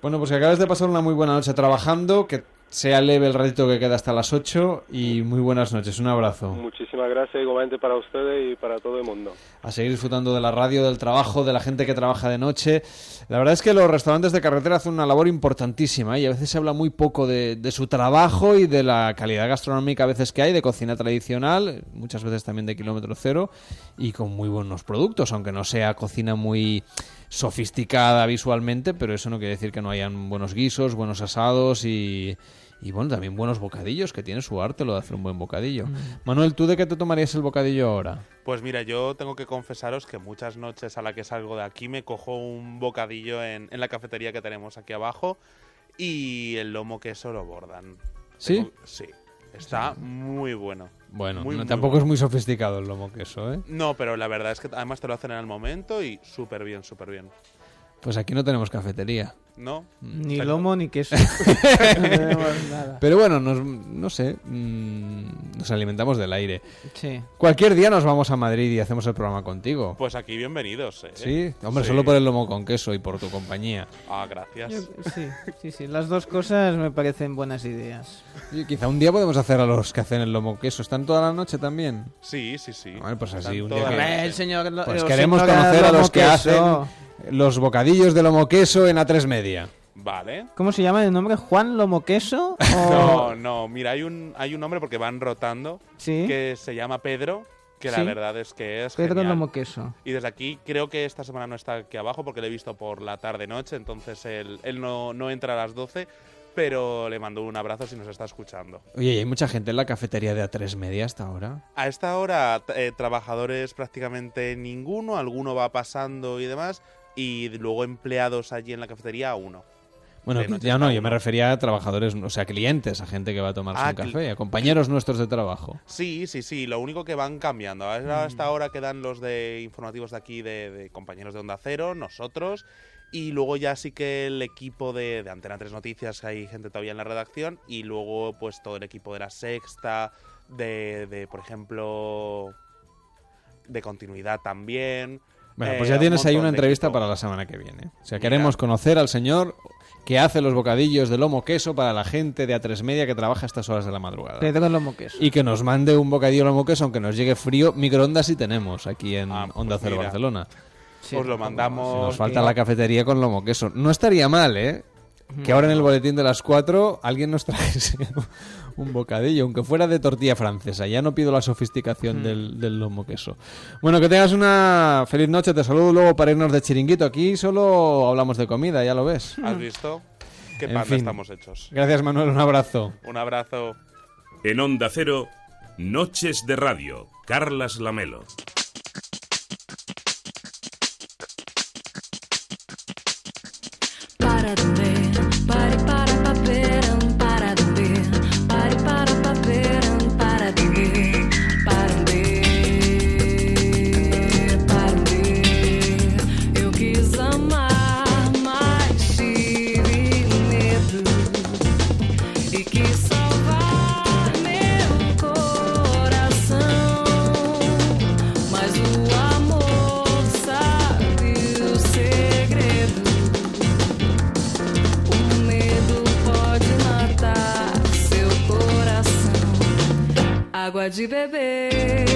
Bueno, pues que acabas de pasar una muy buena noche trabajando, que sea leve el ratito que queda hasta las 8 y muy buenas noches. Un abrazo. Muchísimas gracias igualmente para ustedes y para todo el mundo. a seguir disfrutando de la radio, del trabajo, de la gente que trabaja de noche. La verdad es que los restaurantes de carretera hacen una labor importantísima ¿eh? y a veces se habla muy poco de, de su trabajo y de la calidad gastronómica a veces que hay, de cocina tradicional, muchas veces también de kilómetro cero y con muy buenos productos, aunque no sea cocina muy sofisticada visualmente, pero eso no quiere decir que no hayan buenos guisos, buenos asados y... Y bueno, también buenos bocadillos, que tiene su arte lo de hacer un buen bocadillo. Manuel, ¿tú de qué te tomarías el bocadillo ahora? Pues mira, yo tengo que confesaros que muchas noches a la que salgo de aquí me cojo un bocadillo en, en la cafetería que tenemos aquí abajo y el lomo queso lo bordan. ¿Sí? Tengo- sí. Está muy bueno. Bueno, Muy, no- muy tampoco bueno. es muy sofisticado el lomo queso, ¿eh? No, pero la verdad es que además te lo hacen en el momento y súper bien, súper bien. Pues aquí no tenemos cafetería. ¿No? Ni Pero- lomo ni queso. No. Pero bueno, nos, no sé, mm, nos alimentamos del aire. Sí. Cualquier día nos vamos a Madrid y hacemos el programa contigo. Pues aquí bienvenidos, ¿eh? Sí, hombre, Sí. solo por el lomo con queso y por tu compañía. Ah, gracias. Yo- sí, sí, sí. Las dos cosas me parecen buenas ideas. Y quizá un día podemos hacer a los que hacen el lomo queso. ¿Están toda la noche también? Sí, sí, sí. Bueno, pues así Están un día todas que- las- El señor, Pues el queremos señor conocer a los que queso. hacen los bocadillos de lomo queso en A3 Media. Vale. ¿Cómo se llama el nombre? ¿Juan Lomo Queso? O- No, no, mira, hay un, hay un nombre porque van rotando Sí. que se llama Pedro, que la verdad es que es Pedro genial. Lomo Queso. Y desde aquí creo que esta semana no está aquí abajo porque lo he visto por la tarde-noche, entonces él, él no, no entra a las 12, pero le mando un abrazo si nos está escuchando. Oye, ¿y hay mucha gente en la cafetería de A3 Media hasta ahora? A esta hora, eh, trabajadores prácticamente ninguno, alguno va pasando y demás, y luego empleados allí en la cafetería uno. Bueno, ya no, yo me refería a trabajadores, o sea, clientes, a gente que va a tomarse Ah, un café, a compañeros nuestros de trabajo. Sí, sí, sí, lo único que van cambiando. Mm. Ahora hasta ahora quedan los de informativos de aquí, de, de compañeros de Onda Cero, nosotros, y luego ya sí que el equipo de, de Antena 3 Noticias, que hay gente todavía en la redacción, y luego pues todo el equipo de La Sexta, de, de, por ejemplo, de continuidad también. Bueno, Eh, pues ya un tienes ahí una entrevista para la semana que viene. O sea, queremos conocer al señor que hace los bocadillos de lomo queso para la gente de A3 Media que trabaja a estas horas de la madrugada. Lomo Queso. Y que nos mande un bocadillo de lomo queso, aunque nos llegue frío. Microondas sí tenemos aquí en Onda Cero Ah, pues mira. Barcelona. Os lo mandamos. Nos falta la cafetería con lomo queso. No estaría mal, ¿eh? Que ahora en el boletín de las 4 alguien nos trajese un bocadillo, aunque fuera de tortilla francesa. Ya no pido la sofisticación Mm. del, del lomo queso. Bueno, que tengas una feliz noche. Te saludo luego para irnos de chiringuito. Aquí solo hablamos de comida, ya lo ves. ¿Has visto? Qué En panda fin. estamos hechos. Gracias, Manuel. Un abrazo. Un abrazo. En Onda Cero, Noches de Radio, Carlas Lamelo. Para de beber, de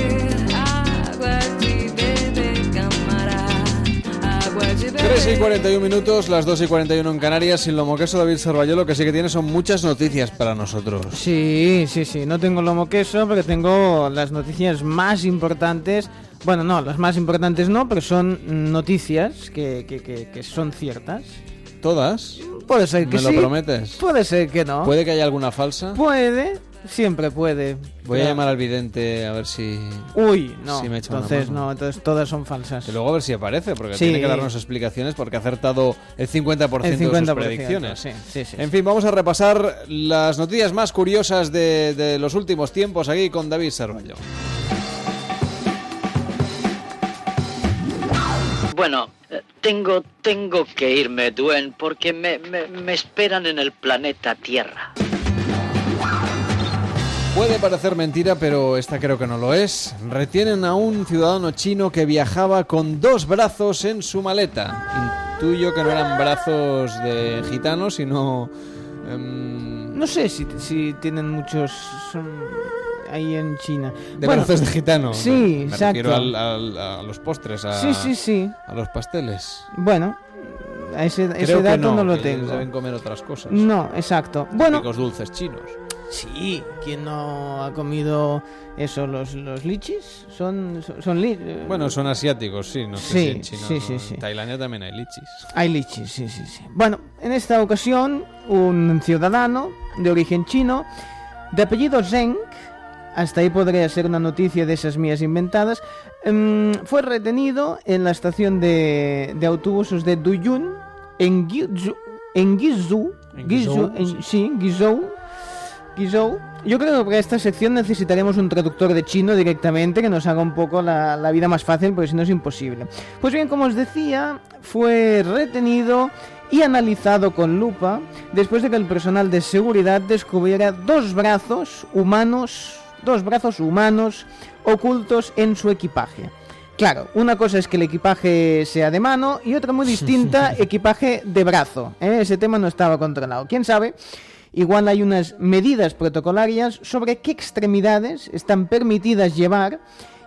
de beber. 3 y 41 minutos, las 2 y 41 en Canarias. Sin lomo queso, David Sarvallo lo que sí que tiene son muchas noticias para nosotros. Sí, sí, sí. No tengo lomo queso, pero tengo las noticias más importantes. Bueno, no, las más importantes no, pero son noticias que, que, que, que son ciertas. ¿Todas? Puede ser que ¿Me lo sí. prometes? Puede ser que no. ¿Puede que haya alguna falsa? Puede, siempre puede. Voy a llamar al vidente a ver si. Uy, no. si me echa una entonces mano. no, entonces todas son falsas. Y luego a ver si aparece, porque Sí. tiene que darnos explicaciones porque ha acertado el 50%, El de 50%, sus predicciones. sí, sí, sí, en fin, vamos a repasar las noticias más curiosas de, de los últimos tiempos aquí con David Sarvallo. Bueno, eh, tengo, tengo que irme, Duen, porque me, me, me esperan en el planeta Tierra. Puede parecer mentira, pero esta creo que no lo es. Retienen a un ciudadano chino que viajaba con dos brazos en su maleta. Intuyo que no eran brazos de gitano, sino... em, No sé si, si tienen muchos son ahí en China. de Bueno, brazos de gitano. Sí, me exacto. refiero al- al- a los postres, a, Sí, sí, sí. a los pasteles. Bueno, ese, ese dato no, no, lo tengo. Deben comer otras cosas. No, exacto. Bueno, Típicos dulces chinos. Sí, ¿quién no ha comido eso? ¿Los, los lichis? Son, son, son li- eh, Bueno, son asiáticos, sí. No sé Sí, si en China sí, no. sí, sí. En Tailandia también hay lichis. Hay lichis, sí, sí, sí. Bueno, en esta ocasión, un ciudadano de origen chino, de apellido Zheng, hasta ahí podría ser una noticia de esas mías inventadas, em, fue retenido en la estación de, de autobuses de Duyun, en Guizhou, en Guizhou, En Guizhou, en- sí, Guizhou, Guizhou. Yo creo que para esta sección necesitaremos un traductor de chino directamente que nos haga un poco la, la vida más fácil, porque si no es imposible. Pues bien, como os decía, fue retenido y analizado con lupa después de que el personal de seguridad descubriera dos brazos humanos, dos brazos humanos ocultos en su equipaje. Claro, una cosa es que el equipaje sea de mano y otra muy distinta, equipaje de brazo. ¿eh? Ese tema no estaba controlado. ¿Quién sabe? Igual hay unas medidas protocolarias sobre qué extremidades están permitidas llevar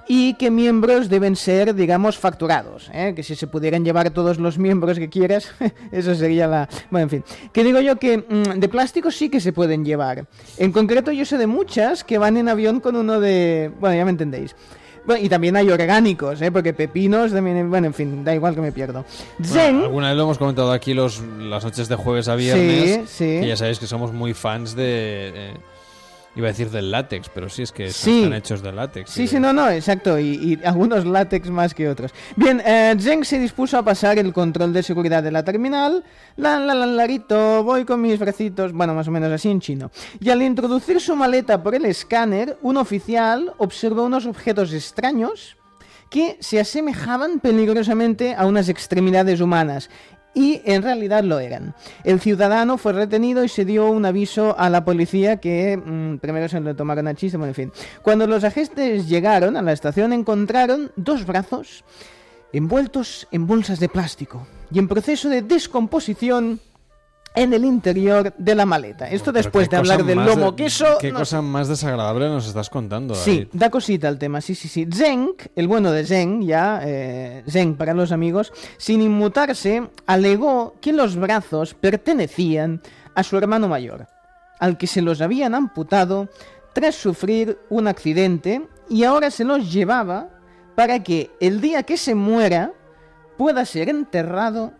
y qué miembros deben ser, digamos, facturados. ¿eh? Que si se pudieran llevar todos los miembros que quieras, eso sería la... Bueno, en fin. Que digo yo que mm, de plástico sí que se pueden llevar. En concreto yo sé de muchas que van en avión con uno de... Bueno, ya me entendéis. Bueno, y también hay orgánicos, ¿eh? porque pepinos también... Bueno, en fin, da igual que me pierdo. Zen... Bueno, alguna vez lo hemos comentado aquí los, las noches de jueves a viernes. Sí, sí. Que ya sabéis que somos muy fans de. eh, iba a decir del látex, pero sí es que Sí. están hechos de látex. Sí, sí, no, no, exacto, y, y algunos látex más que otros. Bien, eh, Zheng se dispuso a pasar el control de seguridad de la terminal. La, la, la, larito, voy con mis bracitos, bueno, más o menos así en chino. Y al introducir su maleta por el escáner, un oficial observó unos objetos extraños que se asemejaban peligrosamente a unas extremidades humanas. Y en realidad lo eran. El ciudadano fue retenido y se dio un aviso a la policía que mm, primero se lo tomaron a chiste, bueno, en fin. Cuando los agentes llegaron a la estación encontraron dos brazos envueltos en bolsas de plástico y en proceso de descomposición en el interior de la maleta. Esto Pero después de hablar del lomo de- queso... Qué no cosa más desagradable nos estás contando, Sí, David. da cosita el tema, sí, sí, sí. Zeng, el bueno de Zeng, ya, eh, Zeng para los amigos, sin inmutarse, alegó que los brazos pertenecían a su hermano mayor, al que se los habían amputado tras sufrir un accidente y ahora se los llevaba para que el día que se muera pueda ser enterrado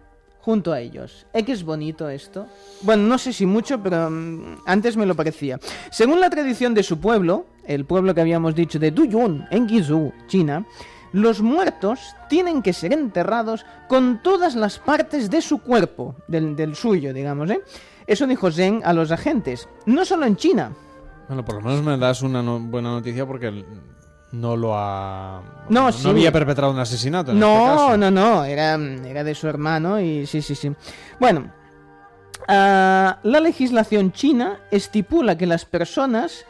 junto a ellos. ¿Es que es bonito esto? Bueno, no sé si mucho, pero mm, antes me lo parecía. Según la tradición de su pueblo, el pueblo que habíamos dicho de Duyun, en Guizhou, China, los muertos tienen que ser enterrados con todas las partes de su cuerpo, del, del suyo, digamos, ¿eh? Eso dijo Zheng a los agentes. No solo en China, Bueno, por lo menos me das una no- buena noticia porque no lo ha. No, sí. había perpetrado un asesinato. En este No, caso. no, no, era, era de su hermano y sí, sí, sí. Bueno, ah, la legislación china estipula que las personas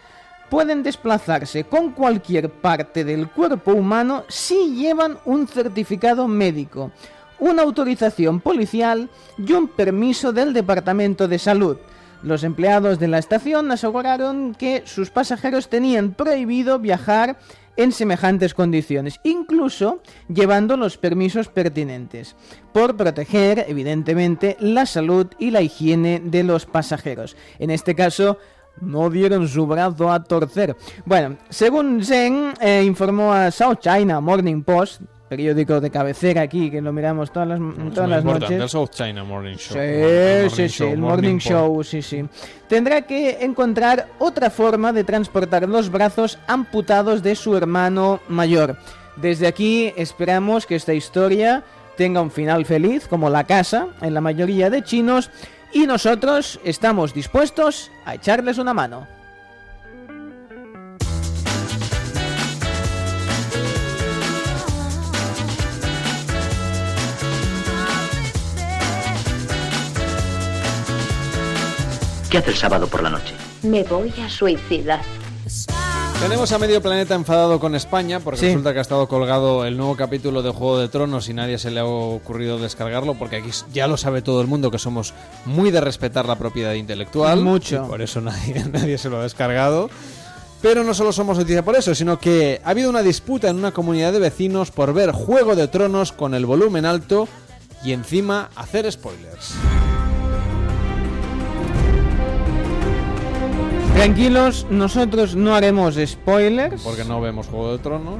pueden desplazarse con cualquier parte del cuerpo humano si llevan un certificado médico, una autorización policial y un permiso del Departamento de Salud. Los empleados de la estación aseguraron que sus pasajeros tenían prohibido viajar en semejantes condiciones, incluso llevando los permisos pertinentes, por proteger, evidentemente, la salud y la higiene de los pasajeros. En este caso, no dieron su brazo a torcer. Bueno, según Zeng, eh, informó a South China Morning Post, periódico de cabecera aquí, que lo miramos todas las, todas las importante, el noches. South China Morning Show. Sí, sí, sí, el Morning Show, sí, sí. Tendrá que encontrar otra forma de transportar los brazos amputados de su hermano mayor. Desde aquí esperamos que esta historia tenga un final feliz, como la casa, en la mayoría de chinos, y nosotros estamos dispuestos a echarles una mano. ¿Qué hace el sábado por la noche? Me voy a suicidar. Tenemos a medio planeta enfadado con España porque Sí. resulta que ha estado colgado el nuevo capítulo de Juego de Tronos y nadie se le ha ocurrido descargarlo porque aquí ya lo sabe todo el mundo que somos muy de respetar la propiedad intelectual. Mucho. y por eso nadie, nadie se lo ha descargado. Pero no solo somos noticia por eso, sino que ha habido una disputa en una comunidad de vecinos por ver Juego de Tronos con el volumen alto y encima hacer spoilers. Tranquilos, nosotros no haremos spoilers. Porque no vemos Juego de Tronos.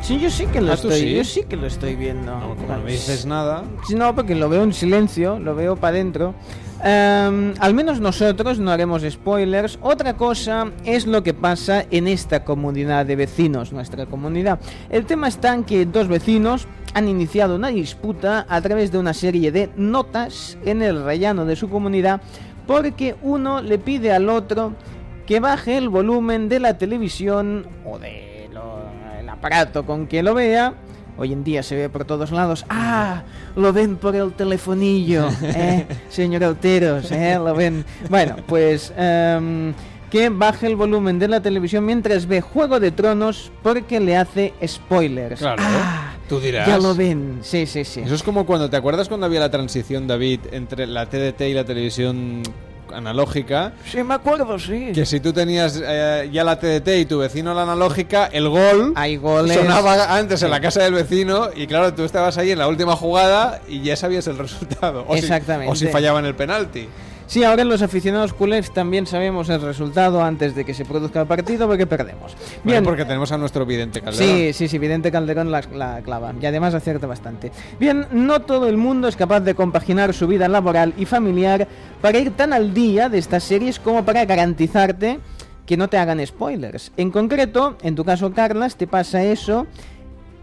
Sí, yo sí que lo Ah, ¿tú estoy, sí? yo sí que lo estoy viendo. No, como no me dices nada. Sí, no, porque lo veo en silencio, lo veo para adentro. Em, al menos nosotros no haremos spoilers. Otra cosa es lo que pasa en esta comunidad de vecinos, nuestra comunidad. El tema está en que dos vecinos han iniciado una disputa a través de una serie de notas en el rellano de su comunidad porque uno le pide al otro que baje el volumen de la televisión o de el aparato con que lo vea. Hoy en día se ve por todos lados. ¡Ah! Lo ven por el telefonillo, ¿eh? Señor Alteros, ¿eh? Lo ven. Bueno, pues em, que baje el volumen de la televisión mientras ve Juego de Tronos porque le hace spoilers. Claro, tú dirás. Ya lo ven, sí, sí, sí. Eso es como cuando, ¿te acuerdas cuando había la transición, David, entre la TDT y la televisión analógica? Sí, me acuerdo, sí. Que si tú tenías eh, ya la TDT y tu vecino la analógica, el gol Hay goles. sonaba antes en la casa del vecino y claro, tú estabas ahí en la última jugada y ya sabías el resultado. O si- Exactamente. o si fallaban el penalti. Sí, ahora los aficionados culés también sabemos el resultado antes de que se produzca el partido porque perdemos. Bien, Bien, porque tenemos a nuestro vidente Calderón. Sí, sí, sí, Vidente Calderón la, la clava y además acierta bastante. Bien, no todo el mundo es capaz de compaginar su vida laboral y familiar para ir tan al día de estas series como para garantizarte que no te hagan spoilers. En concreto, en tu caso, Carlas, te pasa eso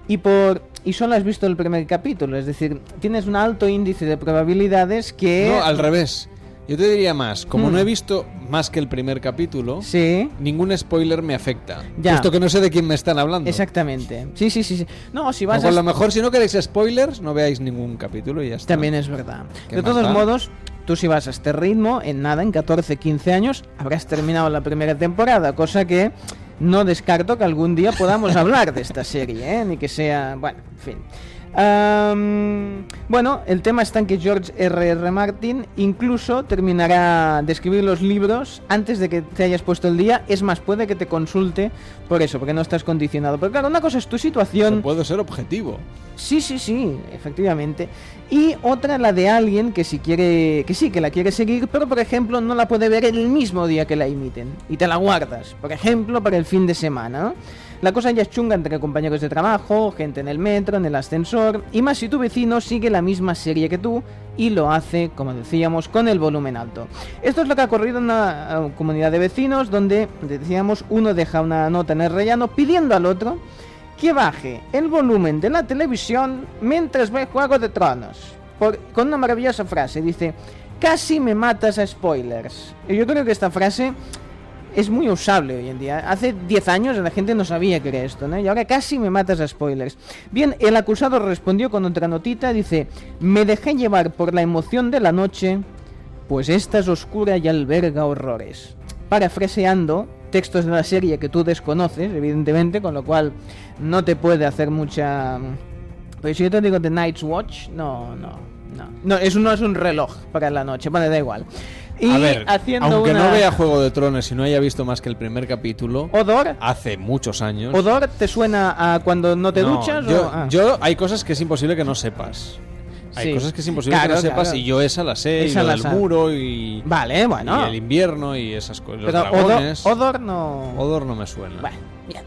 y por y solo has visto el primer capítulo, es decir, tienes un alto índice de probabilidades que No, al revés. Yo te diría más, como Hmm. no he visto más que el primer capítulo, Sí. ningún spoiler me afecta. Ya. Puesto que no sé de quién me están hablando. Exactamente. Sí, sí, sí, sí. No, si vas O con a lo mejor, si no queréis spoilers, no veáis ningún capítulo y ya está. También es verdad. ¿Qué De todos da? modos, tú si vas a este ritmo, en nada, en 14, 15 años, habrás terminado la primera temporada, cosa que no descarto que algún día podamos hablar de esta serie, ¿eh? Ni que sea... Bueno, en fin. Bueno, el tema está en que George R. R. Martin incluso terminará de escribir los libros antes de que te hayas puesto el día. Es más, puede que te consulte por eso, porque no estás condicionado. Pero claro, una cosa es tu situación. Puedo ser objetivo. Sí, sí, sí, efectivamente. Y otra la de alguien que si quiere, que sí, que la quiere seguir, pero por ejemplo no la puede ver el mismo día que la imiten y te la guardas, por ejemplo para el fin de semana. ¿no? La cosa ya es chunga entre compañeros de trabajo, gente en el metro, en el ascensor, y más si tu vecino sigue la misma serie que tú y lo hace, como decíamos, con el volumen alto. Esto es lo que ha ocurrido en una eh, comunidad de vecinos donde, decíamos, uno deja una nota en el rellano pidiendo al otro que baje el volumen de la televisión mientras ve Juego de Tronos. Con una maravillosa frase, dice, casi me matas a spoilers. Y yo creo que esta frase es muy usable hoy en día. Hace 10 años la gente no sabía que era esto, ¿no? Y ahora casi me matas a spoilers. Bien, el acusado respondió con otra notita, dice, me dejé llevar por la emoción de la noche, pues esta es oscura y alberga horrores. Parafraseando textos de la serie que tú desconoces, evidentemente, con lo cual no te puede hacer mucha... Pero si yo te digo The Night's Watch, no, no, No, no es, un, no es un reloj para la noche, bueno, da igual. Y a ver, haciendo aunque una- no vea Juego de Tronos y no haya visto más que el primer capítulo, ¿Odor? hace muchos años. ¿Odor te suena a cuando no te No, duchas? Yo, o- ah. yo- hay cosas que es imposible que no sepas. Hay Sí. cosas que es imposible Claro, que no sepas claro. y yo esa la sé, Esa y lo la del sabe. muro y, Vale, bueno. y el invierno y esas cosas. Pero odor, dragones. odor no... Odor no me suena. bien.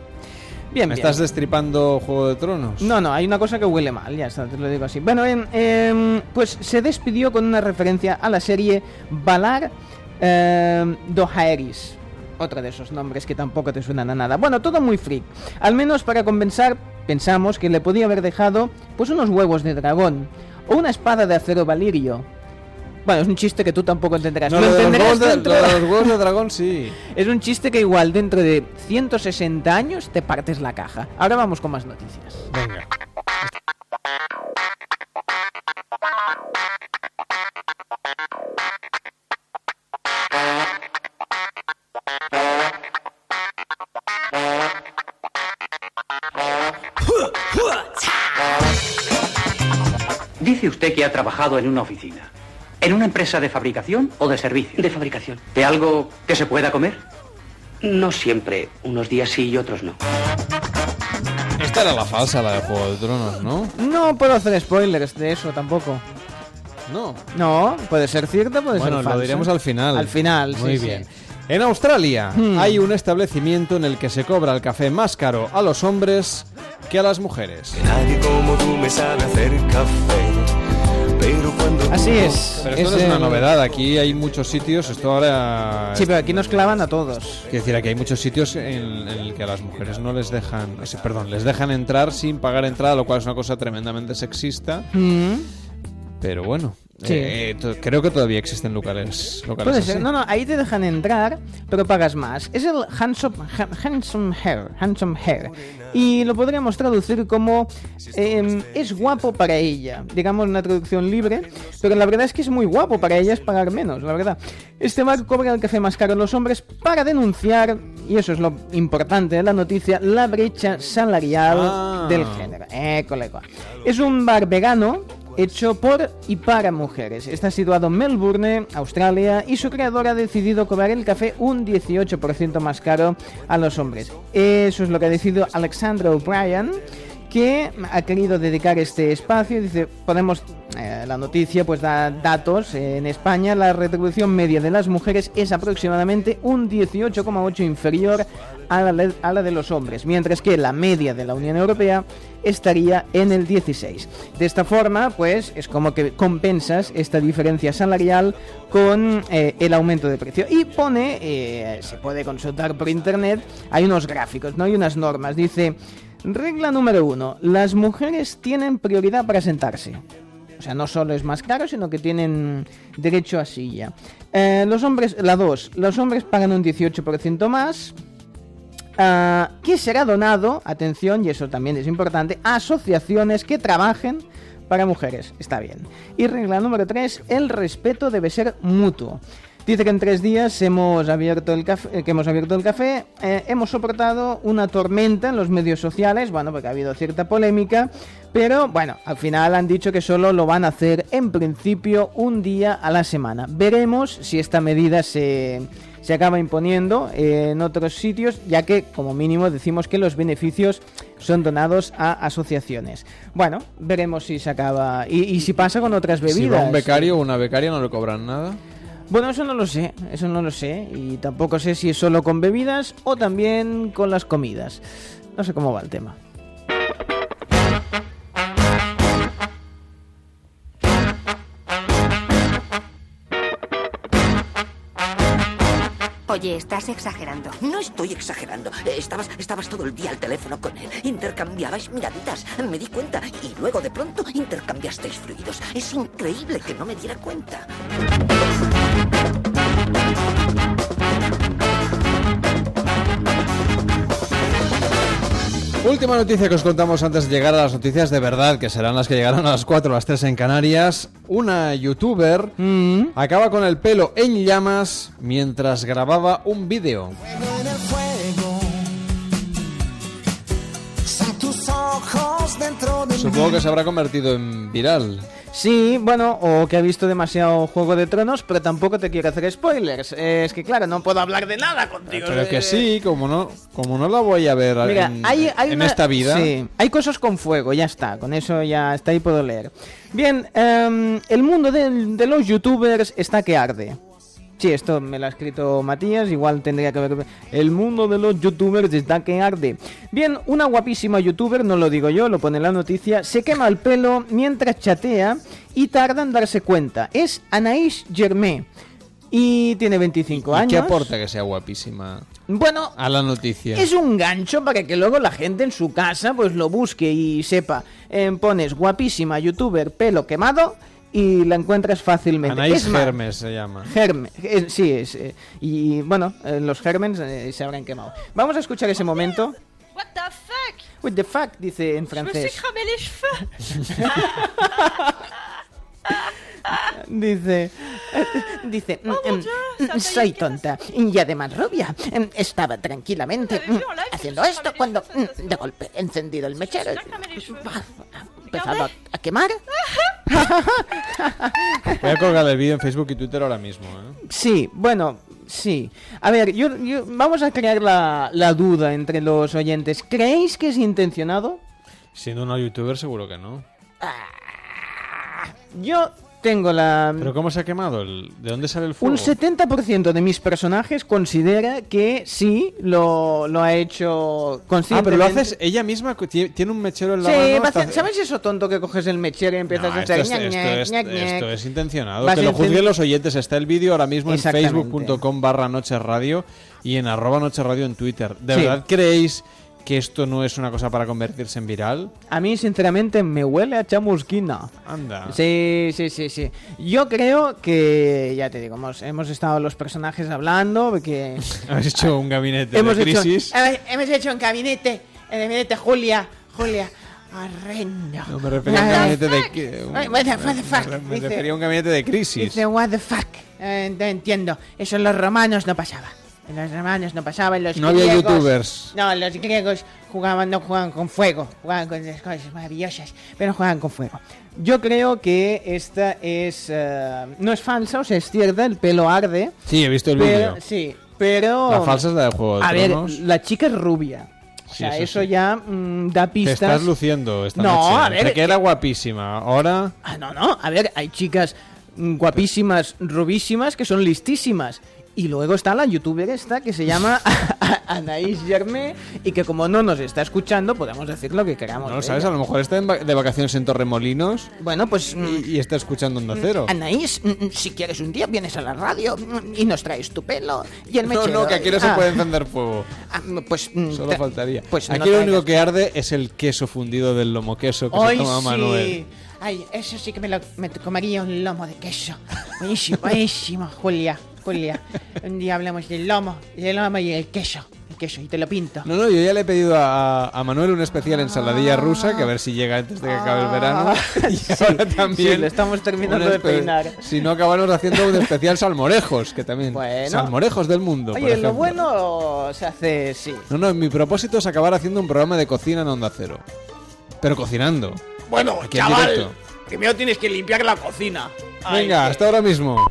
¿Me Bien, bien. estás destripando Juego de Tronos? No, no, hay una cosa que huele mal, ya está, te lo digo así. Bueno, em, em, pues se despidió con una referencia a la serie Valar em, Dohaeris. Otra de esos nombres que tampoco te suenan a nada. Bueno, todo muy freak. Al menos para compensar, pensamos que le podía haber dejado pues unos huevos de dragón o una espada de acero valirio. Bueno, es un chiste que tú tampoco entenderás. No, Lo lo de los entenderás huevos de- dentro- lo de los huevos de dragón sí. Es un chiste que igual dentro de 160 años te partes la caja. Ahora vamos con más noticias. Venga. Dice usted que ha trabajado en una oficina. ¿En una empresa de fabricación o de servicio? De fabricación. ¿De algo que se pueda comer? No siempre. Unos días sí y otros no. Esta era la falsa, la de Juego de Tronos, ¿no? No puedo hacer spoilers de eso tampoco. No. No, puede ser cierta, puede Bueno, ser lo falsa. diremos al final. Al final, Muy sí, bien. sí. En Australia Hmm. hay un establecimiento en el que se cobra el café más caro a los hombres que a las mujeres. Nadie como tú me sabe hacer café. Así es. Pero esto no es el- una novedad, aquí hay muchos sitios, esto ahora... Sí, pero aquí nos clavan a todos. Quiero decir, aquí hay muchos sitios en, en el que a las mujeres no les dejan, perdón, les dejan entrar sin pagar entrada, lo cual es una cosa tremendamente sexista. Mm. Pero bueno, Sí. eh, creo que todavía existen locales, locales Puede así. ser. No, no, ahí te dejan entrar, pero pagas más. Es el handsome, ha- handsome hair, handsome hair. Y lo podríamos traducir como em, es guapo para ella. Digamos una traducción libre, pero la verdad es que es muy guapo para ella es pagar menos, la verdad. Este bar cobra el café más caro a los hombres para denunciar, y eso es lo importante de la noticia, la brecha salarial Ah. del género. Eh, colega. Es un bar vegano hecho por y para mujeres. Está situado en Melbourne, Australia, y su creador ha decidido cobrar el café un 18% más caro a los hombres. Eso es lo que ha decidido Alexandra O'Brien que ha querido dedicar este espacio. Dice, podemos, eh, la noticia pues da datos. En España la retribución media de las mujeres es aproximadamente un 18,8 inferior a la, de- a la de los hombres, mientras que la media de la Unión Europea estaría en el 16. De esta forma, pues es como que compensas esta diferencia salarial con eh, el aumento de precio. Y pone, eh, se puede consultar por internet, hay unos gráficos, ¿no? Hay unas normas. Dice, regla número uno, las mujeres tienen prioridad para sentarse. O sea, no solo es más caro, sino que tienen derecho a silla. Eh, los hombres, la 2, los hombres pagan un 18% más, ah, que será donado, atención, y eso también es importante, a asociaciones que trabajen para mujeres. Está bien. Y regla número 3, el respeto debe ser mutuo. Dice que en tres días hemos abierto el café, eh, que hemos abierto el café, eh, hemos soportado una tormenta en los medios sociales, bueno, porque ha habido cierta polémica, pero bueno, al final han dicho que solo lo van a hacer en principio un día a la semana. Veremos si esta medida se, se acaba imponiendo en otros sitios, ya que como mínimo decimos que los beneficios son donados a asociaciones. Bueno, veremos si se acaba y, y si pasa con otras bebidas. Si va un becario o una becaria no le cobran nada. Bueno, eso no lo sé, eso no lo sé. Y tampoco sé si es solo con bebidas o también con las comidas. No sé cómo va el tema. Oye, estás exagerando. No estoy exagerando. Eh, Estabas, estabas todo el día al teléfono con él. Intercambiabais miraditas. Me di cuenta. Y luego de pronto intercambiasteis fluidos. Es increíble que no me diera cuenta. Última noticia que os contamos antes de llegar a las noticias de verdad, que serán las que llegarán a las 4 o las 3 en Canarias. Una youtuber acaba con el pelo en llamas mientras grababa un vídeo. Supongo que se habrá convertido en viral. Sí, bueno, o que ha visto demasiado Juego de Tronos, pero tampoco te quiero hacer spoilers. Eh, es que claro, no puedo hablar de nada contigo. Pero que Eh, sí, como no, como no la voy a ver Mira, en, hay, hay en una- esta vida. Sí, hay cosas con fuego, ya está. Con eso ya está ahí puedo leer. Bien, em, el mundo de los youtubers está que arde. Sí, esto me lo ha escrito Matías, igual tendría que ver. El mundo de los youtubers está que arde. Bien, una guapísima youtuber, no lo digo yo, lo pone en la noticia, se quema el pelo mientras chatea y tarda en darse cuenta. Es Anaïs Germain y tiene 25 ¿Y años. qué aporta que sea guapísima Bueno, a la noticia? es un gancho para que luego la gente en su casa pues lo busque y sepa. Eh, pones guapísima youtuber pelo quemado y la encuentras fácilmente. Anaís Es más, Hermes se llama. Germe, eh, sí, es. eh, y bueno, eh, los germens eh, se habrán quemado. Vamos a escuchar ese momento. What the fuck What the fuck, dice en Je me suis francés. cheveux. Dice, eh, dice, mm, mm, soy tonta y además rubia. Mm, Estaba tranquilamente mm, haciendo esto cuando mm, de golpe he encendido el mechero. Empezado a, a quemar. Voy a colgar el vídeo en Facebook y Twitter ahora mismo. ¿eh? Sí, bueno, sí. A ver, yo, yo- vamos a crear la, la duda entre los oyentes. ¿Creéis que es intencionado? Siendo una youtuber seguro que no. Yo tengo la... ¿Pero cómo se ha quemado? El- ¿De dónde sale el fuego? Un 70% de mis personajes considera que sí lo, lo ha hecho Ah, conscientemente. pero lo haces ella misma, tiene un mechero en la Sí, mano. ¿sabes eso tonto que coges el mechero y empiezas No, a esto, hacer es, esto es- esto es intencionado. Vas Que lo juzguen los oyentes. Está el vídeo ahora mismo en facebook.com barra Noche Radio y en arroba Noche Radio en Twitter. ¿De Sí. verdad creéis que esto no es una cosa para convertirse en viral? A mí, sinceramente, me huele a chamusquina. Anda. Sí, sí, sí, sí. Yo creo que, ya te digo, hemos, hemos estado los personajes hablando, que... Habéis hecho un gabinete hemos de crisis. hemos hecho un gabinete, el gabinete Julia, Julia, horrendo. No, me refería a un What the gabinete de... un- Ay, what the- what the fuck, me- Me dice. refería a un gabinete de crisis. Dice, what the fuck. Eh, entiendo. Eso en los romanos no pasaba. En los romanos no pasaba. En los No había griegos- youtubers. No, los griegos jugaban, no jugaban con fuego. Jugaban con esas cosas maravillosas. Pero jugaban con fuego. Yo creo que esta es. eh, no es falsa, o sea, es cierta. El pelo arde. Sí, he visto el vídeo. Sí, pero. La falsa es la de Juego de A ver, Tronos. la chica es rubia. O Sí, sea, eso eso, sí. ya mm, da Te pistas. estás luciendo esta No, noche. a ver, Dice que era guapísima. Ahora... Ah, no, no. A ver, hay chicas mm, guapísimas, rubísimas, que son listísimas. Y luego está la youtuber esta que se llama Anaís Germé y que como no nos está escuchando podemos decir lo que queramos. No lo sabes, ella. a lo mejor está de vacaciones en Torremolinos Bueno, pues... mm, y, y está escuchando Onda Cero. Anaís, mm, si quieres un día vienes a la radio mm, y nos traes tu pelo y el No, mechero. no, que aquí no se Ah, puede encender fuego. ah, pues... mm, Solo faltaría. Pues no aquí lo único que arde es el queso fundido del lomo queso que se Ay, toma sí. Manuel. Ay, eso sí que me, lo, me comería un lomo de queso. Buenísimo, buenísimo, Julia, Julia. Un día hablamos del lomo, del lomo y el queso. El queso, y te lo pinto. No, no, yo ya le he pedido a, a Manuel una especial ensaladilla rusa, que a ver si llega antes de que acabe el verano. Y Sí, ahora también. sí, le estamos terminando un de peinar. Si no, acabamos haciendo un especial salmorejos, que también. Bueno. Salmorejos del mundo. por Oye, lo ejemplo. bueno se hace, sí. No, no, mi propósito es acabar haciendo un programa de cocina en Onda Cero. Pero cocinando. Bueno, Aquí directo. primero tienes que limpiar la cocina. Venga, hasta ahora mismo.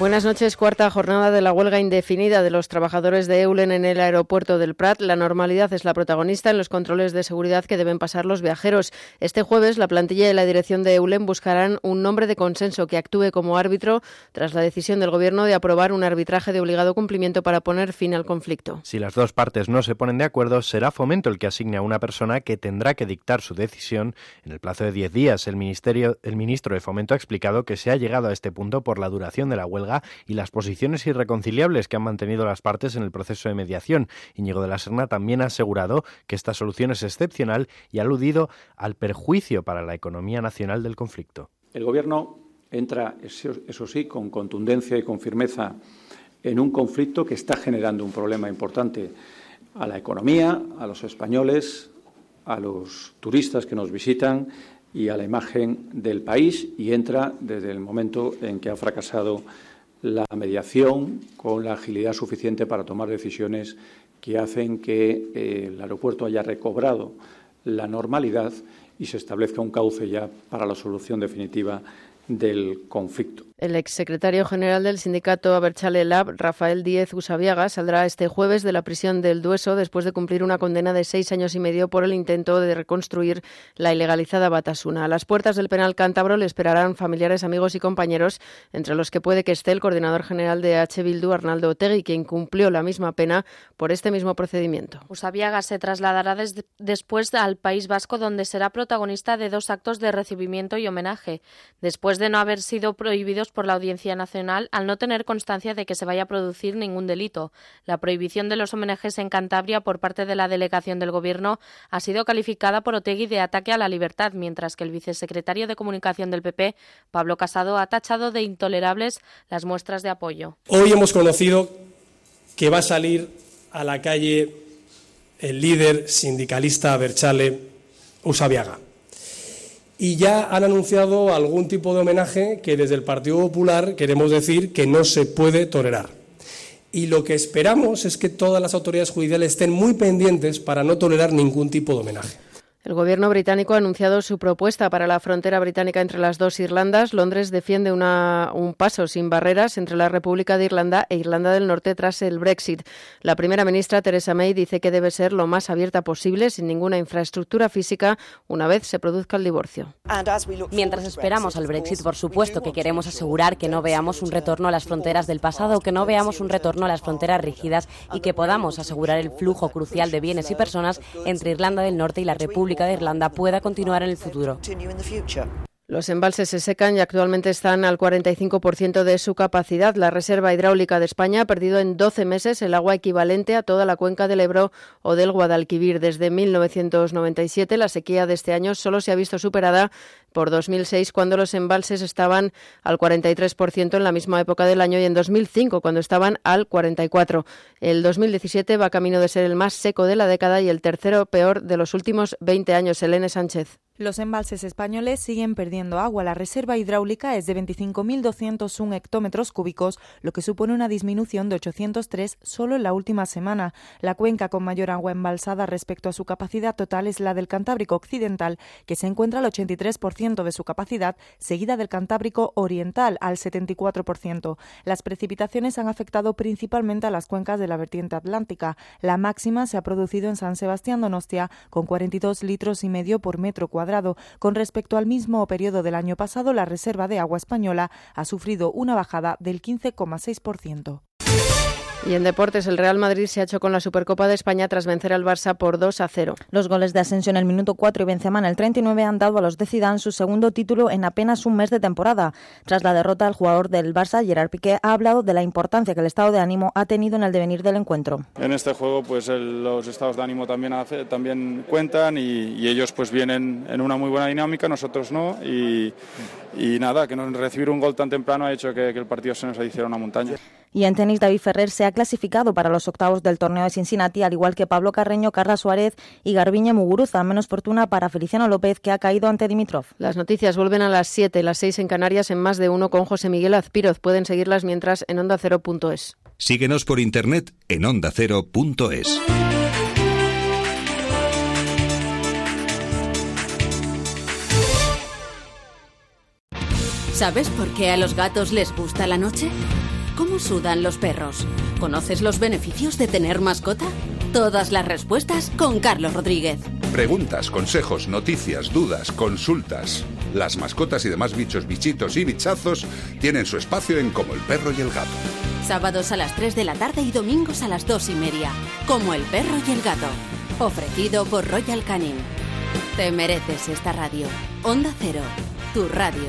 Buenas noches. Cuarta jornada de la huelga indefinida de los trabajadores de Eulen en el aeropuerto del Prat. La normalidad es la protagonista en los controles de seguridad que deben pasar los viajeros. Este jueves, la plantilla y la dirección de Eulen buscarán un nombre de consenso que actúe como árbitro tras la decisión del Gobierno de aprobar un arbitraje de obligado cumplimiento para poner fin al conflicto. Si las dos partes no se ponen de acuerdo, será Fomento el que asigne a una persona que tendrá que dictar su decisión en el plazo de 10 días. El, ministerio, el ministro de Fomento ha explicado que se ha llegado a este punto por la duración de la huelga y las posiciones irreconciliables que han mantenido las partes en el proceso de mediación. Íñigo de la Serna también ha asegurado que esta solución es excepcional y ha aludido al perjuicio para la economía nacional del conflicto. El Gobierno entra, eso, sí, con contundencia y con firmeza en un conflicto que está generando un problema importante a la economía, a los españoles, a los turistas que nos visitan y a la imagen del país y entra desde el momento en que ha fracasado la mediación con la agilidad suficiente para tomar decisiones que hacen que eh, el aeropuerto haya recobrado la normalidad y se establezca un cauce ya para la solución definitiva del conflicto. El exsecretario general del sindicato Aberchale Lab, Rafael Díez Usabiaga, saldrá este jueves de la prisión del Dueso después de cumplir una condena de seis años y medio por el intento de reconstruir la ilegalizada Batasuna. A las puertas del penal cántabro le esperarán familiares, amigos y compañeros, entre los que puede que esté el coordinador general de H. Bildu, Arnaldo Otegui, quien cumplió la misma pena por este mismo procedimiento. Usabiaga se trasladará des- después al País Vasco, donde será protagonista de dos actos de recibimiento y homenaje, después de no haber sido prohibidos por la Audiencia Nacional al no tener constancia de que se vaya a producir ningún delito. La prohibición de los homenajes en Cantabria por parte de la delegación del Gobierno ha sido calificada por Otegui de ataque a la libertad, mientras que el vicesecretario de Comunicación del PP, Pablo Casado, ha tachado de intolerables las muestras de apoyo. Hoy hemos conocido que va a salir a la calle el líder sindicalista Berchale Usabiaga. Y ya han anunciado algún tipo de homenaje que desde el Partido Popular queremos decir que no se puede tolerar. Y lo que esperamos es que todas las autoridades judiciales estén muy pendientes para no tolerar ningún tipo de homenaje. El gobierno británico ha anunciado su propuesta para la frontera británica entre las dos Irlandas. Londres defiende una- un paso sin barreras entre la República de Irlanda e Irlanda del Norte tras el Brexit. La primera ministra Theresa May dice que debe ser lo más abierta posible, sin ninguna infraestructura física, una vez se produzca el divorcio. Mientras esperamos al Brexit, por supuesto que queremos asegurar que no veamos un retorno a las fronteras del pasado, que no veamos un retorno a las fronteras rígidas y que podamos asegurar el flujo crucial de bienes y personas entre Irlanda del Norte y la República de Irlanda pueda continuar en el futuro. Los embalses se secan y actualmente están al 45% de su capacidad. La Reserva Hidráulica de España ha perdido en 12 meses el agua equivalente a toda la cuenca del Ebro o del Guadalquivir. Desde 1997, la sequía de este año solo se ha visto superada por 2006, cuando los embalses estaban al 43% en la misma época del año, y en 2005, cuando estaban al 44%. El 2017 va camino de ser el más seco de la década y el tercero peor de los últimos 20 años. Elena Sánchez. Los embalses españoles siguen perdiendo agua. La reserva hidráulica es de 25.201 hectómetros cúbicos, lo que supone una disminución de 803 solo en la última semana. La cuenca con mayor agua embalsada respecto a su capacidad total es la del Cantábrico Occidental, que se encuentra al 83% de su capacidad, seguida del Cantábrico Oriental al 74%. Las precipitaciones han afectado principalmente a las cuencas de la vertiente atlántica. La máxima se ha producido en San Sebastián Donostia con 42 litros y medio por metro cuadrado. Con respecto al mismo periodo del año pasado, la reserva de agua española ha sufrido una bajada del 15,6%. Y en deportes, el Real Madrid se ha hecho con la Supercopa de España tras vencer al Barça por 2 a 0. Los goles de Asensio en el minuto 4 y Benzema en el 39 han dado a los de Zidane su segundo título en apenas un mes de temporada. Tras la derrota, el jugador del Barça, Gerard Piqué, ha hablado de la importancia que el estado de ánimo ha tenido en el devenir del encuentro. En este juego, pues el- los estados de ánimo también, hace- también cuentan y, y ellos pues vienen en una muy buena dinámica, nosotros no. Y, y nada, que no- recibir un gol tan temprano ha hecho que, que el partido se nos hiciera una montaña. Y en tenis, David Ferrer se ha clasificado para los octavos del torneo de Cincinnati, al igual que Pablo Carreño, Carla Suárez y Garbiñe Muguruza. Menos fortuna para Feliciano López, que ha caído ante Dimitrov. Las noticias vuelven a las 7, las 6 en Canarias, en más de uno con José Miguel Azpiroz. Pueden seguirlas mientras en ondacero.es. Síguenos por internet en ondacero.es. ¿Sabes por qué a los gatos les gusta la noche? ¿Cómo sudan los perros? ¿Conoces los beneficios de tener mascota? Todas las respuestas con Carlos Rodríguez. Preguntas, consejos, noticias, dudas, consultas. Las mascotas y demás bichos, bichitos y bichazos tienen su espacio en Como el perro y el gato. Sábados a las 3 de la tarde y domingos a las 2 y media. Como el perro y el gato. Ofrecido por Royal Canin. Te mereces esta radio. Onda Cero. Tu radio.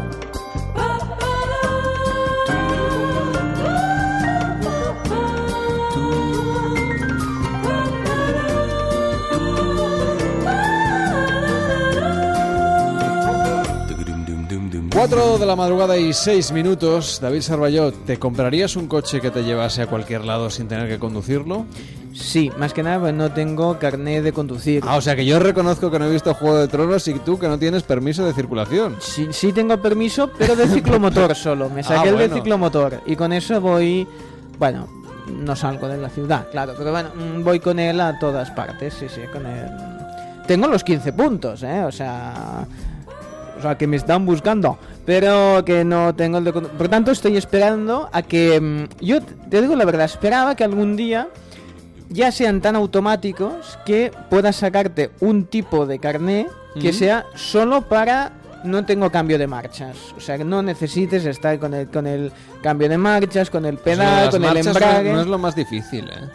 4 de la madrugada y 6 minutos. David Sarballó, ¿te comprarías un coche que te llevase a cualquier lado sin tener que conducirlo? Sí, más que nada pues, no tengo carnet de conducir. Ah, o sea que yo reconozco que no he visto Juego de Tronos y tú que no tienes permiso de circulación. Sí, sí tengo permiso, pero de ciclomotor solo. Me saqué Ah, el de ciclomotor y con eso voy, bueno, no salgo de la ciudad, claro, pero bueno, mm, voy con él a todas partes, sí, sí, con él. Tengo los 15 puntos, ¿eh? O sea, o sea, que me están buscando, pero que no tengo el de... condu- Por tanto, estoy esperando a que... mm, Yo te digo la verdad, esperaba que algún día ya sean tan automáticos que puedas sacarte un tipo de carné que sea solo para no tengo cambio de marchas, o sea que no necesites estar con el con el cambio de marchas, con el O sea, pedal, con el no- embrague. No, es lo más difícil, ¿eh?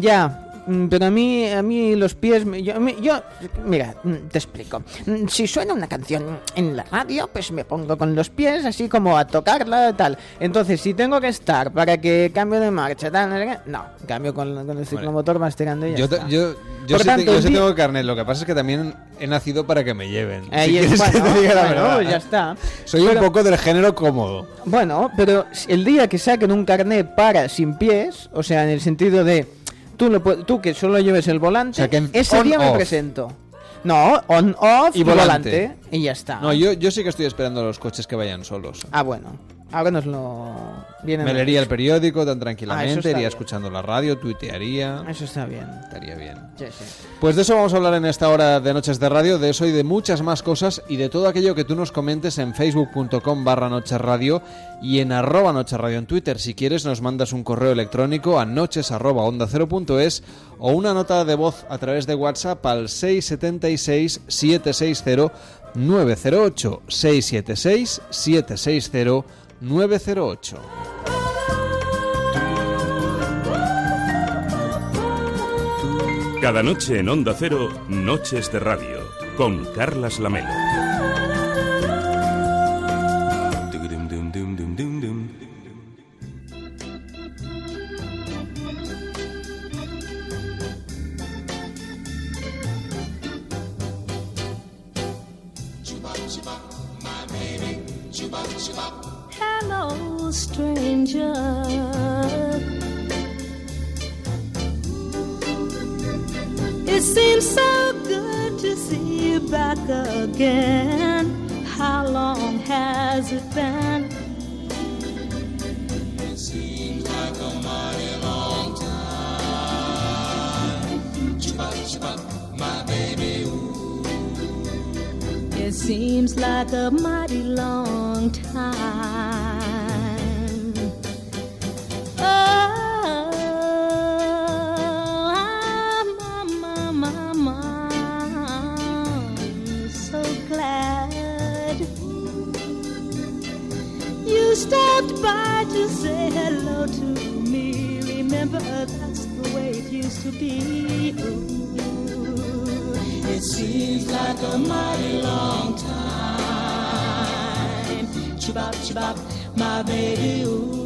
Ya, pero a mí, a mí los pies, me- yo, yo- mira, mm, te explico. Mm, Si suena una canción en la radio, pues me pongo con los pies así como a tocarla, tal. Entonces, si tengo que estar para que cambio de marcha, tal, no cambio con, con el ciclomotor vas tirando y ya Yo, está. yo, yo sí, tanto, te- yo sí tengo carnet, lo que pasa es que también he nacido para que me lleven. Si es- que bueno, te diga la bueno, verdad. ya está. Soy Pero- un poco del género cómodo. Bueno, pero el día que saquen un carnet para sin pies, o sea, en el sentido de tú, lo tú que solo lleves el volante, sea, que ese día me presento. No, on, off Y volante. volante. y ya está. No, yo, yo sí que estoy esperando los coches que vayan solos. Ah, bueno. Ahora nos lo vienen. Me leería el periódico tan Ah, tranquilamente, está iría bien. escuchando la radio, tuitearía. Eso está bien. Estaría bien. Sí, sí. Pues de eso vamos a hablar en esta hora de Noches de Radio, de eso y de muchas más cosas y de todo aquello que tú nos comentes en facebook.com barra Noches Radio y en arroba Noches Radio en Twitter. Si quieres nos mandas un correo electrónico a noches arroba onda cero punto es o una nota de voz a través de WhatsApp al 676 760 908 676 760 908. Cada noche en Onda Cero, Noches de Radio, con Carlas Lamelo. stranger. It seems so good to see you back again. How long has it been? It seems like a mighty long time. Chupa, chupa, my baby. It seems like a mighty long time. Chibop, chibop, my baby. Ooh, it used to be. It seems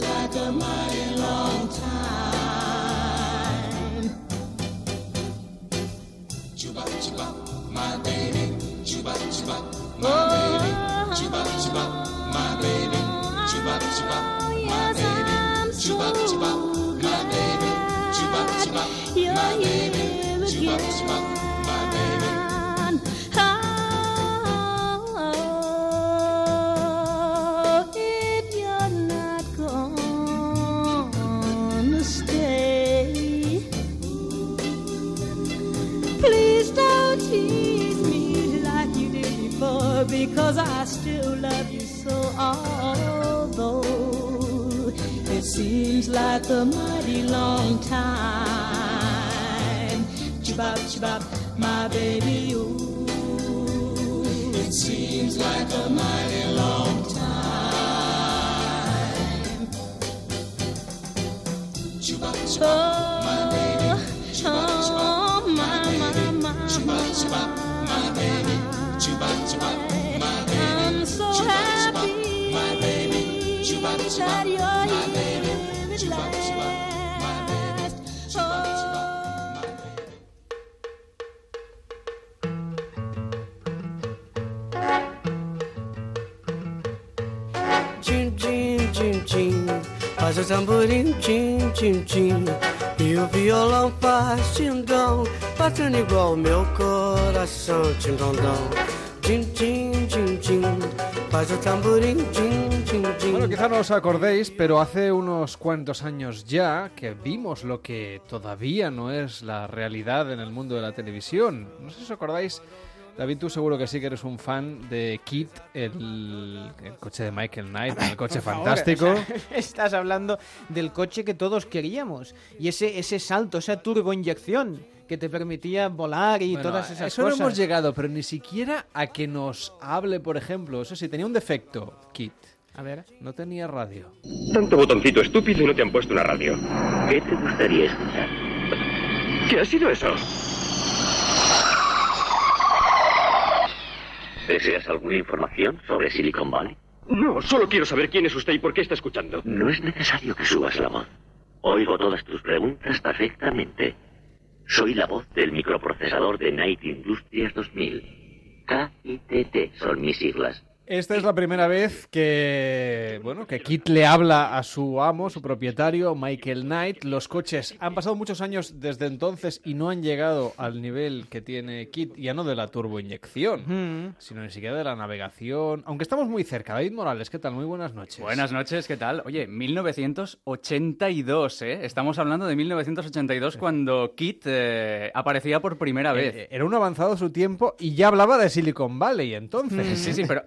like a mighty long time. Chibop, chibop, my baby. Chibop, chibop, my baby. Chibop, chibop, my baby. Chibop, chibop, my baby. Chibop, chibop, my baby. Chibop, chibop, my baby. Chibop, chibop, because I still love you so. Although it seems like a mighty long time, chibop chibop, my baby. Ooh. It seems like a mighty long time. Chibop chibop, my shine your healing with Faz o tamborim, tim, tim, tim. E o violão faz tindom Batendo igual o meu coração, tindondom Tim, tim, tim, tim. Faz o tamborim, tim, Bueno, quizá no os acordéis, pero hace unos cuantos años ya que vimos lo que todavía no es la realidad en el mundo de la televisión. No sé si os acordáis, David, tú seguro que sí que eres un fan de Kit, el, el coche de Michael Knight, el coche favor, fantástico. o sea, estás hablando del coche que todos queríamos. Y ese, ese salto, esa turboinyección que te permitía volar y Bueno, todas esas eso cosas. no hemos llegado, pero ni siquiera a que nos hable, por ejemplo. Eso sí, tenía un defecto, Kit. A ver. No tenía radio. Tanto botoncito estúpido y no te han puesto una radio. ¿Qué te gustaría escuchar? ¿Qué ha sido eso? ¿Deseas alguna información sobre Silicon Valley? No, solo quiero saber quién es usted y por qué está escuchando. No es necesario que subas la voz. Oigo todas tus preguntas perfectamente. Soy la voz del microprocesador de Night Industries 2000. KITT son mis siglas. Esta es la primera vez que, bueno, que Kit le habla a su amo, su propietario, Michael Knight. Los coches han pasado muchos años desde entonces y no han llegado al nivel que tiene Kit, ya no de la turboinyección, Mm. sino ni siquiera de la navegación. Aunque estamos muy cerca. David Morales, ¿qué tal? Muy buenas noches. Buenas noches, ¿qué tal? Oye, 1982, ¿eh? Estamos hablando de 1982 cuando Kit eh, aparecía por primera vez. Eh, Era un avanzado su tiempo y ya hablaba de Silicon Valley entonces. Sí, sí, pero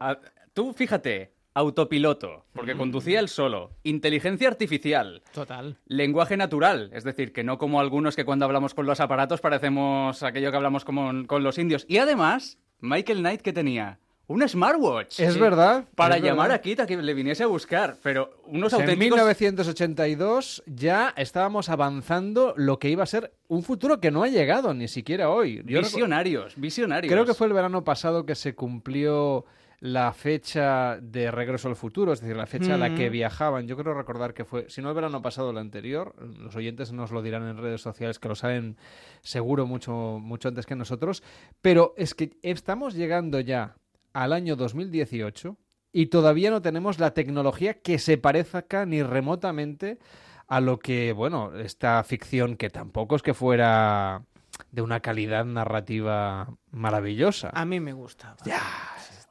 tú fíjate, autopiloto, porque conducía él solo, inteligencia artificial, Total. lenguaje natural, es decir, que no como algunos que cuando hablamos con los aparatos parecemos aquello que hablamos con los indios. Y además, Michael Knight, ¿qué tenía? Un smartwatch. Es verdad, Para es llamar verdad. a Kit a que le viniese a buscar, pero unos O sea, en auténticos... 1982 ya estábamos avanzando lo que iba a ser un futuro que no ha llegado ni siquiera hoy. Yo recu- Visionarios, visionarios. Creo que fue el verano pasado que se cumplió la fecha de regreso al futuro, es decir, la fecha a la que Mm. viajaban. Yo creo recordar que fue, si no el verano pasado, el anterior. Los oyentes nos lo dirán en redes sociales, que lo saben seguro mucho, mucho antes que nosotros. Pero es que estamos llegando ya al año 2018 y todavía no tenemos la tecnología que se parezca ni remotamente a lo que, bueno, esta ficción que tampoco es que fuera de una calidad narrativa maravillosa. A mí me gustaba.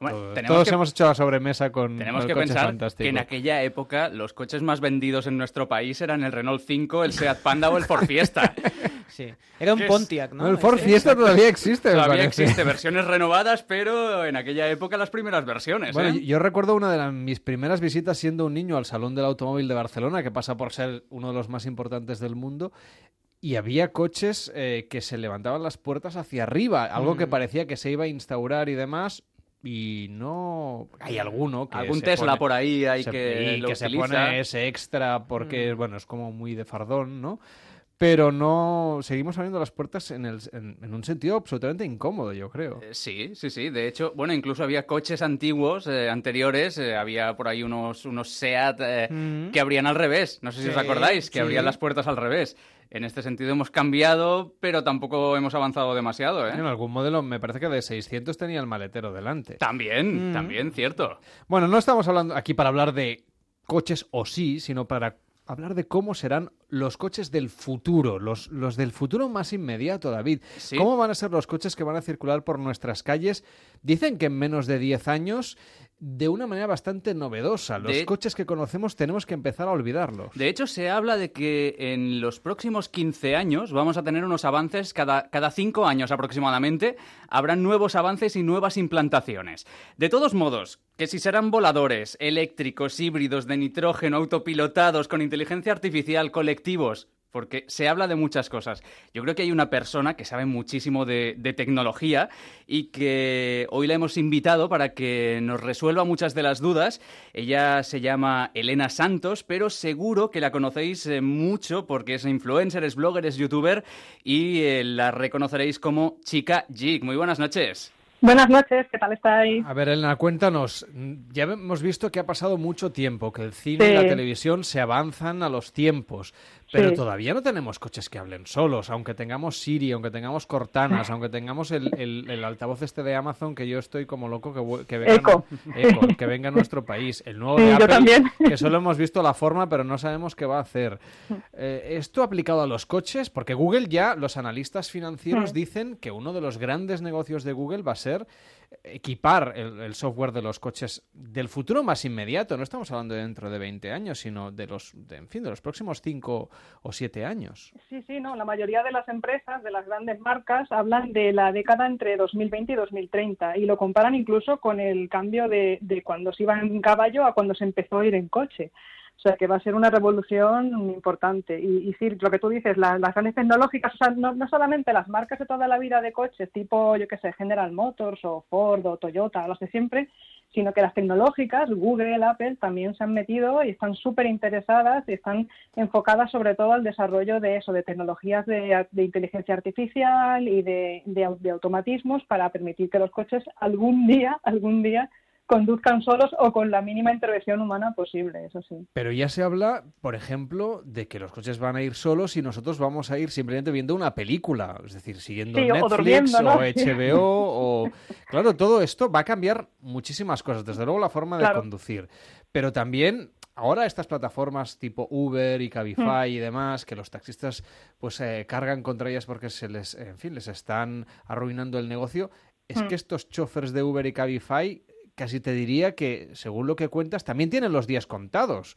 Bueno, Todo- tenemos Todos que- hemos echado la sobremesa con Tenemos que pensar fantástico. que en aquella época los coches más vendidos en nuestro país eran el Renault 5, el Seat Panda o el Ford Fiesta. Sí. Era un Pontiac, ¿no? El Ford Fiesta todavía existe, Todavía parece. existe, versiones renovadas, pero en aquella época las primeras versiones. Bueno, ¿eh? yo- recuerdo una de las- mis primeras visitas siendo un niño al Salón del Automóvil de Barcelona, que pasa por ser uno de los más importantes del mundo, y había coches eh, que se levantaban las puertas hacia arriba, algo que Mm. parecía que se iba a instaurar y demás. Y no. Hay alguno que. Algún se Tesla pone- por ahí hay se- que y lo que se pone ese extra porque, Mm. bueno, es como muy de fardón, ¿no? Pero no. Seguimos abriendo las puertas en, el, en, en un sentido absolutamente incómodo, yo creo. Eh, Sí, sí, sí. De hecho, bueno, incluso había coches antiguos, eh, anteriores. eh, había por ahí unos, unos SEAT eh, Mm. que abrían al revés. No sé si os acordáis, que sí. abrían las puertas al revés. En este sentido hemos cambiado, pero tampoco hemos avanzado demasiado, ¿eh? En algún modelo, me parece que de 600 tenía el maletero delante. También, Mm. también, cierto. Bueno, no estamos hablando aquí para hablar de coches o sí, sino para hablar de cómo serán los coches del futuro, los, los del futuro más inmediato, David. Sí. ¿Cómo van a ser los coches que van a circular por nuestras calles? Dicen que en menos de 10 años, de una manera bastante novedosa. Los De- coches que conocemos tenemos que empezar a olvidarlos. De hecho, se habla de que en los próximos 15 años vamos a tener unos avances, cada, cada 5 años aproximadamente, habrán nuevos avances y nuevas implantaciones. De todos modos, que si serán voladores, eléctricos, híbridos, de nitrógeno, autopilotados, con inteligencia artificial, colectivos, porque se habla de muchas cosas. Yo creo que hay una persona que sabe muchísimo de, tecnología y que hoy la hemos invitado para que nos resuelva muchas de las dudas. Ella se llama Elena Santos, pero seguro que la conocéis eh, mucho porque es influencer, es blogger, es youtuber y eh, la reconoceréis como Chica Jig. Muy buenas noches. Buenas noches, ¿qué tal estáis? A ver, Elena, cuéntanos. Ya hemos visto que ha pasado mucho tiempo, que el cine y la televisión se avanzan a los tiempos. Pero Sí. todavía no tenemos coches que hablen solos, aunque tengamos Siri, aunque tengamos Cortanas, aunque tengamos el, el- el altavoz este de Amazon, que yo estoy como loco que, que venga, Echo. Echo, que venga a nuestro país. El nuevo Sí, de yo Apple, también. que solo hemos visto la forma, pero no sabemos qué va a hacer. Eh, esto aplicado a los coches, porque Google ya, los analistas financieros Mm. dicen que uno de los grandes negocios de Google va a ser equipar el, el software de los coches del futuro más inmediato. No estamos hablando de dentro de 20 años, sino de los, de, en fin, de los próximos 5 o 7 años. Sí, sí, no. La mayoría de las empresas, de las grandes marcas, hablan de la década entre 2020 y 2030 y lo comparan incluso con el cambio de, de cuando se iba en caballo a cuando se empezó a ir en coche. O sea, que va a ser una revolución importante. Y, y lo que tú dices, la- las grandes tecnológicas, o sea, no, no solamente las marcas de toda la vida de coches, tipo, yo qué sé, General Motors o Ford o Toyota, los de siempre, sino que las tecnológicas, Google, Apple, también se han metido y están súper interesadas y están enfocadas sobre todo al desarrollo de eso, de tecnologías de, de inteligencia artificial y de, de automatismos para permitir que los coches algún día, algún día, conduzcan solos o con la mínima intervención humana posible, eso sí. Pero ya se habla, por ejemplo, de que los coches van a ir solos y nosotros vamos a ir simplemente viendo una película, es decir, siguiendo Sí, Netflix o HBO o... Claro, todo esto va a cambiar muchísimas cosas, desde luego la forma de Claro. conducir, pero también... Ahora estas plataformas tipo Uber y Cabify Mm. y demás, que los taxistas pues eh, cargan contra ellas porque se les, en fin, les están arruinando el negocio, es Mm. que estos choferes de Uber y Cabify casi te diría que, según lo que cuentas, también tienen los días contados.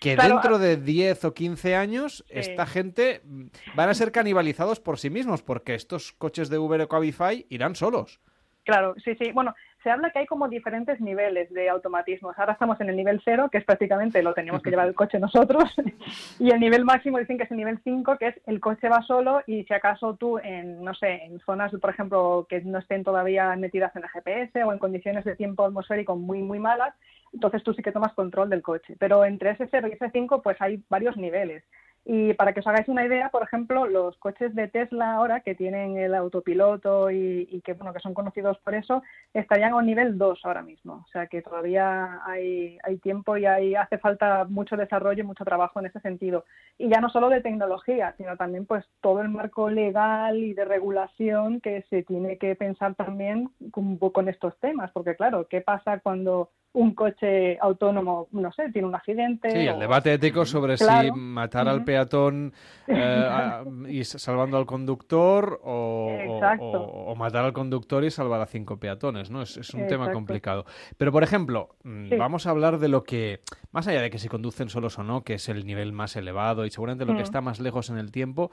Que Claro, dentro de 10 o 15 años, Sí. esta gente mm, van a ser canibalizados por sí mismos, porque estos coches de Uber o Cabify irán solos. Claro, sí, sí. Bueno, se habla que hay como diferentes niveles de automatismos. Ahora estamos en el nivel cero, que es prácticamente lo tenemos que llevar el coche nosotros, y el nivel máximo dicen que es el nivel 5, que es el coche va solo y si acaso tú en, no sé, en zonas, por ejemplo, que no estén todavía metidas en el GPS o en condiciones de tiempo atmosférico muy, muy malas, entonces tú sí que tomas control del coche. Pero entre ese 0 y ese 5, pues hay varios niveles. Y para que os hagáis una idea, por ejemplo, los coches de Tesla ahora que tienen el autopiloto y, y que bueno que son conocidos por eso, estarían a un nivel 2 ahora mismo. O sea que todavía hay, hay tiempo y hay, hace falta mucho desarrollo y mucho trabajo en ese sentido. Y ya no solo de tecnología, sino también pues todo el marco legal y de regulación que se tiene que pensar también con, con estos temas. Porque claro, ¿qué pasa cuando un coche autónomo, no sé, tiene un accidente? Sí, el debate ético sobre si matar al peatón eh, a- y salvando al conductor o, o- matar al conductor y salvar a cinco peatones, ¿no? Es, es un tema complicado. Pero, por ejemplo, mm, Sí. vamos a hablar de lo que, más allá de que si conducen solos o no, que es el nivel más elevado y seguramente lo que Mm. está más lejos en el tiempo.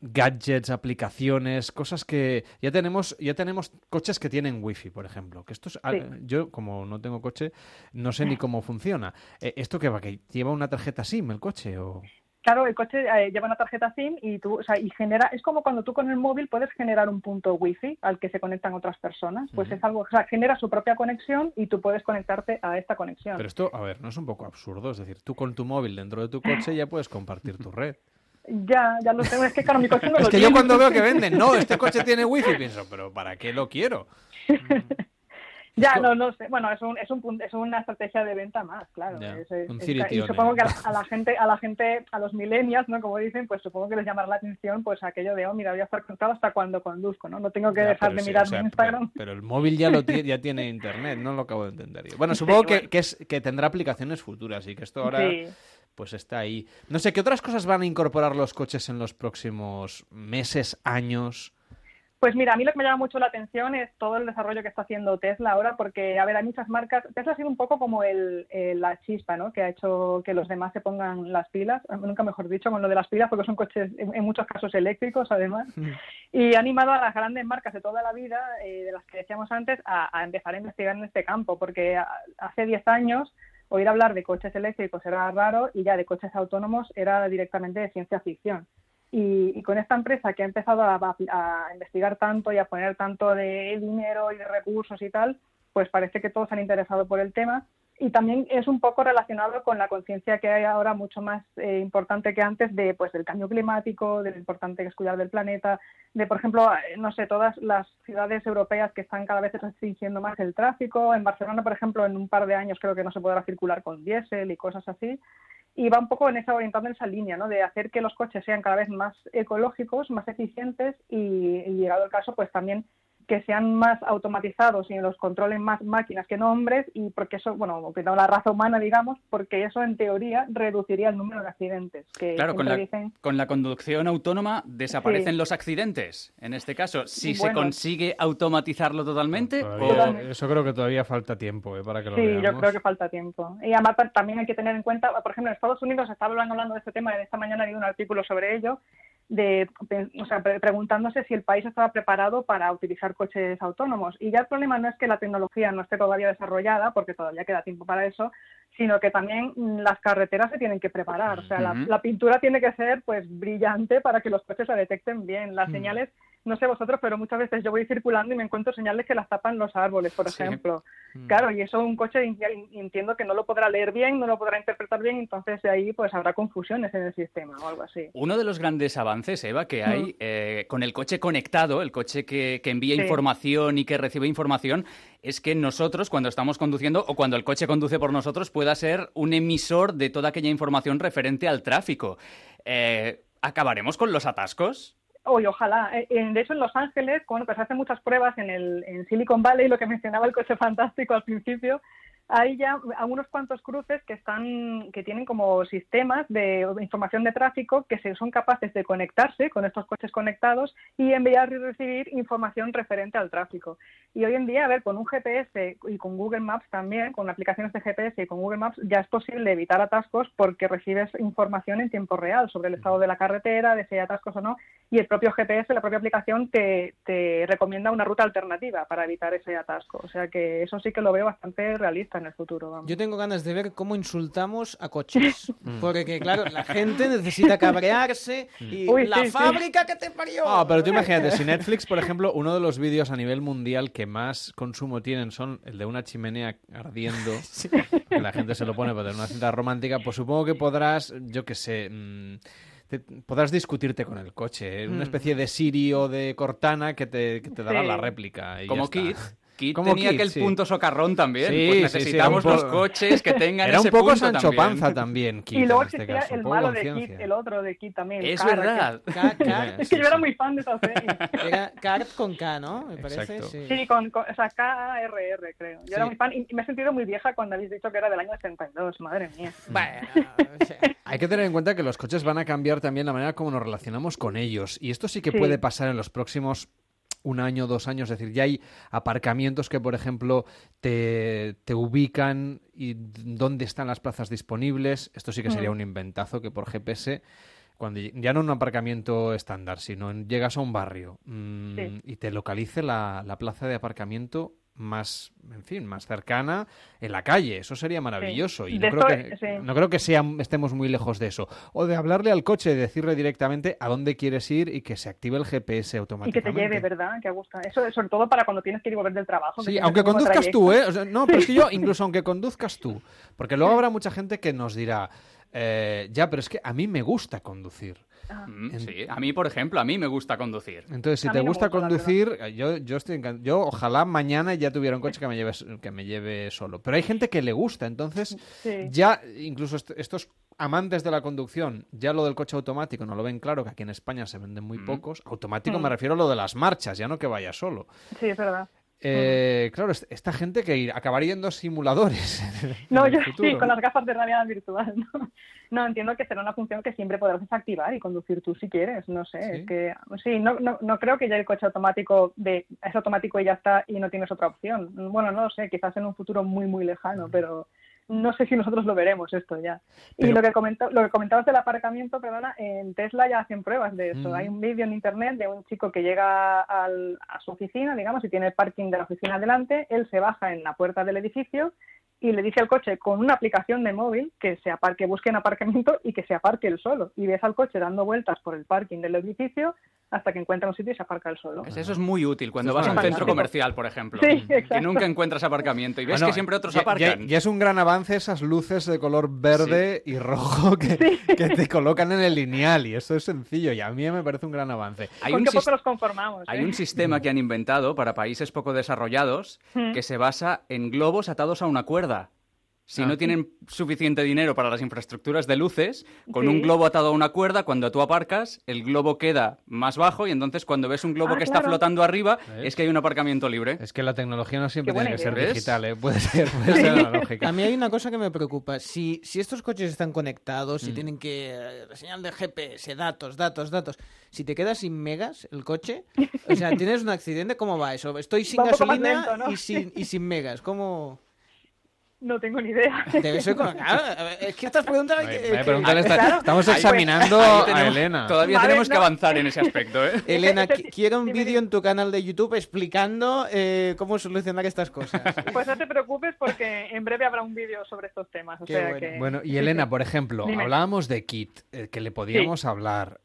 Gadgets, aplicaciones, cosas que ya tenemos, ya tenemos coches que tienen wifi, por ejemplo. Que esto es, ah, Sí. yo como no tengo coche, no sé ni cómo funciona. Eh, ¿Esto qué va? ¿Que lleva una tarjeta SIM el coche o? Claro, el coche eh, lleva una tarjeta SIM y tú, o sea, y genera, es como cuando tú con el móvil puedes generar un punto wifi al que se conectan otras personas. Pues es algo, o sea, genera su propia conexión y tú puedes conectarte a esta conexión. Pero esto, a ver, no es un poco absurdo. Es decir, tú con tu móvil dentro de tu coche ya puedes compartir tu red. Ya, ya lo tengo, es que claro, mi coche no Es lo que yo cuando veo que venden, no, este coche tiene wifi, pienso, pero ¿para qué lo quiero? Ya, no, no sé. Bueno, es, un, es, un, es una estrategia de venta más, claro. Ya, Es- es- un es- y supongo que a la, a la gente, a la gente, a los millennials, ¿no? Como dicen, pues supongo que les llamará la atención, pues aquello de, oh, mira, voy a estar conectado hasta cuando conduzco, ¿no? No tengo que Ya, dejar de sí, mirar o sea, mi Instagram. Pero, pero el móvil ya lo tiene, ya tiene internet, no lo acabo de entender. yo. Bueno, supongo que, que es, que tendrá aplicaciones futuras y que esto ahora Sí. Pues está ahí. No sé, ¿qué otras cosas van a incorporar los coches en los próximos meses, años? Pues mira, a mí lo que me llama mucho la atención es todo el desarrollo que está haciendo Tesla ahora, porque, a ver, hay muchas marcas. Tesla ha sido un poco como el, eh, la chispa, ¿no? Que ha hecho que los demás se pongan las pilas, eh, nunca mejor dicho, con lo de las pilas, porque son coches en, en muchos casos eléctricos, además. Y ha animado a las grandes marcas de toda la vida, eh, de las que decíamos antes, a, a empezar a investigar en este campo, porque hace 10 años oír hablar de coches eléctricos era raro y ya de coches autónomos era directamente de ciencia ficción. Y, y con esta empresa que ha empezado a, a- investigar tanto y a poner tanto de dinero y de recursos y tal, pues parece que todos han interesado por el tema. Y también es un poco relacionado con la conciencia que hay ahora mucho más eh, importante que antes de pues del cambio climático, de lo importante que es cuidar del planeta, de por ejemplo, eh, no sé, todas las ciudades europeas que están cada vez restringiendo más el tráfico. En Barcelona, por ejemplo, en un par de años creo que no se podrá circular con diésel y cosas así. y va un poco en esa orientando en esa línea, ¿no? De hacer que los coches sean cada vez más ecológicos, más eficientes y, y llegado el caso, pues también que sean más automatizados y los controlen más máquinas que no hombres y porque eso, bueno, que no la raza humana, digamos, porque eso en teoría reduciría el número de accidentes. Que Claro, con la, dicen, con la conducción autónoma desaparecen Sí. los accidentes. En este caso, si se consigue automatizarlo totalmente Todavía- o... Eso creo que todavía falta tiempo eh, para que lo Sí, veamos. yo creo que falta tiempo. Y además ta- también hay que tener en cuenta, por ejemplo, en Estados Unidos se estaba hablando, hablando de este tema, esta mañana leído un artículo sobre ello, de, o sea, pre- preguntándose si el país estaba preparado para utilizar coches autónomos. Y ya el problema no es que la tecnología no esté todavía desarrollada, porque todavía queda tiempo para eso, sino que también mm, las carreteras se tienen que preparar. O sea, la pintura tiene que ser pues brillante para que los coches la detecten bien. Las Mm. señales, no sé vosotros, pero muchas veces yo voy circulando y me encuentro señales que las tapan los árboles, por Sí. ejemplo. Mm. Claro, y eso un coche entiendo que no lo podrá leer bien, no lo podrá interpretar bien, entonces de ahí pues habrá confusiones en el sistema o algo así. Uno de los grandes avances, Eva, que hay Mm. eh, con el coche conectado, el coche que, que envía Sí. información y que recibe información, es que nosotros, cuando estamos conduciendo o cuando el coche conduce por nosotros, pueda ser un emisor de toda aquella información referente al tráfico. Eh, ¿Acabaremos con los atascos? Oye, ojalá. Eh, eh, De hecho, en Los Ángeles, bueno, pues hacen muchas pruebas en, el, en Silicon Valley, lo que mencionaba el coche fantástico al principio. Hay ya a unos cuantos cruces que están, que tienen como sistemas de información de tráfico que se, son capaces de conectarse con estos coches conectados y enviar y recibir información referente al tráfico. Y hoy en día, a ver, con un GPS y con Google Maps también, con aplicaciones de GPS y con Google Maps, ya es posible evitar atascos porque recibes información en tiempo real sobre el estado de la carretera, de si hay atascos o no, y el propio GPS, la propia aplicación, te, te recomienda una ruta alternativa para evitar ese atasco. O sea que eso sí que lo veo bastante realista en el futuro. Vamos. Yo tengo ganas de ver cómo insultamos a coches. Mm. Porque, claro, la gente necesita cabrearse y Uy, la sí, sí. fábrica que te parió. Ah, pero tú imagínate, si Netflix, por ejemplo, uno de los vídeos a nivel mundial que más consumo tienen son el de una chimenea ardiendo, que la gente se lo pone para tener una cinta romántica, pues supongo que podrás, yo qué sé, mm, te- podrás discutirte con el coche, ¿eh? una Mm. especie de Siri o de Cortana que te, que te dará Sí. la réplica. y Como. Kit. Kit Como tenía Kit, aquel sí. punto socarrón también. Sí, pues sí, sí, necesitamos un los coches que tengan Era ese un poco punto Sancho también. Panza también, Kit, Y luego este existía caso, un el malo de. Kit, el otro de Kit también. Es verdad. que- Es que yo era muy fan de esa serie. Era Cart con K, ¿no? Me parece. Exacto. Sí. Sí, con, con- o sea, K-A-R-R, creo. Yo Sí. era muy fan y me he sentido muy vieja cuando habéis dicho que era del año 72, madre mía. Hay que tener en cuenta que los coches van a cambiar también la manera como nos relacionamos con ellos. Y esto sí que Sí. puede pasar en los próximos un año, dos años. Es decir, ya hay aparcamientos que, por ejemplo, te, te ubican y dónde están las plazas disponibles. Esto sí que sería Mm. un inventazo que por GPS, cuando ya no en un aparcamiento estándar, sino en- llegas a un barrio mm, Sí. y te localice la, la plaza de aparcamiento más, en fin, más cercana en la calle. Eso sería maravilloso. Y no creo, que, sí. no creo que sea, estemos muy lejos de eso. O de hablarle al coche y decirle directamente a dónde quieres ir y que se active el GPS Y que automáticamente. te lleve, ¿verdad? Que gusta. Eso es sobre todo para cuando tienes que ir volver del trabajo. Sí, aunque conduzcas trayecto. tú, ¿eh? O sea, no, pero es que yo, incluso aunque conduzcas tú, porque luego habrá mucha gente que nos dirá, eh, ya, pero es que a mí me gusta conducir. Mm, Sí, a mí, por ejemplo, a mí me gusta conducir. Entonces, si A te no gusta conducir, yo, yo estoy encan- Yo ojalá mañana ya tuviera un coche que me lleve, que me lleve solo. Pero hay gente que le gusta, entonces Sí. ya incluso est- estos amantes de la conducción, ya lo del coche automático no lo ven claro, que aquí en España se venden muy pocos. Automático Mm. me refiero a lo de las marchas, ya no que vaya solo. Sí, es verdad. Eh, Claro, est- esta gente que ir, acabaría yendo a simuladores. en No, yo sí, futuro. con las gafas de realidad virtual. ¿no? No, entiendo que será una función que siempre podrás desactivar y conducir tú si quieres, no sé, Sí. es que sí, no, no, no creo que ya el coche automático de es automático y ya está y no tienes otra opción. Bueno, no lo sé, quizás en un futuro muy muy lejano, pero no sé si nosotros lo veremos esto ya. Y lo que comenta, lo que comentabas del aparcamiento, perdona, en Tesla ya hacen pruebas de eso. Ujú. Hay un vídeo en internet de un chico que llega al- a su oficina, digamos, y tiene el parking de la oficina delante, él se baja en la puerta del edificio y le dice al coche con una aplicación de móvil que se aparque, busque un aparcamiento y que se aparque él solo. Y ves al coche dando vueltas por el parking del edificio hasta que encuentra un sitio y se aparca él solo. Pues Eso es muy útil cuando vas a un fantástico. centro comercial, por ejemplo. Sí, Que nunca encuentras aparcamiento y ves Bueno, que siempre otros ya- aparcan. Ya, ya es un gran avance esas luces de color verde y rojo que, que te colocan en el lineal y eso es sencillo y a mí me parece un gran avance. Hay Con un poco nos conformamos. Hay ¿eh? un sistema que han inventado para países poco desarrollados Mm. que se basa en globos atados a una cuerda. Si Ah. no tienen suficiente dinero para las infraestructuras de luces, con Sí. un globo atado a una cuerda, cuando tú aparcas, el globo queda más bajo y entonces cuando ves un globo Ah, que está flotando arriba, ¿Ves? es que hay un aparcamiento libre. Es que la tecnología no siempre tiene que ser digital, ¿eh? Puede ser, puede ser analógica. A mí hay una cosa que me preocupa. Si, si estos coches están conectados, si Mm. tienen que. eh, La señal de GPS, datos, datos, datos. Si te quedas sin megas el coche, o sea, tienes un accidente, ¿cómo va eso? Estoy sin Va gasolina lento, ¿no? y, sin, y sin megas. ¿Cómo.? No tengo ni idea. Debe ser. Claro, es que estas preguntas. hay que- Vaya que- pregunta esta- Claro. Estamos Ahí- examinando a Elena. Todavía Vale, tenemos que avanzar en ese aspecto, ¿eh? Elena, quiero un vídeo en tu canal de YouTube explicando eh, cómo solucionar estas cosas. Pues no te preocupes porque en breve habrá un vídeo sobre estos temas. O Qué sea bueno. que... Bueno, y Elena, por ejemplo, Dime. hablábamos de Kit, eh, que le podíamos hablar.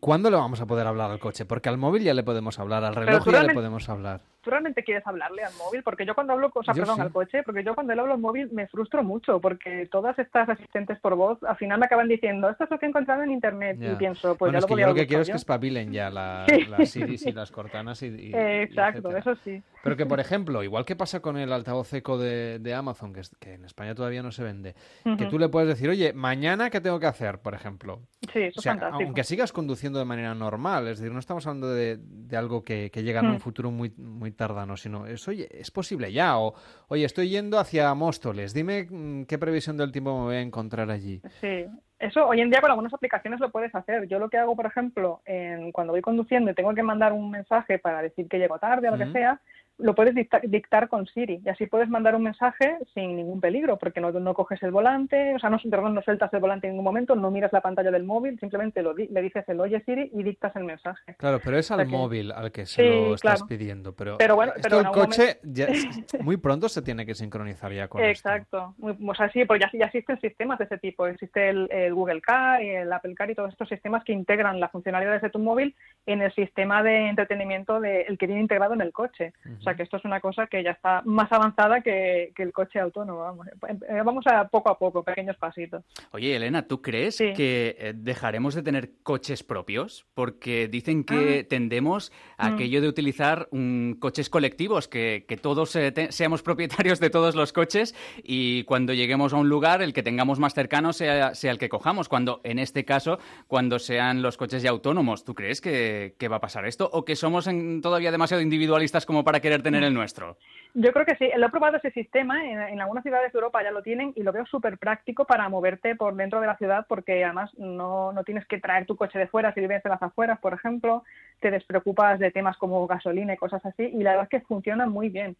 ¿Cuándo le vamos a poder hablar al coche? Porque al móvil ya le podemos hablar, al reloj ya le podemos hablar. ¿Tú realmente quieres hablarle al móvil? Porque yo cuando hablo, o sea, Yo perdón, sí. al coche, porque yo cuando le hablo al móvil me frustro mucho, porque todas estas asistentes por voz al final me acaban diciendo, esto es lo que he encontrado en internet, y pienso, pues bueno, ya es lo que yo lo que quiero es buscado que espabilen ya la- Sí. las Siris y las Cortanas y, y- y Exacto, etcétera. eso sí. Pero que, por ejemplo, igual que pasa con el altavoz eco de, de Amazon, que, es- que en España todavía no se vende, que Ujú. tú le puedes decir, oye, mañana, ¿qué tengo que hacer, por ejemplo? Sí, eso O sea, es fantástico. aunque sigas conduciendo de manera normal, es decir, no estamos hablando de, de algo que, que llega en un Mm. futuro muy, muy tardano, sino es, oye, es posible ya, o oye, estoy yendo hacia Móstoles, dime mm, qué previsión del tiempo me voy a encontrar allí. Sí, eso hoy en día con algunas aplicaciones lo puedes hacer. Yo lo que hago, por ejemplo, en, cuando voy conduciendo y tengo que mandar un mensaje para decir que llego tarde o lo que sea, lo puedes dicta- dictar con Siri y así puedes mandar un mensaje sin ningún peligro porque no, no coges el volante, o sea, no, perdón, no sueltas el volante en ningún momento, no miras la pantalla del móvil, simplemente lo le dices el oye Siri y dictas el mensaje. Claro, pero es O sea al móvil al que se Sí, lo estás claro. pidiendo. Pero, Pero bueno, esto pero el coche ya muy pronto se tiene que sincronizar ya con esto. Exacto. Muy- o sea, sí, porque ya, ya existen sistemas de ese tipo. Existe el, el Google Car y el Apple Car y todos estos sistemas que integran las funcionalidades de tu móvil en el sistema de entretenimiento de, el que viene integrado en el coche. O sea, que esto es una cosa que ya está más avanzada que, que el coche autónomo. Vamos, Eh, vamos a poco a poco, pequeños pasitos. Oye, Elena, ¿tú crees que eh, dejaremos de tener coches propios? Porque dicen que tendemos a Mm. aquello de utilizar mm, coches colectivos, que, que todos eh, te- seamos propietarios de todos los coches y cuando lleguemos a un lugar, el que tengamos más cercano sea, sea el que cojamos. Cuando, en este caso, cuando sean los coches ya autónomos, ¿tú crees que, que va a pasar esto? ¿O que somos en- todavía demasiado individualistas como para querer tener el nuestro? Yo creo que sí. Lo he probado ese sistema. En, algunas ciudades de Europa ya lo tienen y lo veo súper práctico para moverte por dentro de la ciudad porque además no, no tienes que traer tu coche de fuera si vives en las afueras, por ejemplo. Te despreocupas de temas como gasolina y cosas así y la verdad es que funciona muy bien.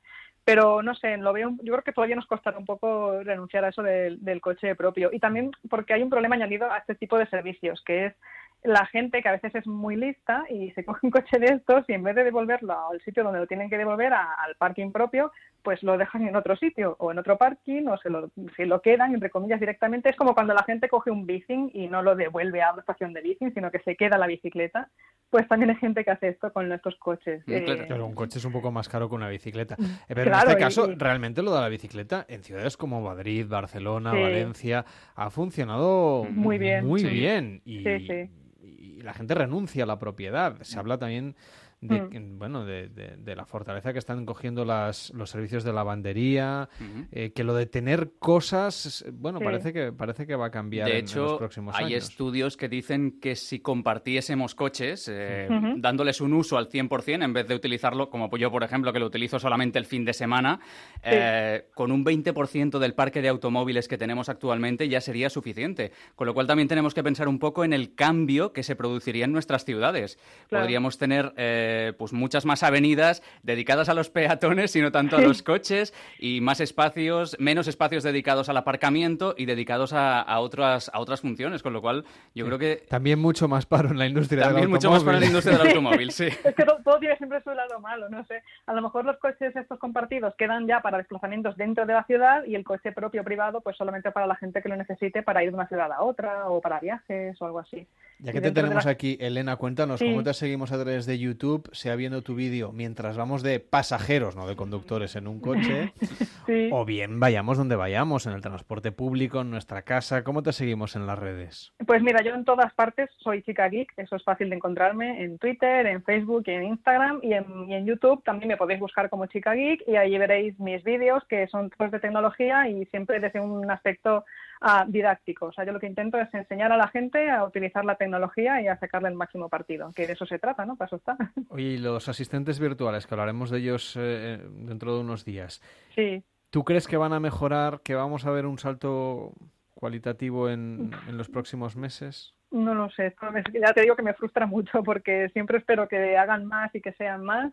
Pero no sé, lo veo, yo creo que todavía nos costará un poco renunciar a eso del coche propio. Y también porque hay un problema añadido a este tipo de servicios, que es la gente que a veces es muy lista y se coge un coche de estos y en vez de devolverlo al sitio donde lo tienen que devolver, a- al parking propio, pues lo dejan en otro sitio o en otro parking o se lo, se lo quedan, entre comillas, directamente. Es como cuando la gente coge un bicing y no lo devuelve a una estación de bicing, sino que se queda la bicicleta. Pues también hay gente que hace esto con estos coches. Eh, Claro, un coche es un poco más caro que una bicicleta. Eh, pero Claro, en este caso, y- realmente lo de la bicicleta en ciudades como Madrid, Barcelona, Sí. Valencia, ha funcionado Muy bien. Muy Sí. bien. Y, Sí, sí. y la gente renuncia a la propiedad. Se habla también de, Mm. bueno, de, de- de la fortaleza que están cogiendo las, los servicios de lavandería, eh, que lo de tener cosas, bueno, Sí. parece que parece que va a cambiar De en- en, hecho, los próximos hay años. estudios que dicen que si compartiésemos coches, eh, dándoles un uso al 100%, en vez de utilizarlo, como yo, por ejemplo, que lo utilizo solamente el fin de semana, eh, con un 20% del parque de automóviles que tenemos actualmente ya sería suficiente. Con lo cual también tenemos que pensar un poco en el cambio que se produciría en nuestras ciudades. Claro. Podríamos tener eh, pues muchas más avenidas dedicadas a los peatones y no tanto a los coches y más espacios, menos espacios dedicados al aparcamiento y dedicados a, a otras, a otras funciones, con lo cual yo creo que También mucho más paro en la industria del también mucho más para la automóvil. industria del automóvil, sí. Es que todo, todo tiene siempre su lado malo, no sé. A lo mejor los coches estos compartidos quedan ya para desplazamientos dentro de la ciudad y el coche propio privado pues solamente para la gente que lo necesite para ir de una ciudad a otra o para viajes o algo así. Ya Y que te tenemos la- aquí, Elena, cuéntanos Sí. cómo te seguimos a través de YouTube, sea viendo tu vídeo mientras vamos de pasajeros, no de conductores en un coche, Sí. O bien vayamos donde vayamos, en el transporte público, en nuestra casa. ¿Cómo te seguimos en las redes? Pues mira, yo en todas partes soy chica geek, eso es fácil de encontrarme en Twitter, en Facebook, y en Instagram y en, y en YouTube también me podéis buscar como chica geek y ahí veréis mis vídeos que son todos de tecnología y siempre desde un aspecto ah, didáctico. O sea, yo lo que intento es enseñar a la gente a utilizar la tecnología y a sacarle el máximo partido, que de eso se trata, ¿no? Para eso está. Oye, y los asistentes virtuales, que hablaremos de ellos eh, dentro de unos días. Sí. ¿Tú crees que van a mejorar, que vamos a ver un salto cualitativo en, en los próximos meses? No lo sé, ya te digo que me frustra mucho porque siempre espero que hagan más y que sean más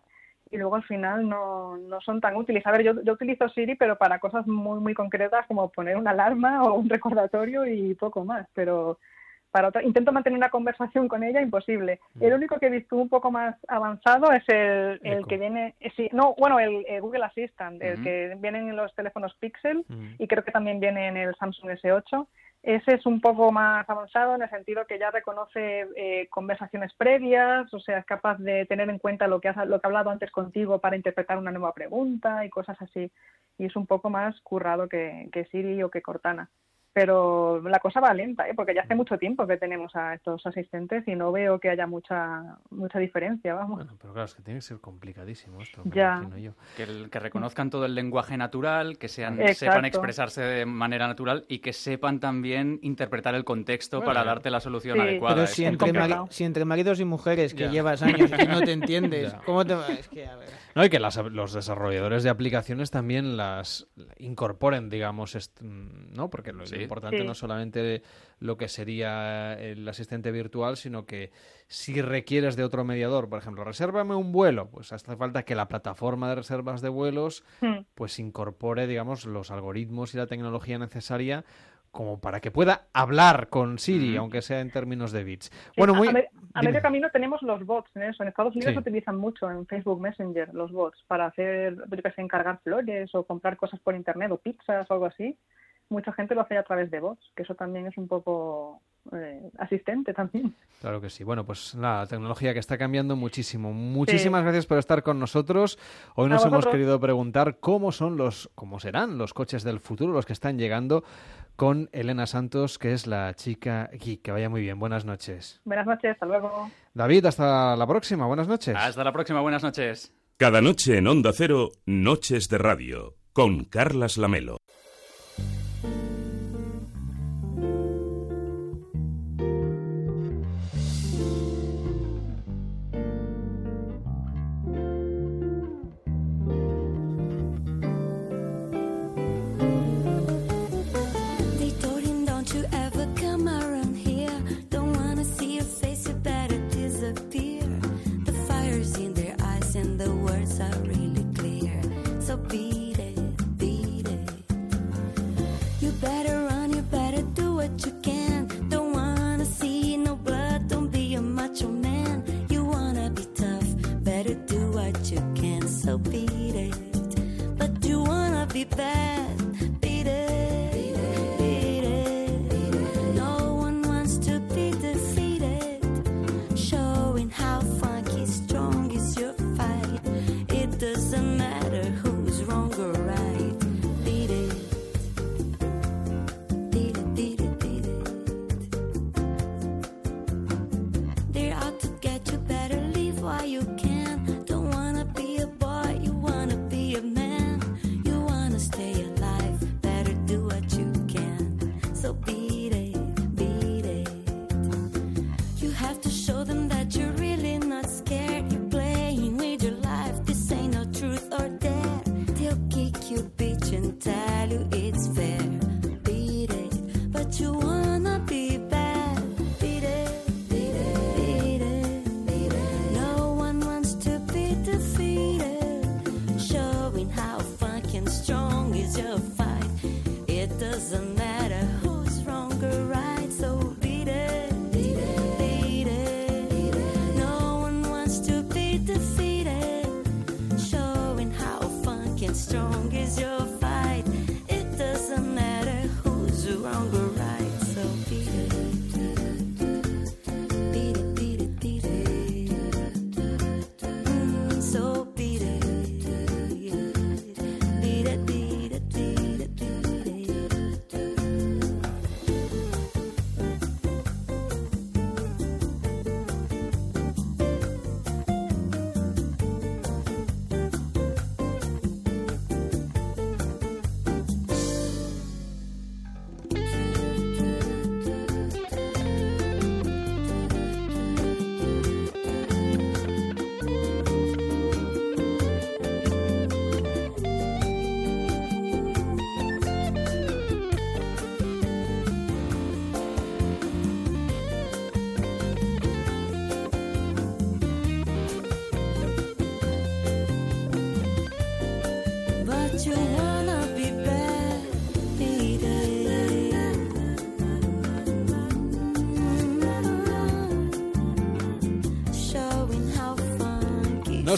y luego al final no, no son tan útiles. A ver, yo, yo utilizo Siri, pero para cosas muy, muy concretas como poner una alarma o un recordatorio y poco más, pero para otra, intento mantener una conversación con ella, imposible. El único que he visto un poco más avanzado es el, el que viene, eh, sí, no, bueno, el, Google Assistant, el que viene en los teléfonos Pixel Mm. y creo que también viene en el Samsung S8. Ese es un poco más avanzado en el sentido que ya reconoce eh, conversaciones previas, o sea, es capaz de tener en cuenta lo que, has, lo que ha hablado antes contigo para interpretar una nueva pregunta y cosas así. Y es un poco más currado que, que Siri o que Cortana. Pero la cosa va lenta, ¿eh? porque ya hace mucho tiempo que tenemos a estos asistentes y no veo que haya mucha mucha diferencia, vamos. Bueno, pero claro, es que tiene que ser complicadísimo esto, Ya. yo. Que, el- que reconozcan todo el lenguaje natural, que sean, Exacto. sepan expresarse de manera natural y que sepan también interpretar el contexto Bueno, para darte la solución sí. adecuada. Pero si entre, si maridos y mujeres que Ya. llevas años y no te entiendes, Ya. ¿cómo te va? Es que, a ver. No, y que las- los desarrolladores de aplicaciones también las incorporen, digamos, est- ¿no? Porque lo, lo Sí. importante Sí. no solamente lo que sería el asistente virtual, sino que si requieres de otro mediador, por ejemplo, resérvame un vuelo, pues hace falta que la plataforma de reservas de vuelos Hmm. pues incorpore, digamos, los algoritmos y la tecnología necesaria como para que pueda hablar con Siri, aunque sea en términos de bits. Sí, Bueno, a- muy... a, me- a dime. medio camino tenemos los bots en eso. En Estados Unidos Sí. se utilizan mucho en Facebook Messenger los bots para hacer, yo qué sé, encargar flores o comprar cosas por internet o pizzas o algo así. Mucha gente lo hace a través de bots, que eso también es un poco eh, asistente también. Claro que sí. Bueno, pues la tecnología que está cambiando muchísimo. Muchísimas gracias por estar con nosotros. Hoy A nos hemos querido preguntar cómo son los, cómo serán los coches del futuro, los que están llegando, con Elena Santos, que es la chica geek. Que vaya muy bien. Buenas noches. Buenas noches, hasta luego. David, hasta la próxima. Buenas noches. Hasta la próxima, buenas noches. Cada noche en Onda Cero, Noches de Radio, con Carlas Lamelo.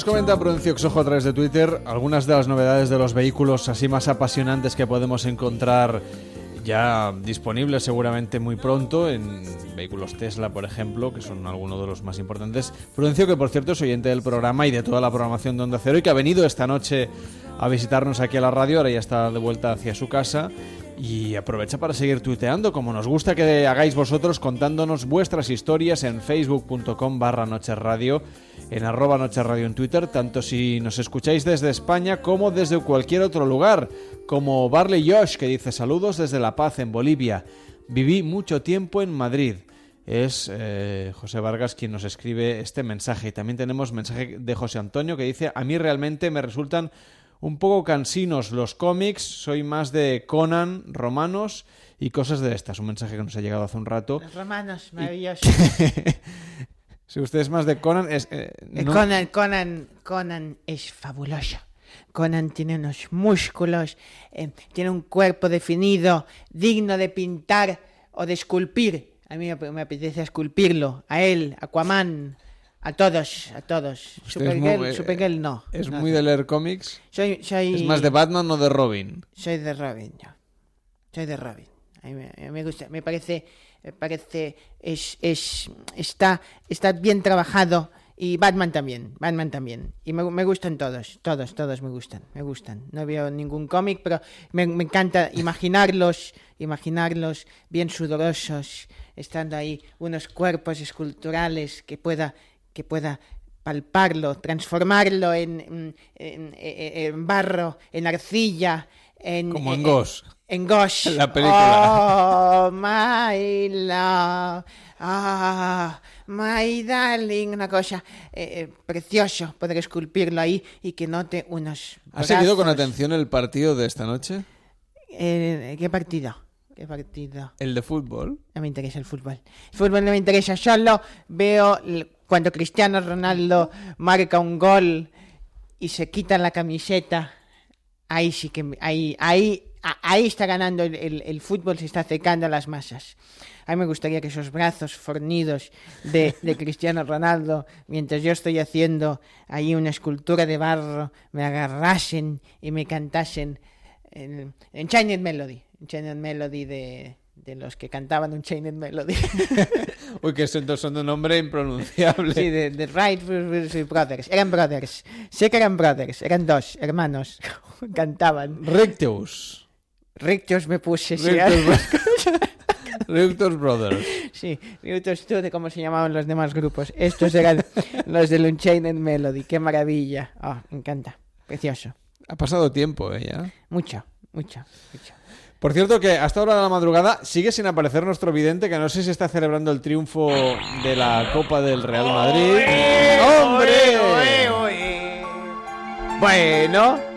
Comenta Prudencio Xojo a través de Twitter algunas de las novedades de los vehículos así más apasionantes que podemos encontrar ya disponibles seguramente muy pronto en vehículos Tesla, por ejemplo, que son algunos de los más importantes. Prudencio, que por cierto es oyente del programa y de toda la programación de Onda Cero y que ha venido esta noche a visitarnos aquí a la radio, ahora ya está de vuelta hacia su casa y aprovecha para seguir tuiteando, como nos gusta que hagáis vosotros contándonos vuestras historias en facebook.com barra Noche Radio, en arroba Noche Radio en Twitter, tanto si nos escucháis desde España como desde cualquier otro lugar, como Barley Josh, que dice saludos desde La Paz, en Bolivia. Viví mucho tiempo en Madrid. Es eh, José Vargas quien nos escribe este mensaje. Y también tenemos mensaje de José Antonio que dice, a mí realmente me resultan un poco cansinos los cómics, soy más de Conan, romanos y cosas de estas. Un mensaje que nos ha llegado hace un rato. Los romanos, maravilloso. Si usted es más de Conan, es... eh, Eh, no- Conan, Conan, Conan es fabuloso. Conan tiene unos músculos, eh, tiene un cuerpo definido, digno de pintar o de esculpir. A mí me, apetece esculpirlo. A él, Aquaman, a todos, a todos. Supergirl, muy- eh, Supergirl no. ¿Es no. muy de leer cómics? Soy, soy... ¿Es más de Batman o de Robin? Soy de Robin, yo. Soy de Robin. A mí me, a mí me gusta, me parece, parece, es, es, está, está bien trabajado y Batman también, Batman también. Y me, me gustan todos, todos, todos me gustan, me gustan. No veo ningún cómic, pero me, me encanta imaginarlos, imaginarlos bien sudorosos, estando ahí unos cuerpos esculturales que pueda, que pueda palparlo, transformarlo en, en, en- en- barro, en arcilla, en... Como en en- Ghost. En Ghost. La película. Oh, my love. Ah, my darling. Una cosa eh, eh, precioso poder esculpirlo ahí y que note unos... ¿Has seguido con atención el partido de esta noche? Eh, ¿Qué partido? ¿Qué partido? ¿El de fútbol? No me interesa el fútbol. El fútbol no me interesa, solo veo cuando Cristiano Ronaldo marca un gol y se quita la camiseta. Ahí sí que ahí ahí ahí está ganando el, el- el fútbol, se está acercando a las masas. A mí me gustaría que esos brazos fornidos de, de Cristiano Ronaldo, mientras yo estoy haciendo ahí una escultura de barro, me agarrasen y me cantasen en, en Chinese Melody, en Chinese Melody de, de los que cantaban un Chinese Melody. Uy, que son, son de un nombre impronunciable. Sí, de, de Wright Brothers. Eran brothers. Sé que eran brothers. Eran dos hermanos. Cantaban. Rictus. Rictus me puse. sí. Rictus, Brothers. Sí, Rictus tú de cómo se llamaban los demás grupos. Estos eran los del Unchained Melody. Qué maravilla. Ah, me encanta. Precioso. Ha pasado tiempo, ¿eh? ya. Mucho, mucho, mucho. Por cierto, que hasta ahora de la madrugada sigue sin aparecer nuestro vidente, que no sé si está celebrando el triunfo de la Copa del Real Madrid. ¡Hombre! Bueno, ¿cómo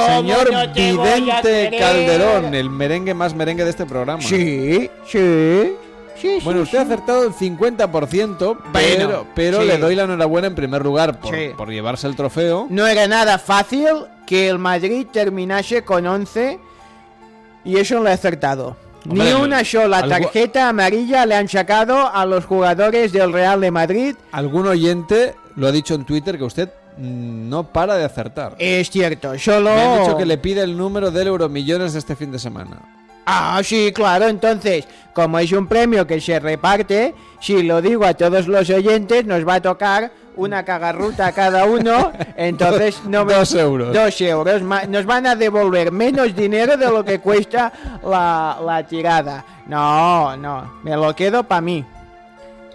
Señor no Vidente? Calderón, el merengue más merengue de este programa. Sí, sí. Sí, Bueno, sí, usted ha sí. acertado el 50%, pero, Bueno, pero sí. le doy la enhorabuena en primer lugar por, Sí. por llevarse el trofeo. No era nada fácil que el Madrid terminase con 11 y eso lo he acertado. Hombre, Ni una sola tarjeta amarilla le han sacado a los jugadores del Real de Madrid. Algún oyente lo ha dicho en Twitter que usted no para de acertar. Es cierto, solo... Me han dicho que le pide el número del Euromillones de este fin de semana. Ah, sí, claro, entonces, como es un premio que se reparte, si lo digo a todos los oyentes, nos va a tocar una cagarruta a cada uno, entonces no me... Dos euros. Dos euros, nos van a devolver menos dinero de lo que cuesta la, la tirada. No, no, me lo quedo para mí.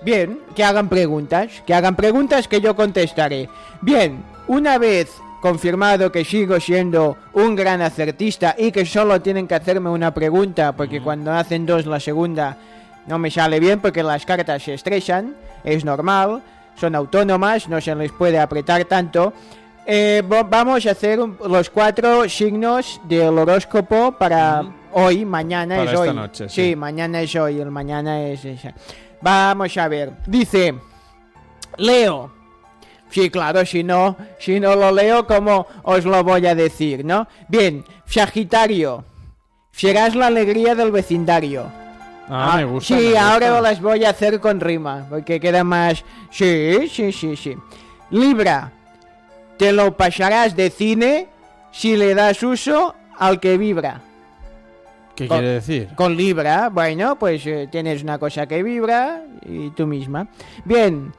Bien, que hagan preguntas, que hagan preguntas que yo contestaré. Bien, una vez confirmado que sigo siendo un gran acertista y que solo tienen que hacerme una pregunta, porque cuando hacen dos la segunda no me sale bien porque las cartas se estrechan, es normal, son autónomas, no se les puede apretar tanto. Eh, vamos a hacer los cuatro signos del horóscopo para hoy, mañana Para es esta hoy. noche, sí. sí, mañana es hoy, el mañana es esa. Vamos a ver. Dice Leo. Sí, claro, si no, si no lo leo, ¿cómo os lo voy a decir, no? Bien, Sagitario, serás la alegría del vecindario. Ah, me gusta, Sí, me ahora gusta. las voy a hacer con rima, porque queda más... Sí, sí, sí, sí. Libra, te lo pasarás de cine si le das uso al que vibra. ¿Qué Con- quiere decir? Con Libra, bueno, pues eh, tienes una cosa que vibra y tú misma. Bien,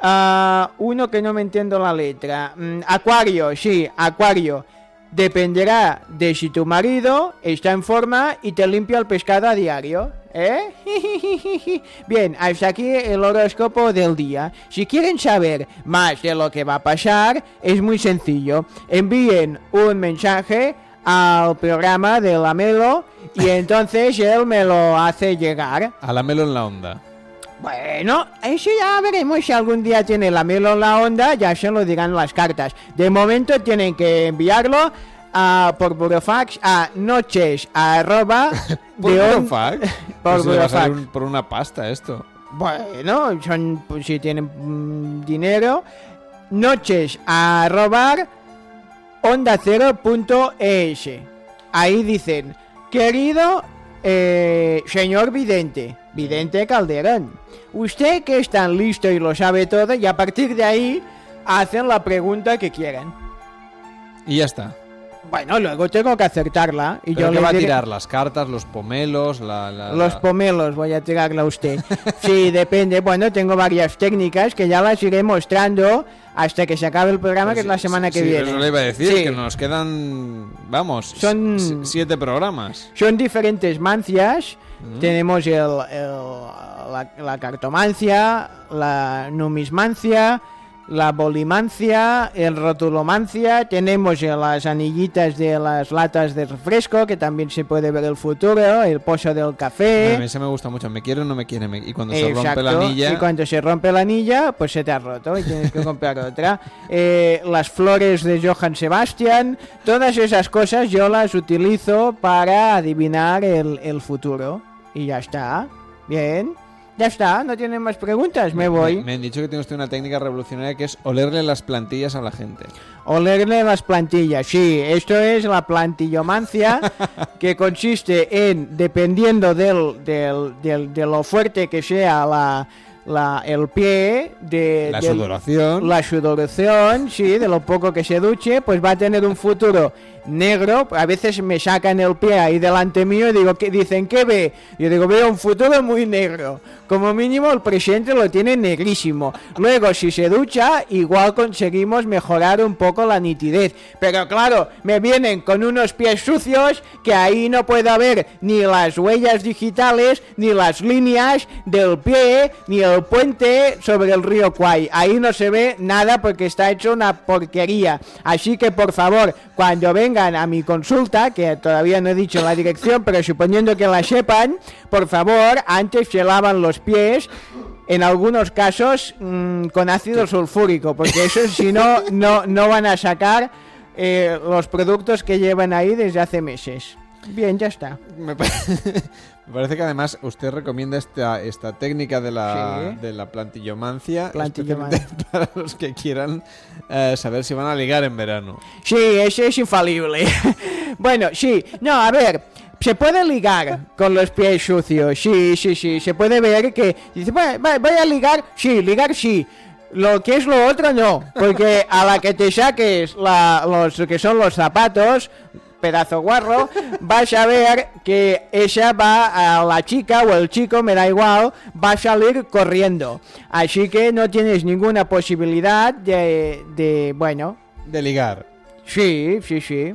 ah, uno que no me entiendo la letra. Mm, acuario, sí, Acuario. Dependerá de si tu marido está en forma y te limpia el pescado a diario. ¿Eh? Bien, hasta aquí el horóscopo del día. Si quieren saber más de lo que va a pasar, es muy sencillo. Envíen un mensaje al programa de la Melo y entonces él me lo hace llegar. A la melo en la onda. Bueno, eso ya veremos si algún día tiene la Melo en la onda, ya se lo dirán las cartas. De momento tienen que enviarlo a, por burofax a noches arroba ¿Por de burofax? por Pues burofax. un- por una pasta esto. Bueno, son, pues, si tienen mm, dinero, noches a robar onda es. Ahí dicen, querido eh, señor vidente, vidente Calderón, usted que es tan listo y lo sabe todo, y a partir de ahí hacen la pregunta que quieran. Y ya está. Bueno, luego tengo que acertarla. Y ¿Pero yo qué va a tirar? ¿Las cartas, los pomelos, la... la- Los pomelos voy a tirarla a usted. Sí, depende. Bueno, tengo varias técnicas que ya las iré mostrando hasta que se acabe el programa, que es la semana que Sí, viene. Eso le iba a decir, Sí. que nos quedan, vamos, Son- siete programas. Son diferentes mancias. Mm. Tenemos el, el- la, la cartomancia, la numismancia, la bolimancia, el rotulomancia. Tenemos las anillitas de las latas de refresco, que también se puede ver el futuro, el pozo del café. A mí se me gusta mucho. Me quiere o no me quiere. Y cuando se rompe la anilla... Y cuando se rompe la anilla, pues se te ha roto y tienes que comprar otra. Eh, las flores de Johann Sebastian, todas esas cosas yo las utilizo para adivinar el, el futuro. Y ya está. Bien. Ya está, no tienen más preguntas, me voy. Me han dicho que tiene usted una técnica revolucionaria que es olerle las plantillas a la gente. Olerle las plantillas, sí, esto es la plantillomancia, que consiste en, dependiendo del, del- del- de lo fuerte que sea la, la- el pie, de La del- sudoración. la sudoración, sí, de lo poco que se duche, pues va a tener un futuro negro. A veces me sacan el pie ahí delante mío y digo, ¿qué? dicen, ¿qué ve? Yo digo, veo un futuro muy negro. Como mínimo el presente lo tiene negrísimo. Luego, si se ducha, igual conseguimos mejorar un poco la nitidez. Pero claro, me vienen con unos pies sucios que ahí no puede haber ni las huellas digitales, ni las líneas del pie, ni el puente sobre el río Kwai. Ahí no se ve nada porque está hecho una porquería. Así que por favor, cuando vengan a mi consulta, que todavía no he dicho la dirección, pero suponiendo que la sepan, por favor, antes se lavan los pies. En algunos casos mm, con ácido sulfúrico, porque eso si no, no, no van a sacar eh, los productos que llevan ahí desde hace meses. Bien, ya está. Me, pa- me parece que además usted recomienda esta, esta técnica de la, Sí. de la plantillomancia, para los que quieran eh, saber si van a ligar en verano. Sí, ese es infalible. bueno, sí. No, a ver. Se puede ligar con los pies sucios. Sí, sí, sí. Se puede ver que... Dice, "Voy- a ligar. Sí, ligar sí. Lo que es lo otro no. Porque a la que te saques la- los que son los zapatos, pedazo guarro, vas a ver que esa va a la chica o el chico, me da igual, va a salir corriendo. Así que no tienes ninguna posibilidad de, de bueno, De ligar. Sí, sí, sí.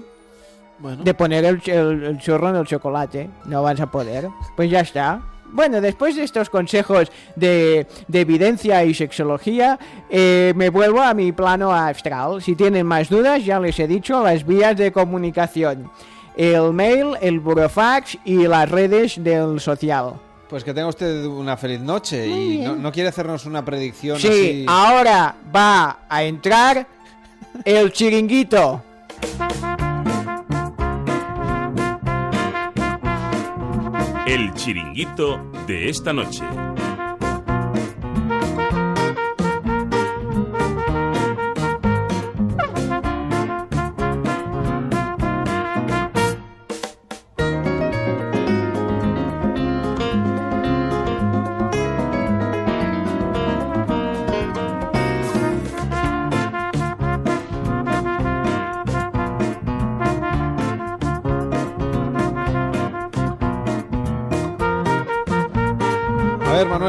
De poner el, el, el chorro en el chocolate. No vas a poder. Pues ya está. Bueno, después de estos consejos de, de evidencia y sexología, eh, me vuelvo a mi plano astral. Si tienen más dudas, ya les he dicho las vías de comunicación. El mail, el burofax y las redes del social. Pues que tenga usted una feliz noche y no, no quiere hacernos una predicción Sí, así. ahora va a entrar el chiringuito. El chiringuito de esta noche.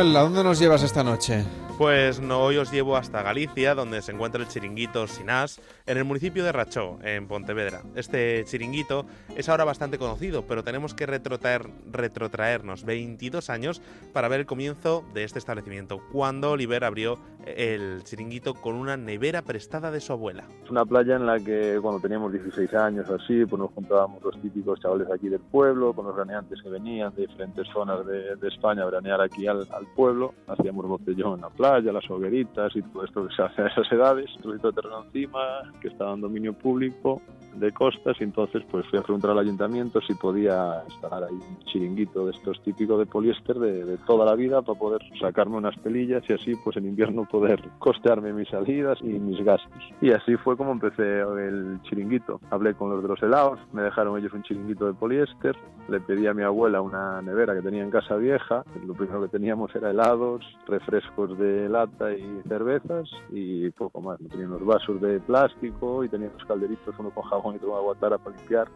¿A dónde nos llevas esta noche? Pues hoy os llevo hasta Galicia, donde se encuentra el chiringuito Sinás, en el municipio de Rachó, en Pontevedra. Este chiringuito es ahora bastante conocido, pero tenemos que retrotraer, retrotraernos 22 años para ver el comienzo de este establecimiento, cuando Oliver abrió el chiringuito con una nevera prestada de su abuela. Es una playa en la que cuando teníamos 16 años así, pues nos juntábamos los típicos chavales aquí del pueblo, con los veraneantes que venían de diferentes zonas de, España a veranear aquí al, al pueblo. Hacíamos botellón en la playa, las hogueritas y todo esto que se hace a esas edades. Un trocito de terreno encima, que estaba en dominio público de costas y entonces pues fui a preguntar al ayuntamiento si podía instalar ahí un chiringuito de estos típicos de poliéster de, de toda la vida para poder sacarme unas pelillas y así pues en invierno poder costearme mis salidas y mis gastos. Y así fue como empecé el chiringuito. Hablé con los de los helados, me dejaron ellos un chiringuito de poliéster, le pedí a mi abuela una nevera que tenía en casa vieja, lo primero que teníamos era helados, refrescos de lata y cervezas y poco más. Tenía unos vasos de plástico y tenía unos calderitos, uno con jabón y otro con agua tara para limpiar.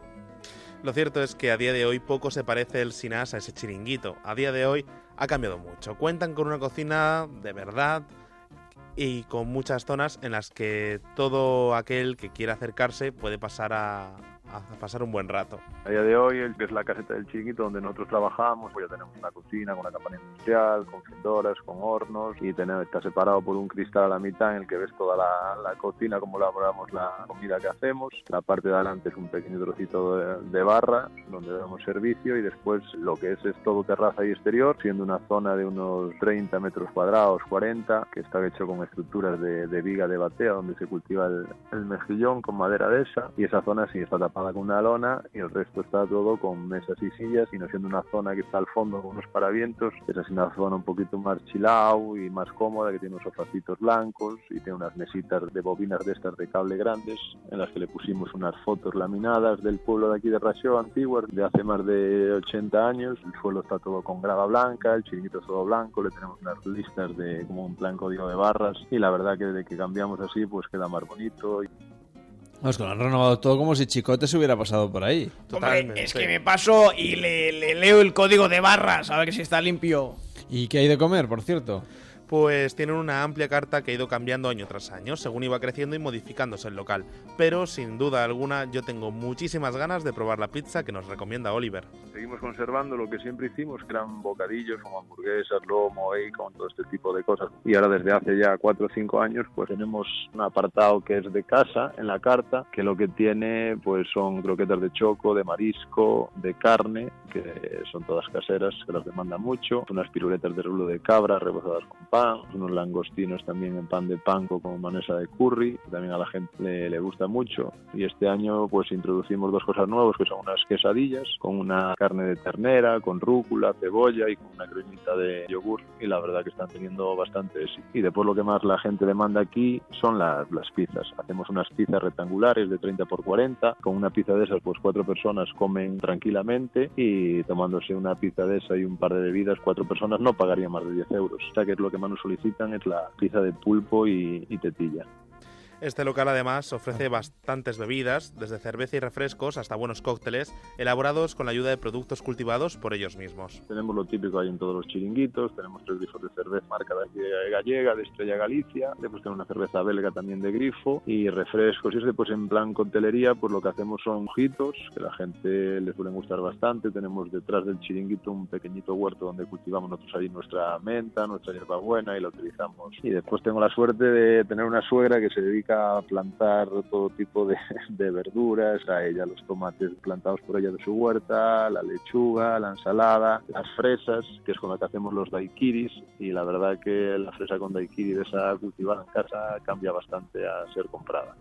Lo cierto es que a día de hoy poco se parece el Sinás a ese chiringuito. A día de hoy ha cambiado mucho. Cuentan con una cocina de verdad y con muchas zonas en las que todo aquel que quiera acercarse puede pasar a, a pasar un buen rato. A día de hoy, el que es la caseta del chiringuito donde nosotros trabajamos, pues ya tenemos una cocina con una campaña industrial, con fridoras, con hornos y tenemos, está separado por un cristal a la mitad en el que ves toda la, la cocina, cómo elaboramos la comida que hacemos. La parte de adelante es un pequeño trocito de, de barra donde damos servicio y después lo que es es todo terraza y exterior, siendo una zona de unos 30 metros cuadrados, 40, que está hecho con estructuras de, de viga de batea donde se cultiva el, el mejillón con madera de esa y esa zona sí está tapada con una lona y el resto está todo con mesas y sillas y no siendo una zona que está al fondo con unos paravientos, es así una zona un poquito más chilao y más cómoda que tiene unos sofacitos blancos y tiene unas mesitas de bobinas de estas de cable grandes en las que le pusimos unas fotos laminadas del pueblo de aquí de Rachó antiguas de hace más de 80 años, el suelo está todo con grava blanca, el chiringuito es todo blanco, le tenemos unas listas de como un plan código de barras y la verdad que desde que cambiamos así pues queda más bonito y Vamos, que lo han renovado todo como si Chicote se hubiera pasado por ahí. Hombre, es que me paso y le, le leo el código de barras a ver si está limpio. ¿Y qué hay de comer, por cierto? Pues tienen una amplia carta que ha ido cambiando año tras año, según iba creciendo y modificándose el local. Pero sin duda alguna yo tengo muchísimas ganas de probar la pizza que nos recomienda Oliver. Seguimos conservando lo que siempre hicimos, que eran bocadillos como hamburguesas, lomo, bacon, todo este tipo de cosas. Y ahora desde hace ya cuatro o cinco años, pues tenemos un apartado que es de casa en la carta, que lo que tiene pues son croquetas de choco, de marisco, de carne, que son todas caseras, que las demandan mucho, unas piruletas de rulo de cabra rebozadas con pan, unos langostinos también en pan de panko con manesa de curry, que también a la gente le, le gusta mucho. Y este año pues introducimos dos cosas nuevas, que son unas quesadillas con una carne de ternera, con rúcula, cebolla y con una cremita de yogur. Y la verdad que están teniendo bastante éxito. Y después lo que más la gente demanda aquí son las, las pizzas. Hacemos unas pizzas rectangulares de 30 por 40. Con una pizza de esas pues cuatro personas comen tranquilamente y tomándose una pizza de esa y un par de bebidas, cuatro personas no pagarían más de 10 euros. O sea que es lo que más nos solicitan es la pizza de pulpo y, y tetilla. Este local además ofrece bastantes bebidas, desde cerveza y refrescos hasta buenos cócteles, elaborados con la ayuda de productos cultivados por ellos mismos. Tenemos lo típico ahí en todos los chiringuitos, tenemos tres grifos de cerveza marca de gallega, de Estrella Galicia, después tenemos una cerveza belga también de grifo y refrescos. Y este pues en plan coctelería pues lo que hacemos son mojitos, que la gente les suelen gustar bastante. Tenemos detrás del chiringuito un pequeñito huerto donde cultivamos nosotros ahí nuestra menta, nuestra hierbabuena y la utilizamos. Y después tengo la suerte de tener una suegra que se dedica a plantar todo tipo de, verduras, a ella los tomates plantados por ella de su huerta, la lechuga, la ensalada, las fresas, que es con la que hacemos los daiquiris, y la verdad que la fresa con daiquiri de esa cultivada en casa cambia bastante a ser comprada.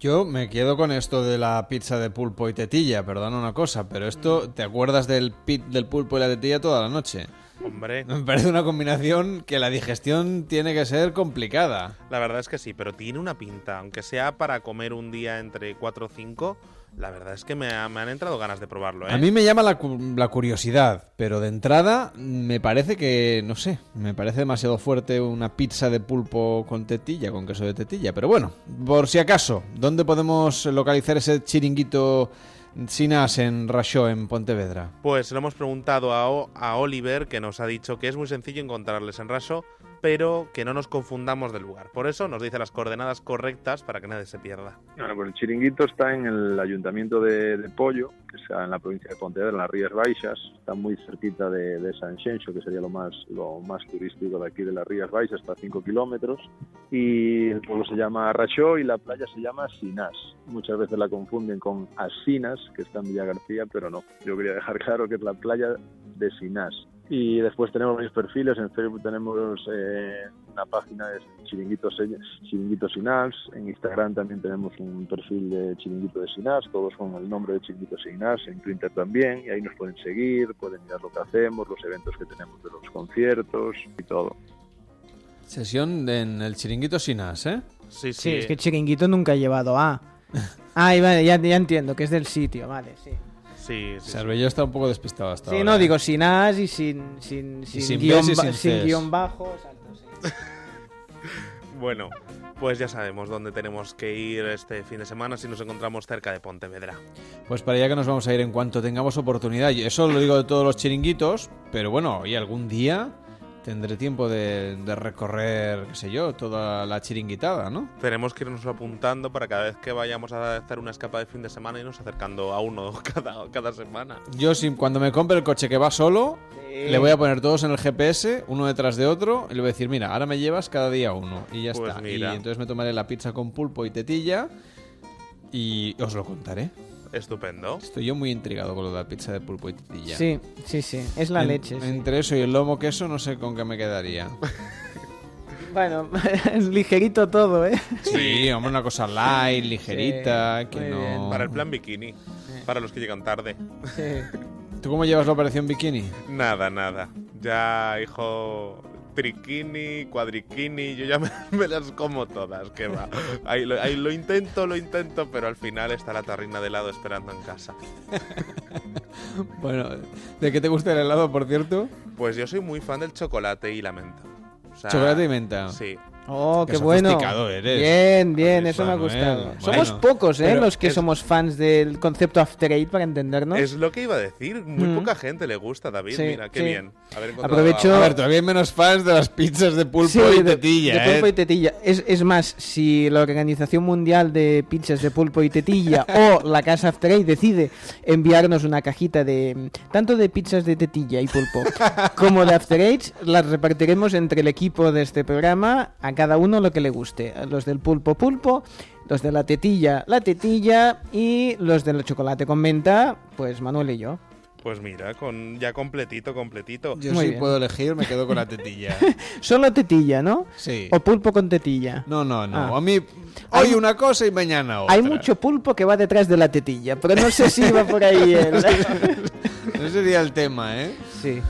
Yo me quedo con esto de la pizza de pulpo y tetilla, perdona una cosa, pero esto, ¿te acuerdas del pit del pulpo y la tetilla toda la noche? Hombre. Me parece una combinación que la digestión tiene que ser complicada. La verdad es que sí, pero tiene una pinta, aunque sea para comer un día entre 4 o 5. La verdad es que me, ha- me han entrado ganas de probarlo, ¿eh? A mí me llama la, la curiosidad, pero de entrada me parece que, no sé, me parece demasiado fuerte una pizza de pulpo con tetilla, con queso de tetilla. Pero bueno, por si acaso, ¿dónde podemos localizar ese chiringuito Sinas en en Pontevedra? Pues lo hemos preguntado a Oliver, que nos ha dicho que es muy sencillo encontrarles en Raso, pero que no nos confundamos del lugar. Por eso nos dice las coordenadas correctas para que nadie se pierda. Bueno, pues el chiringuito está en el ayuntamiento de, de Pollo, que está en la provincia de Pontevedra, en las Rías Baixas. Está muy cerquita de, de San Xenxo, que sería lo más lo más turístico de aquí de las Rías Baixas, está a 5 kilómetros. Y el pueblo se llama Rachó y la playa se llama Sinás. Muchas veces la confunden con Asinas, que está en Villa García, pero no. Yo quería dejar claro que es la playa de Sinás. Y después tenemos varios perfiles. En Facebook tenemos eh, una página de Chiringuito, Se- Chiringuito Sinás. En Instagram también tenemos un perfil de Chiringuito de Sinás, todos con el nombre de Chiringuito Sinás. En Twitter también. Y ahí nos pueden seguir, pueden mirar lo que hacemos, los eventos que tenemos de los conciertos y todo. Sesión en el chiringuito Sinas, ¿eh? Sí, Sí, es que chiringuito nunca ha llevado a. Ah, y vale, ya, ya entiendo, que es del sitio, vale, sí. Sí, sí. Cervelló está un poco despistado hasta Sí, ahora. no, digo sin as y sin, sin, sin, sin guion, y sin guion bajo. Bueno, pues ya sabemos dónde tenemos que ir este fin de semana si nos encontramos cerca de Pontevedra. Pues para allá que nos vamos a ir en cuanto tengamos oportunidad. Y eso lo digo de todos los chiringuitos, pero bueno, y algún día tendré tiempo de, de recorrer, qué sé yo, toda la chiringuitada, ¿no? Tenemos que irnos apuntando para cada vez que vayamos a hacer una escapada de fin de semana irnos acercando a uno cada, cada semana. Yo, si, cuando me compre el coche que va solo, le voy a poner todos en el GPS, uno detrás de otro, y le voy a decir, mira, ahora me llevas cada día uno, y ya Pues está. mira. Y entonces me tomaré la pizza con pulpo y tetilla, y os lo contaré. Estupendo. Estoy yo muy intrigado con lo de la pizza de pulpo y tetilla. Sí, sí, sí, es la En- leche. sí. Entre eso y el lomo queso, no sé con qué me quedaría. Bueno, es ligerito todo, ¿eh? Sí, hombre, una cosa light, ligerita, que muy no... bien. Para el plan bikini. Para los que llegan tarde. ¿Tú cómo llevas la operación bikini? Nada, nada. Ya, hijo, triquini, cuadriquini, yo ya me, me las como todas, que va. Ahí lo, ahí lo intento, lo intento, pero al final está la tarrina de helado esperando en casa. Bueno, ¿de qué te gusta el helado, por cierto? Pues yo soy muy fan del chocolate y la menta. O sea, ¿Chocolate y menta? Sí. Oh, Qué qué bueno. eres. Bien, bien, eso me ha gustado. Bueno, Somos pocos, ¿eh? pero Los que es- somos fans del concepto After Eight, para entendernos. Es lo que iba a decir. Muy Mm. poca gente le gusta, David. Sí, Mira, qué sí. bien. Haber Aprovecho- A ver, todavía hay menos fans de las pizzas de pulpo Sí, y de- tetilla, de pulpo ¿eh? y tetilla. Es, es más, si la Organización Mundial de Pizzas de Pulpo y Tetilla o la Casa After Eight decide enviarnos una cajita de tanto de pizzas de tetilla y pulpo como de After Eight, las repartiremos entre el equipo de este programa a cada uno lo que le guste. Los del pulpo pulpo, los de la tetilla la tetilla y los del chocolate con menta, pues Manuel y yo. Pues mira, con ya completito, completito. Yo Muy bien. puedo elegir, me quedo con la tetilla. Solo tetilla, ¿no? Sí. O pulpo con tetilla. No, no, no. Ah. A mí, hoy una cosa y mañana otra. Hay mucho pulpo que va detrás de la tetilla, pero no sé si va por ahí el... Ese sería el tema, ¿eh? Sí.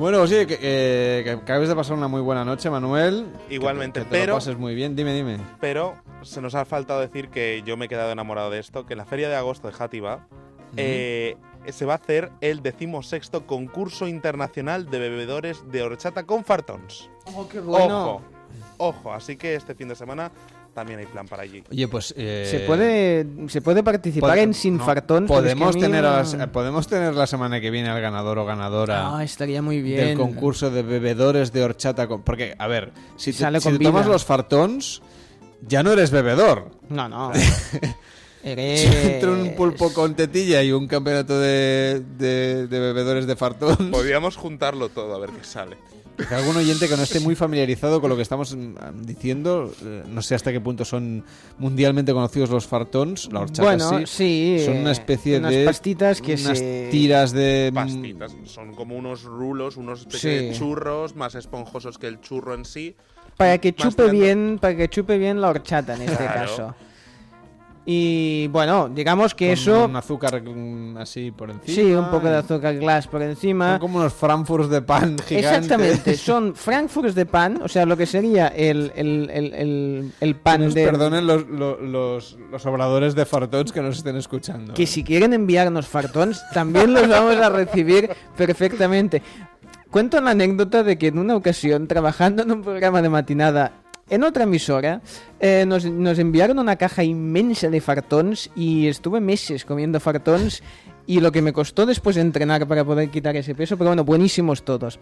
Bueno, sí, que, eh, que acabes de pasar una muy buena noche, Manuel. Igualmente, que, que te pero- lo pases muy bien. Dime, dime. Pero se nos ha faltado decir que yo me he quedado enamorado de esto, que en la feria de agosto de Játiva eh, se va a hacer el decimosexto concurso internacional de bebedores de horchata con fartons. Oh, qué bueno. Ojo, ojo, así que este fin de semana también hay plan para allí. Oye, pues... eh, Se puede, se puede participar en sin no, fartón. pero es que Podemos tener, a no- las- eh, podemos tener la semana que viene al ganador o ganadora Ah, estaría muy del bien. concurso de bebedores de horchata. con- porque, a ver, si te, Sale si con te tomas los fartons, ya no eres bebedor. No, no. Eres... entre un pulpo con tetilla y un campeonato de, de- de bebedores de fartons... Podríamos juntarlo todo a ver qué sale. Que algún oyente que no esté muy familiarizado con lo que estamos mm, diciendo, eh, no sé hasta qué punto son mundialmente conocidos los fartons, la horchata Bueno, sí, son una eh, especie unas de pastitas que unas se- tiras de mm, Pastitas, son como unos rulos, unos Sí. churros más esponjosos que el churro en sí. Para que chupe tirando- bien, para que chupe bien la horchata en este Claro. caso. Y bueno, digamos que con eso... un azúcar mm, así por encima. Sí, un poco de azúcar glass por encima. Son como unos frankfurts de pan gigantes. Exactamente, son frankfurts de pan, o sea, lo que sería el, el, el, el, el pan Nos de... perdonen los, los, los, los obradores de fartons que nos estén escuchando. Que si quieren enviarnos fartons, también los vamos a recibir perfectamente. Cuento la anécdota de que en una ocasión, trabajando en un programa de matinada en otra emisora eh, nos, nos enviaron una caja inmensa de fartons y estuve meses comiendo fartons y lo que me costó después entrenar para poder quitar ese peso, pero bueno, buenísimos todos.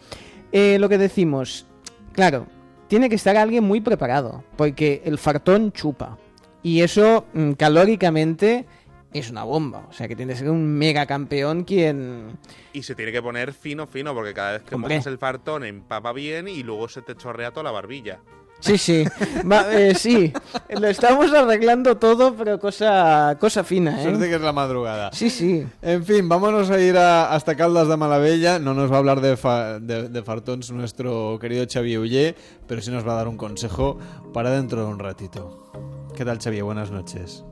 Eh, lo que decimos, claro, tiene que estar alguien muy preparado, porque el fartón chupa. Y eso mm, calóricamente es una bomba. O sea que tiene que ser un mega campeón quien... Y se tiene que poner fino, fino, porque cada vez que Hombre. mojas el fartón empapa bien y luego se te chorrea toda la barbilla. Sí, sí. Va, eh, sí. Lo estamos arreglando todo, pero cosa, cosa fina, ¿eh? Suerte que es la madrugada. Sí, sí. En fin, vámonos a ir a- hasta Caldas de Malavella. No nos va a hablar de, fa- de, de fartons nuestro querido Xavier Ullé, pero sí nos va a dar un consejo para dentro de un ratito. ¿Qué tal, Xavier? Buenas noches.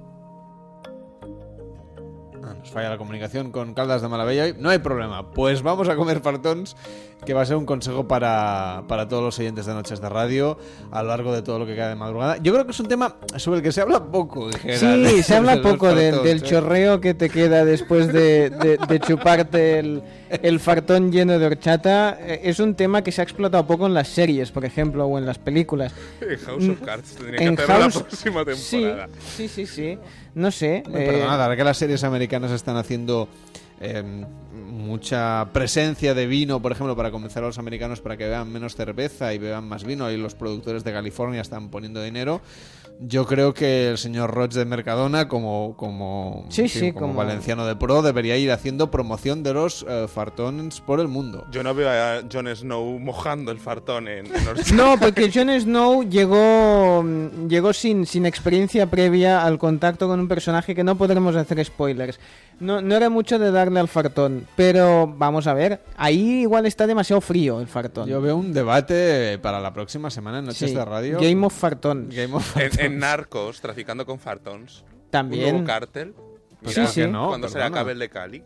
Ah, nos falla la comunicación con Caldas de Malavella. hoy. No hay problema. Pues vamos a comer fartons, que va a ser un consejo para, para todos los oyentes de Noches de Radio a lo largo de todo lo que queda de madrugada. Yo creo que es un tema sobre el que se habla poco. en general, Sí, se habla poco del, fartons, del ¿eh? chorreo que te queda después de, de- de chuparte el, el fartón lleno de horchata. Eh, Es un tema que se ha explotado poco en las series, por ejemplo, o en las películas. En House of Cards tendría que House- la próxima Sí, temporada. sí, sí, sí. No sé. Bueno, eh, Perdonad, ahora que las series americanas están haciendo eh, mucha presencia de vino, por ejemplo, para convencer a los americanos para que beban menos cerveza y beban más vino, y los productores de California están poniendo dinero. Yo creo que el señor Roig de Mercadona, como, como, Sí, en sí, como, como- valenciano de pro, debería ir haciendo promoción de los eh, fartons por el mundo. Yo no veo a Jon Snow mojando el fartón en, en los- No, porque Jon Snow llegó, mm, llegó sin, sin experiencia previa al contacto con un personaje que no podremos hacer spoilers. No, no era mucho de darle al fartón, pero vamos a ver, ahí igual está demasiado frío el fartón. Yo veo un debate para la próxima semana en Noches Sí, de Radio. Game of Fartón. Game of en. En Narcos, traficando con fartons. También. Un nuevo cártel. Pues Mira, sí, sí. no, Cuando se le acabe el de Cali.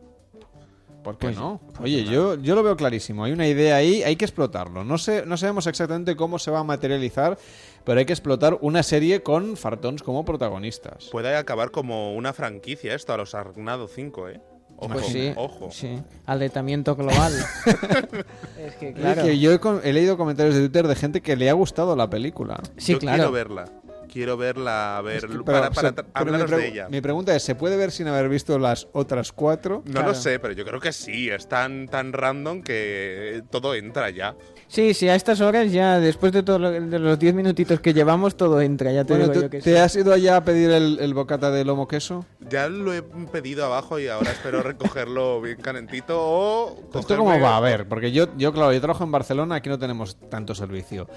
¿Por qué Pues- no? Oye, yo, yo lo veo clarísimo. Hay una idea ahí, hay que explotarlo. No sé, no sabemos exactamente cómo se va a materializar, pero hay que explotar una serie con fartons como protagonistas. Puede acabar como una franquicia esto a los Arnado 5, ¿eh? Ojo, Pues sí, ojo. sí. Aletamiento global. es que claro. que yo he leído comentarios de Twitter de gente que le ha gustado la película. Sí, Yo claro. quiero verla. Quiero verla, a ver, Es que- pero, para, o para sea, pero mi hablaros de ella. Mi pregunta es, ¿se puede ver sin haber visto las otras cuatro? No lo sé, pero yo creo que sí. Es tan, tan random que todo entra ya. Sí, sí, a estas horas ya, después de, todo lo- de los 10 minutitos que llevamos, todo entra, ya te Bueno, digo ¿tú- yo que ¿Te sí. has ido allá a pedir el, el bocata de lomo queso? Ya lo he pedido abajo y ahora espero recogerlo bien calentito o... ¿Esto cómo va? A ver, porque yo, yo, claro, yo trabajo en Barcelona, aquí no tenemos tanto servicio.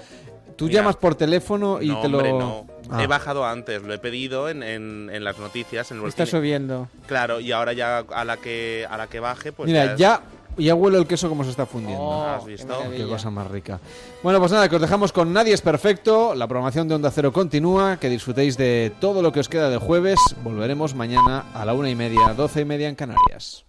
Tú Mira, llamas por teléfono y no, te lo... hombre, no. Ah. He bajado antes, lo he pedido en, en, en las noticias. En Está subiendo. Claro, y ahora ya a la que, a la que baje, pues Mira, es- ya, ya huelo el queso como se está fundiendo. Oh, ¿Has visto? Qué cosa más rica. Bueno, pues nada, que os dejamos con Nadie es Perfecto. La programación de Onda Cero continúa. Que disfrutéis de todo lo que os queda de jueves. Volveremos mañana a la una y media, doce y media en Canarias.